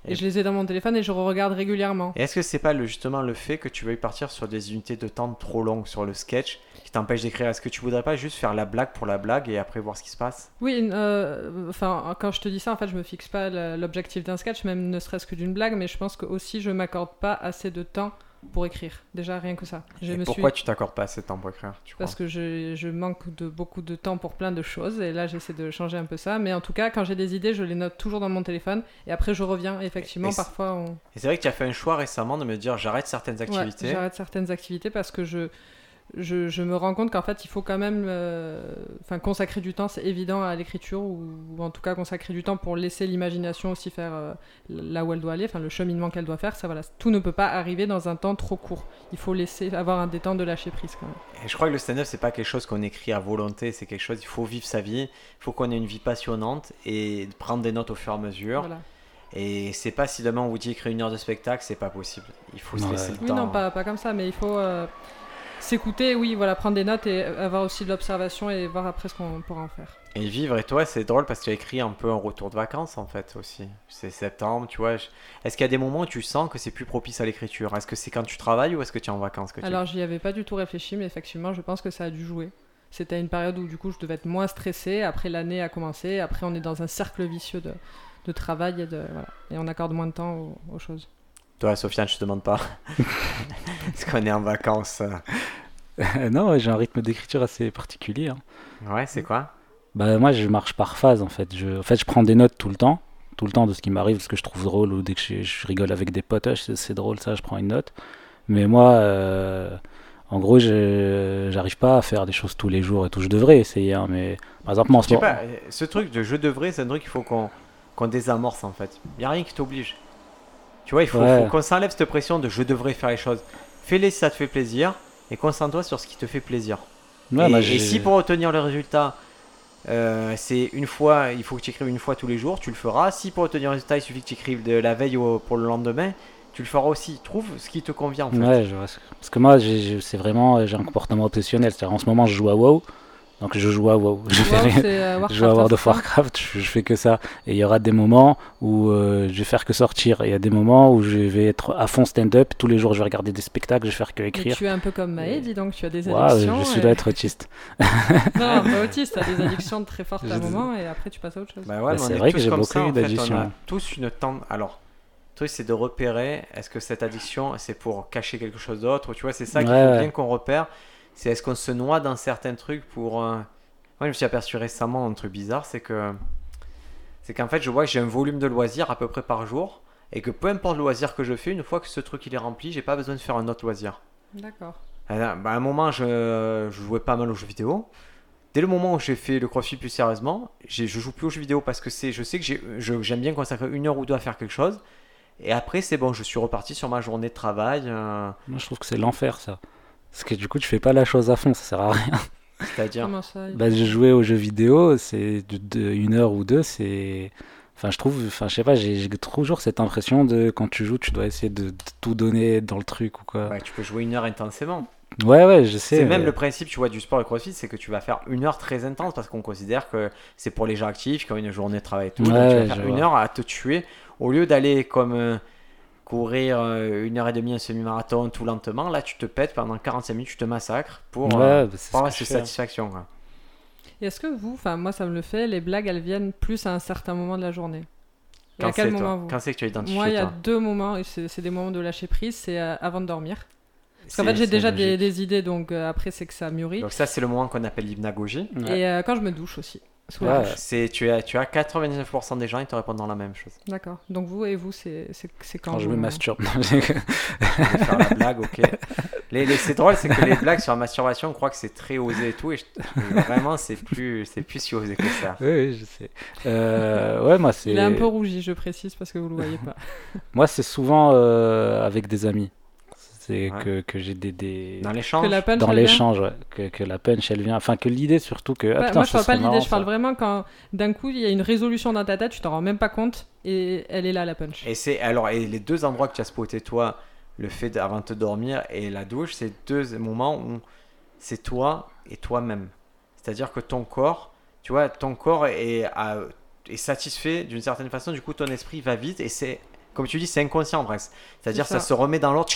[SPEAKER 3] Et,
[SPEAKER 1] Et-
[SPEAKER 3] je les ai dans mon téléphone et je regarde régulièrement.
[SPEAKER 1] Est-ce que c'est pas le, justement le fait que tu veuilles partir sur des unités de temps trop longues sur le sketch qui t'empêche d'écrire? Est-ce que tu voudrais pas juste faire la blague pour la blague et après voir ce qui se passe?
[SPEAKER 3] Oui, euh, enfin, quand je te dis ça, en fait, je me fixe pas l'objectif d'un sketch, même ne serait-ce que d'une blague, mais je pense que aussi je m'accorde pas assez de temps pour écrire. Déjà, rien que ça. Je
[SPEAKER 1] Et
[SPEAKER 3] me
[SPEAKER 1] pourquoi
[SPEAKER 3] suis...
[SPEAKER 1] tu t'accordes pas assez de temps pour écrire tu crois
[SPEAKER 3] Parce que je, je manque de beaucoup de temps pour plein de choses, et là j'essaie de changer un peu ça. Mais en tout cas, quand j'ai des idées, je les note toujours dans mon téléphone, et après je reviens. Effectivement,
[SPEAKER 1] Et
[SPEAKER 3] parfois on.
[SPEAKER 1] Et c'est vrai que tu as fait un choix récemment de me dire j'arrête certaines
[SPEAKER 3] Ouais,
[SPEAKER 1] activités.
[SPEAKER 3] J'arrête certaines activités parce que je, je, je me rends compte qu'en fait, il faut quand même euh, enfin, consacrer du temps, c'est évident, à l'écriture, ou, ou en tout cas consacrer du temps pour laisser l'imagination aussi faire euh, là où elle doit aller, enfin le cheminement qu'elle doit faire. Ça, voilà, tout ne peut pas arriver dans un temps trop court. Il faut laisser avoir un des temps de lâcher prise quand même.
[SPEAKER 1] Et je crois que le stand-up, c'est pas quelque chose qu'on écrit à volonté, c'est quelque chose, il faut vivre sa vie, il faut qu'on ait une vie passionnante et prendre des notes au fur et à mesure.
[SPEAKER 3] Voilà.
[SPEAKER 1] Et c'est pas si demain on vous dit écrire une heure de spectacle, c'est pas possible. Il faut se
[SPEAKER 2] Ouais.
[SPEAKER 1] laisser le
[SPEAKER 3] Oui,
[SPEAKER 1] temps.
[SPEAKER 3] non, pas, pas comme ça, mais il faut euh, s'écouter, oui, voilà, prendre des notes et avoir aussi de l'observation et voir après ce qu'on pourra en faire.
[SPEAKER 1] Et vivre, et toi, c'est drôle parce que tu as écrit un peu un retour de vacances en fait aussi. C'est septembre, tu vois. je- Est-ce qu'il y a des moments où tu sens que c'est plus propice à l'écriture? Est-ce que c'est quand tu travailles ou est-ce que tu es en vacances que
[SPEAKER 3] Alors, j'y avais pas du tout réfléchi, mais effectivement, je pense que ça a dû jouer. C'était une période où, du coup, je devais être moins stressée. Après, l'année a commencé. Après, on est dans un cercle vicieux de, de travail et, de, voilà. et on accorde moins de temps aux, aux choses.
[SPEAKER 1] Toi, Sofiane, je te demande pas. Est-ce qu'on est en vacances euh,
[SPEAKER 2] non, ouais, j'ai un rythme d'écriture assez particulier. hein.
[SPEAKER 1] Ouais, c'est quoi?
[SPEAKER 2] Bah, moi, je marche par phase en fait. Je, en fait, je prends des notes tout le temps, tout le temps de ce qui m'arrive, ce que je trouve drôle ou dès que je, je rigole avec des potes, c'est drôle ça, je prends une note. Mais moi, euh, en gros, j'arrive pas à faire des choses tous les jours et tout. Je devrais essayer, hein, mais par exemple, moi en ce moment,
[SPEAKER 1] pas, euh, ce truc de je devrais, c'est un truc qu'il faut qu'on désamorce en fait. Il a rien qui t'oblige. Tu vois, il faut,
[SPEAKER 2] Ouais.
[SPEAKER 1] faut qu'on s'enlève cette pression de je devrais faire les choses. Fais-les si ça te fait plaisir et concentre-toi sur ce qui te fait plaisir.
[SPEAKER 2] Ouais,
[SPEAKER 1] et,
[SPEAKER 2] j'ai-
[SPEAKER 1] si pour obtenir le résultat, euh, c'est une fois, il faut que tu écrives une fois tous les jours, tu le feras. Si pour obtenir le résultat, il suffit que tu écrives de la veille au- pour le lendemain, tu le feras aussi. Trouve ce qui te convient en fait.
[SPEAKER 2] Ouais, je vois ce- parce que moi, c'est vraiment, j'ai un comportement obsessionnel. C'est-à-dire, en ce moment, je joue à WoW, donc je joue à WoW. Je fais
[SPEAKER 3] Wow, euh,
[SPEAKER 2] Je joue à World of
[SPEAKER 3] ça
[SPEAKER 2] Warcraft, je, je fais que ça. Et il y aura des moments où euh, je vais faire que sortir. Et il y a des moments où je vais être à fond stand-up. Tous les jours, je vais regarder des spectacles, je vais faire que écrire.
[SPEAKER 3] tu es un peu comme Maë, dis donc, tu as des addictions.
[SPEAKER 2] je suis
[SPEAKER 3] et-
[SPEAKER 2] dois être autiste.
[SPEAKER 3] Non, pas autiste, tu as des addictions très fortes à un moment et après tu passes à autre chose.
[SPEAKER 1] Bah ouais,
[SPEAKER 2] Bah, c'est
[SPEAKER 1] est
[SPEAKER 2] vrai que j'ai
[SPEAKER 1] comme
[SPEAKER 2] beaucoup d'addictions.
[SPEAKER 1] On a tous une tendance. Alors, le truc, c'est de repérer est-ce que cette addiction, c'est pour cacher quelque chose d'autre Tu vois, c'est ça qu'il
[SPEAKER 2] Ouais,
[SPEAKER 1] faut
[SPEAKER 2] ouais.
[SPEAKER 1] bien qu'on repère. C'est est-ce qu'on se noie dans certains trucs pour. euh, Moi, je me suis aperçu récemment un truc bizarre c'est que. C'est qu'en fait, je vois que j'ai un volume de loisirs à peu près par jour. Et que peu importe le loisir que je fais, une fois que ce truc il est rempli, j'ai pas besoin de faire un autre loisir.
[SPEAKER 3] D'accord.
[SPEAKER 1] Euh, bah, à un moment, je, je jouais pas mal aux jeux vidéo. Dès le moment où j'ai fait le crossfit plus sérieusement, j'ai- je joue plus aux jeux vidéo parce que c'est, je sais que j'ai- je- j'aime bien consacrer une heure ou deux à faire quelque chose. Et après, c'est bon, je suis reparti sur ma journée de travail. euh,
[SPEAKER 2] Moi, je trouve que c'est l'enfer, ça. Parce que du coup, tu fais pas la chose à fond, ça sert à rien.
[SPEAKER 1] c'est-à-dire,
[SPEAKER 3] Comment ça
[SPEAKER 2] Bah, je jouais aux jeux vidéo, c'est de, de une heure ou deux, c'est. Enfin, je trouve, enfin, je sais pas, j'ai j'ai toujours cette impression de quand tu joues, tu dois essayer de, de tout donner dans le truc ou quoi.
[SPEAKER 1] ouais, tu peux jouer une heure intensément.
[SPEAKER 2] Ouais, ouais, je sais.
[SPEAKER 1] C'est même
[SPEAKER 2] mais-
[SPEAKER 1] le principe, tu vois, du sport et crossfit, c'est que tu vas faire une heure très intense parce qu'on considère que c'est pour les gens actifs qui ont une journée de travail et tout. Donc, tu vas faire une
[SPEAKER 2] vois.
[SPEAKER 1] heure à te tuer au lieu d'aller comme euh, courir euh, une heure et demie un semi-marathon tout lentement. Là, tu te pètes pendant 45 minutes, tu te massacres pour
[SPEAKER 2] Ouais,
[SPEAKER 1] euh,
[SPEAKER 2] bah, c'est
[SPEAKER 1] pour
[SPEAKER 2] ce
[SPEAKER 1] avoir cette
[SPEAKER 2] fais.
[SPEAKER 1] satisfaction. quoi.
[SPEAKER 3] Et est-ce que vous, enfin moi ça me le fait, les blagues elles viennent plus à un certain moment de la journée Et
[SPEAKER 1] Quand
[SPEAKER 3] à quel
[SPEAKER 1] c'est, toi
[SPEAKER 3] moment vous
[SPEAKER 1] Quand c'est que tu as identifié
[SPEAKER 3] Moi il y a deux moments, c'est des moments de lâcher prise, c'est euh, avant de dormir. Parce qu'en fait j'ai déjà des, idées donc euh, après c'est que ça mûrit.
[SPEAKER 1] Donc ça, c'est le moment qu'on appelle l'hypnagogie.
[SPEAKER 2] Ouais.
[SPEAKER 3] Et euh, quand je me douche aussi.
[SPEAKER 1] C'est tu as tu as 99% des gens ils te répondent dans la même chose.
[SPEAKER 3] D'accord. Donc vous et vous, c'est c'est- c'est quand,
[SPEAKER 2] Quand je me masturbe.
[SPEAKER 1] Je vais faire la blague, ok. Les, les- c'est drôle, c'est que les blagues sur la masturbation, on croit que c'est très osé et tout, et je- vraiment c'est plus c'est plus si osé que ça.
[SPEAKER 2] oui, oui, je sais. Euh, ouais, moi c'est.
[SPEAKER 3] Il est un peu rougi, je précise, parce que vous le voyez pas.
[SPEAKER 2] Moi c'est souvent euh, avec des amis. C'est
[SPEAKER 1] Ouais.
[SPEAKER 2] que, que j'ai des, des...
[SPEAKER 1] Dans
[SPEAKER 3] Que
[SPEAKER 1] l'échange.
[SPEAKER 3] la punch,
[SPEAKER 2] dans l'échange, ouais, que, que la punch elle vient. Enfin que l'idée surtout que. ah,
[SPEAKER 3] Bah,
[SPEAKER 2] putain,
[SPEAKER 3] moi, je parle pas de l'idée, je parle vraiment quand d'un coup il y a une résolution dans ta tête, tu t'en rends même pas compte et elle est là la punch.
[SPEAKER 1] Et c'est alors et les deux endroits que tu as spoté toi, le fait avant de te dormir et la douche, c'est deux moments où c'est toi et toi-même. C'est-à-dire que ton corps, tu vois, ton corps est, à- est satisfait d'une certaine façon, du coup ton esprit va vite et c'est comme tu dis, c'est inconscient presque. C'est-à-dire
[SPEAKER 3] C'est
[SPEAKER 1] ça.
[SPEAKER 3] ça.
[SPEAKER 1] se remet dans l'ordre,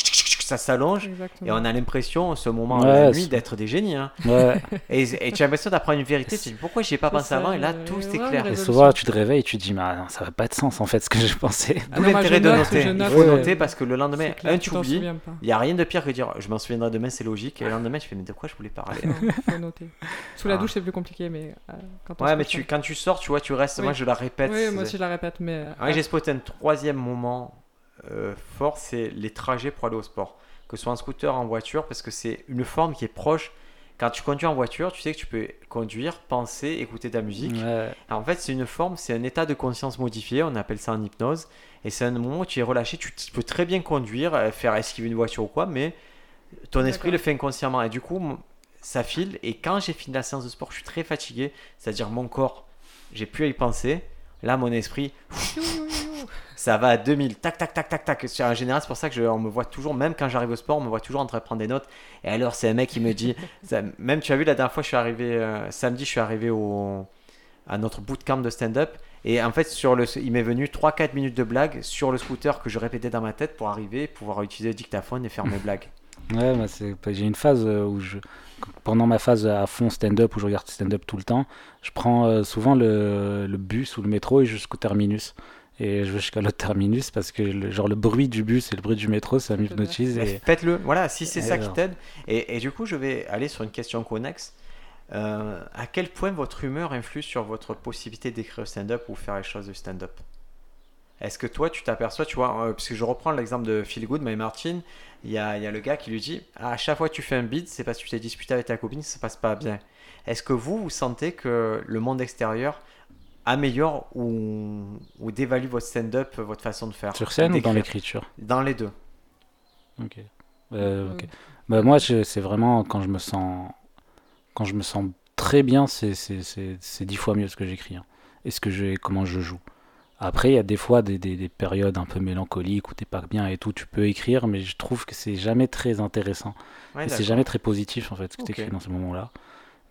[SPEAKER 1] ça s'allonge et on a l'impression ce moment
[SPEAKER 2] Ouais,
[SPEAKER 1] de la nuit d'être des génies. hein.
[SPEAKER 2] Ouais.
[SPEAKER 1] Et, et tu as l'impression d'apprendre une vérité. Tu te dis pourquoi j'y ai pas pensé
[SPEAKER 3] ça,
[SPEAKER 1] avant? Et là
[SPEAKER 3] euh,
[SPEAKER 1] tout c'est
[SPEAKER 3] ouais,
[SPEAKER 2] Et souvent tu te réveilles et tu te dis, mais non, ça va pas de sens en fait ce que je pensais.
[SPEAKER 3] Ah
[SPEAKER 1] D'où l'intérêt
[SPEAKER 3] je
[SPEAKER 1] de
[SPEAKER 3] note,
[SPEAKER 1] noter.
[SPEAKER 3] je
[SPEAKER 1] Il faut
[SPEAKER 2] ouais.
[SPEAKER 1] noter parce que le lendemain,
[SPEAKER 3] clair,
[SPEAKER 1] un
[SPEAKER 3] tu
[SPEAKER 1] oublies. Il n'y a rien de pire que de dire je m'en souviendrai demain, c'est logique. Et le lendemain, tu fais mais de quoi je voulais parler?
[SPEAKER 3] Non, faut noter. Sous la
[SPEAKER 1] Ah.
[SPEAKER 3] douche c'est plus compliqué, mais euh, quand on
[SPEAKER 1] Ouais,
[SPEAKER 3] se
[SPEAKER 1] mais
[SPEAKER 3] couche,
[SPEAKER 1] tu, quand tu sors, tu vois, tu restes.
[SPEAKER 3] Oui.
[SPEAKER 1] Moi, je la répète.
[SPEAKER 3] Oui, moi aussi je la répète, mais. euh,
[SPEAKER 1] j'ai spoté un troisième moment euh, fort, c'est les trajets pour aller au sport. Que ce soit en scooter, en voiture, parce que c'est une forme qui est proche. Quand tu conduis en voiture, tu sais que tu peux conduire, penser, écouter de la musique.
[SPEAKER 2] Ouais.
[SPEAKER 1] En fait, c'est une forme, c'est un état de conscience modifié, on appelle ça en hypnose. Et c'est un moment où tu es relâché, tu, tu peux très bien conduire, euh, faire esquiver une voiture ou quoi, mais ton esprit le fait inconsciemment. Et du coup, ça file. Et quand j'ai fini la séance de sport, je suis très fatigué, c'est-à-dire mon corps, j'ai pu y penser. Là, mon esprit, ça va à 2000, tac, tac, tac, tac, tac. En général, c'est pour ça que je, on me voit toujours, même quand j'arrive au sport, on me voit toujours en train de prendre des notes. Et alors, c'est un mec qui me dit, ça- même tu as vu la dernière fois, je suis arrivé, euh, samedi, je suis arrivé au, à notre bootcamp de stand-up. Et en fait, sur le, il m'est venu 3-4 minutes de blagues sur le scooter que je répétais dans ma tête pour arriver, pouvoir utiliser le dictaphone et faire mes blagues.
[SPEAKER 2] Ouais, c'est- j'ai une phase euh, où je, pendant ma phase à fond stand-up où je regarde stand-up tout le temps, je prends euh, souvent le, le bus ou le métro et jusqu'au terminus. Et je vais jusqu'à l'autre terminus parce que le, genre le bruit du bus et le bruit du métro, ça m'hypnotise. Et...
[SPEAKER 1] Faites-le, voilà, si c'est ça qui t'aide. Et, et du coup, je vais aller sur une question connexe. Euh, à quel point votre humeur influe sur votre possibilité d'écrire stand-up ou faire les choses de stand-up? Est-ce que toi, tu t'aperçois, tu vois, euh, parce que je reprends l'exemple de Phil Good, My Martin, il y a, il y a le gars qui lui dit à chaque fois que tu fais un beat, c'est parce que tu t'es disputé avec ta copine, ça se passe pas bien. Est-ce que vous, vous sentez que le monde extérieur améliore ou, ou dévalue votre stand-up, votre façon de faire?
[SPEAKER 2] Sur scène ou dans l'écriture?
[SPEAKER 1] Dans les deux.
[SPEAKER 2] Ok. Euh.
[SPEAKER 3] Euh,
[SPEAKER 2] Bah, moi, c'est vraiment quand je me sens, quand je me sens très bien, c'est dix fois mieux ce que j'écris hein, et ce que je, comment je joue. Après, il y a des fois des, des- des périodes un peu mélancoliques où t'es pas bien et tout, tu peux écrire, mais je trouve que c'est jamais très intéressant.
[SPEAKER 1] Ouais,
[SPEAKER 2] et c'est jamais très positif en fait ce que
[SPEAKER 1] Ok.
[SPEAKER 2] tu écris dans ce moment-là.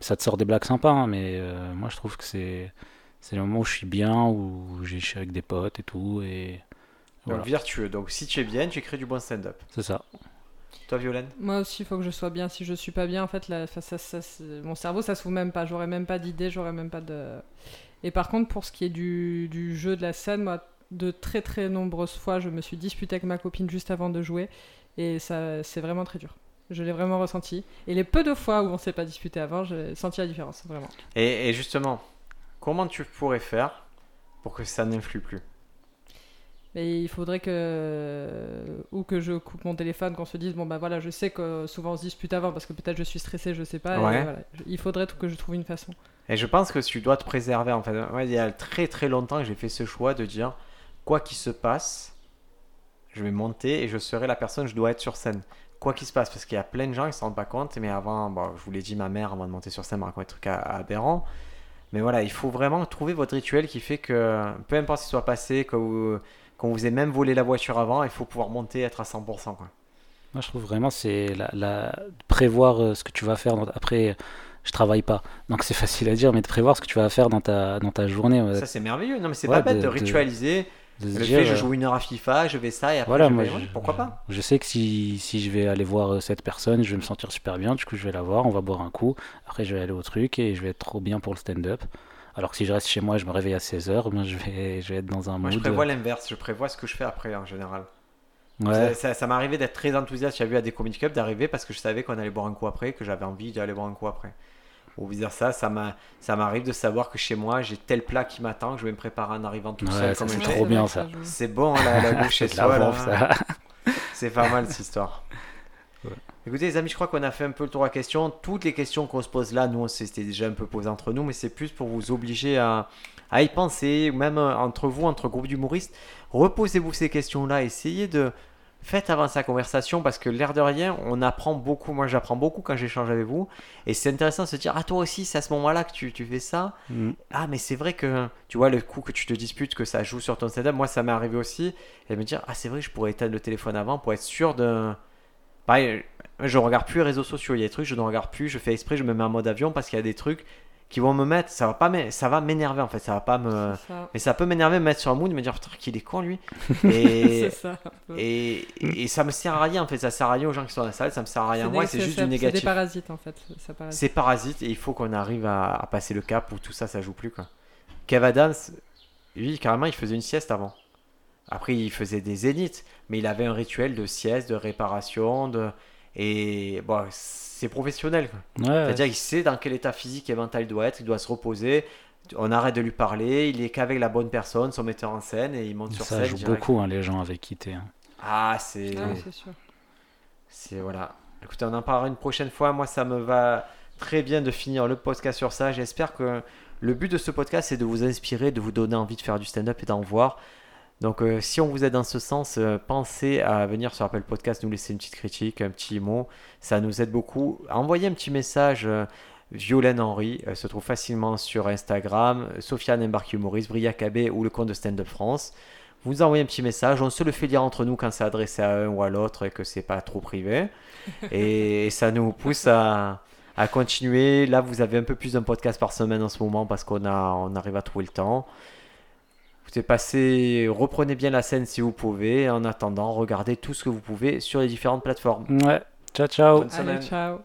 [SPEAKER 2] Ça te sort des blagues sympas, hein, mais euh, moi je trouve que c'est c'est le moment où je suis bien, où j'ai- je suis avec des potes et tout, et
[SPEAKER 1] Donc vertueux. Donc si tu es bien, tu crées du bon stand-up.
[SPEAKER 2] c'est ça.
[SPEAKER 1] Toi, Violaine?
[SPEAKER 3] Moi aussi, il faut que je sois bien. Si je suis pas bien, en fait, la- ça- ça- ça- c'est- mon cerveau, ça se fout même pas. J'aurais même pas d'idée, j'aurais même pas de. Et par contre, pour ce qui est du, jeu de la scène, moi, de très très nombreuses fois, je me suis disputée avec ma copine juste avant de jouer, et ça, c'est vraiment très dur. Je l'ai vraiment ressenti. Et les peu de fois où on s'est pas disputé avant, j'ai senti la différence, vraiment.
[SPEAKER 1] et, et justement, comment tu pourrais faire pour que ça n'influe plus?
[SPEAKER 3] Mais il faudrait que ou que je coupe mon téléphone, qu'on se dise bon bah voilà, je sais que souvent on se dispute avant parce que peut-être je suis stressé, je sais pas. et
[SPEAKER 1] Ouais.
[SPEAKER 3] voilà. Il faudrait que je trouve une façon.
[SPEAKER 1] Et je pense que tu dois te préserver. En fait, Moi, il y a très très longtemps que j'ai fait ce choix de dire quoi qu'il se passe, je vais monter et je serai la personne, je dois être sur scène. Quoi qu'il se passe, parce qu'il y a plein de gens qui ne se rendent pas compte. Mais avant, bon, je vous l'ai dit, ma mère, avant de monter sur scène, me raconte des trucs aberrants. Mais voilà, il faut vraiment trouver votre rituel qui fait que peu importe ce qui soit passé, que vous, qu'on vous ait même volé la voiture avant, il faut pouvoir monter être à 100%. Quoi.
[SPEAKER 2] Moi, je trouve vraiment c'est la, la- prévoir euh, ce que tu vas faire. dans- Après, je travaille pas, donc c'est facile à dire, mais de prévoir ce que tu vas faire dans ta dans ta journée,
[SPEAKER 1] Ça, c'est merveilleux. Non, mais c'est
[SPEAKER 2] Ouais,
[SPEAKER 1] pas bête de, ritualiser.
[SPEAKER 2] de
[SPEAKER 1] Le
[SPEAKER 2] dire,
[SPEAKER 1] fait, je
[SPEAKER 2] euh,
[SPEAKER 1] joue une heure à FIFA, je vais ça et après,
[SPEAKER 2] Voilà,
[SPEAKER 1] je
[SPEAKER 2] moi,
[SPEAKER 1] vais-
[SPEAKER 2] je-
[SPEAKER 1] ouais, pourquoi pas
[SPEAKER 2] Je sais que si, si je vais aller voir euh, cette personne, je vais me sentir super bien. Du coup, je vais la voir, on va boire un coup. Après, je vais aller au truc et je vais être trop bien pour le stand-up. Alors que si je reste chez moi, je me réveille à 16h, ben, je, vais, je vais être dans un
[SPEAKER 1] Moi,
[SPEAKER 2] mood.
[SPEAKER 1] je prévois l'inverse. Je prévois ce que je fais après en général.
[SPEAKER 2] Ouais,
[SPEAKER 1] Ça, ça- ça m'est arrivé d'être très enthousiaste. J'ai vu à des comedy clubs d'arriver parce que je savais qu'on allait boire un coup après, que j'avais envie d'aller boire un coup après. ou vice versa. Ça m'a- ça m'arrive de savoir que chez moi, j'ai tel plat qui m'attend, que je vais me préparer en arrivant tout
[SPEAKER 2] Ouais,
[SPEAKER 1] seul.
[SPEAKER 2] c'est trop bien, ça.
[SPEAKER 1] C'est bon la, la bouche chez
[SPEAKER 2] la
[SPEAKER 1] soi. C'est pas mal cette histoire. Écoutez les amis, je crois qu'on a fait un peu le tour à questions. Toutes les questions qu'on se pose là, nous on s'était déjà un peu posé entre nous, mais c'est plus pour vous obliger à, à y penser, même euh, entre vous, entre groupes d'humoristes. Reposez-vous ces questions-là, essayez de... Faites avancer la conversation parce que l'air de rien, on apprend beaucoup. Moi, j'apprends beaucoup quand j'échange avec vous. Et c'est intéressant de se dire, ah, toi aussi, c'est à ce moment-là que tu, tu fais ça.
[SPEAKER 2] Mm.
[SPEAKER 1] Ah, mais c'est vrai que, tu vois, le coup que tu te disputes, que ça joue sur ton stand-up, moi, ça m'est arrivé aussi. Et me dire, ah, c'est vrai, je pourrais éteindre le téléphone avant pour être sûr de. Pareil, je regarde plus les réseaux sociaux. Il y a des trucs, je ne regarde plus, je fais exprès, je me mets en mode avion parce qu'il y a des trucs qui vont me mettre. Ça va pas ça va m'énerver en fait, ça va pas me.
[SPEAKER 3] C'est ça.
[SPEAKER 1] Mais ça peut m'énerver, me mettre sur un mood, me dire, putain, qu'il est con lui. Et.
[SPEAKER 3] C'est ça.
[SPEAKER 1] Et, et ça me sert à rien en fait, ça sert à rien aux gens qui sont dans la salle, ça me sert à rien à moi, c'est juste du
[SPEAKER 3] C'est des
[SPEAKER 1] négatif.
[SPEAKER 3] parasites en fait. Ça parasite.
[SPEAKER 1] C'est parasite et il faut qu'on arrive à, à passer le cap où tout ça, ça joue plus quoi. Kev Adams, lui carrément, il faisait une sieste avant. Après, il faisait des zéniths, mais il avait un rituel de sieste, de réparation, de et bon, c'est professionnel.
[SPEAKER 2] Ouais,
[SPEAKER 1] C'est-à-dire qu'il sait dans quel état physique et mental il doit être, il doit se reposer. On arrête de lui parler, il est qu'avec la bonne personne, son metteur en scène, et il monte sur
[SPEAKER 2] ça
[SPEAKER 1] scène.
[SPEAKER 2] joue
[SPEAKER 1] direct.
[SPEAKER 2] beaucoup, hein, les gens avec qui t'es. hein.
[SPEAKER 1] Ah, c'est.
[SPEAKER 3] Ah oui, c'est sûr.
[SPEAKER 1] C'est voilà. Écoutez, on en parlera une prochaine fois. Moi, ça me va très bien de finir le podcast sur ça. J'espère que le but de ce podcast, c'est de vous inspirer, de vous donner envie de faire du stand-up et d'en voir. Donc, euh, si on vous aide dans ce sens, euh, pensez à venir sur Apple Podcast, nous laisser une petite critique, un petit mot. Ça nous aide beaucoup. Envoyez un petit message. euh, Violaine Henry se trouve facilement sur Instagram. Sofiane Embarque Humoriste, Bria KB ou le compte de Stand Up France. Vous nous envoyez un petit message. On se le fait lire entre nous quand c'est adressé à un ou à l'autre et que c'est pas trop privé. Et ça nous pousse à, à continuer. Là, vous avez un peu plus d'un podcast par semaine en ce moment parce qu'on a, on arrive à trouver le temps. Vous êtes passé, reprenez bien la scène si vous pouvez. En attendant, regardez tout ce que vous pouvez sur les différentes plateformes.
[SPEAKER 2] Ouais, ciao ciao.
[SPEAKER 1] Bonne semaine.
[SPEAKER 3] Allez, ciao.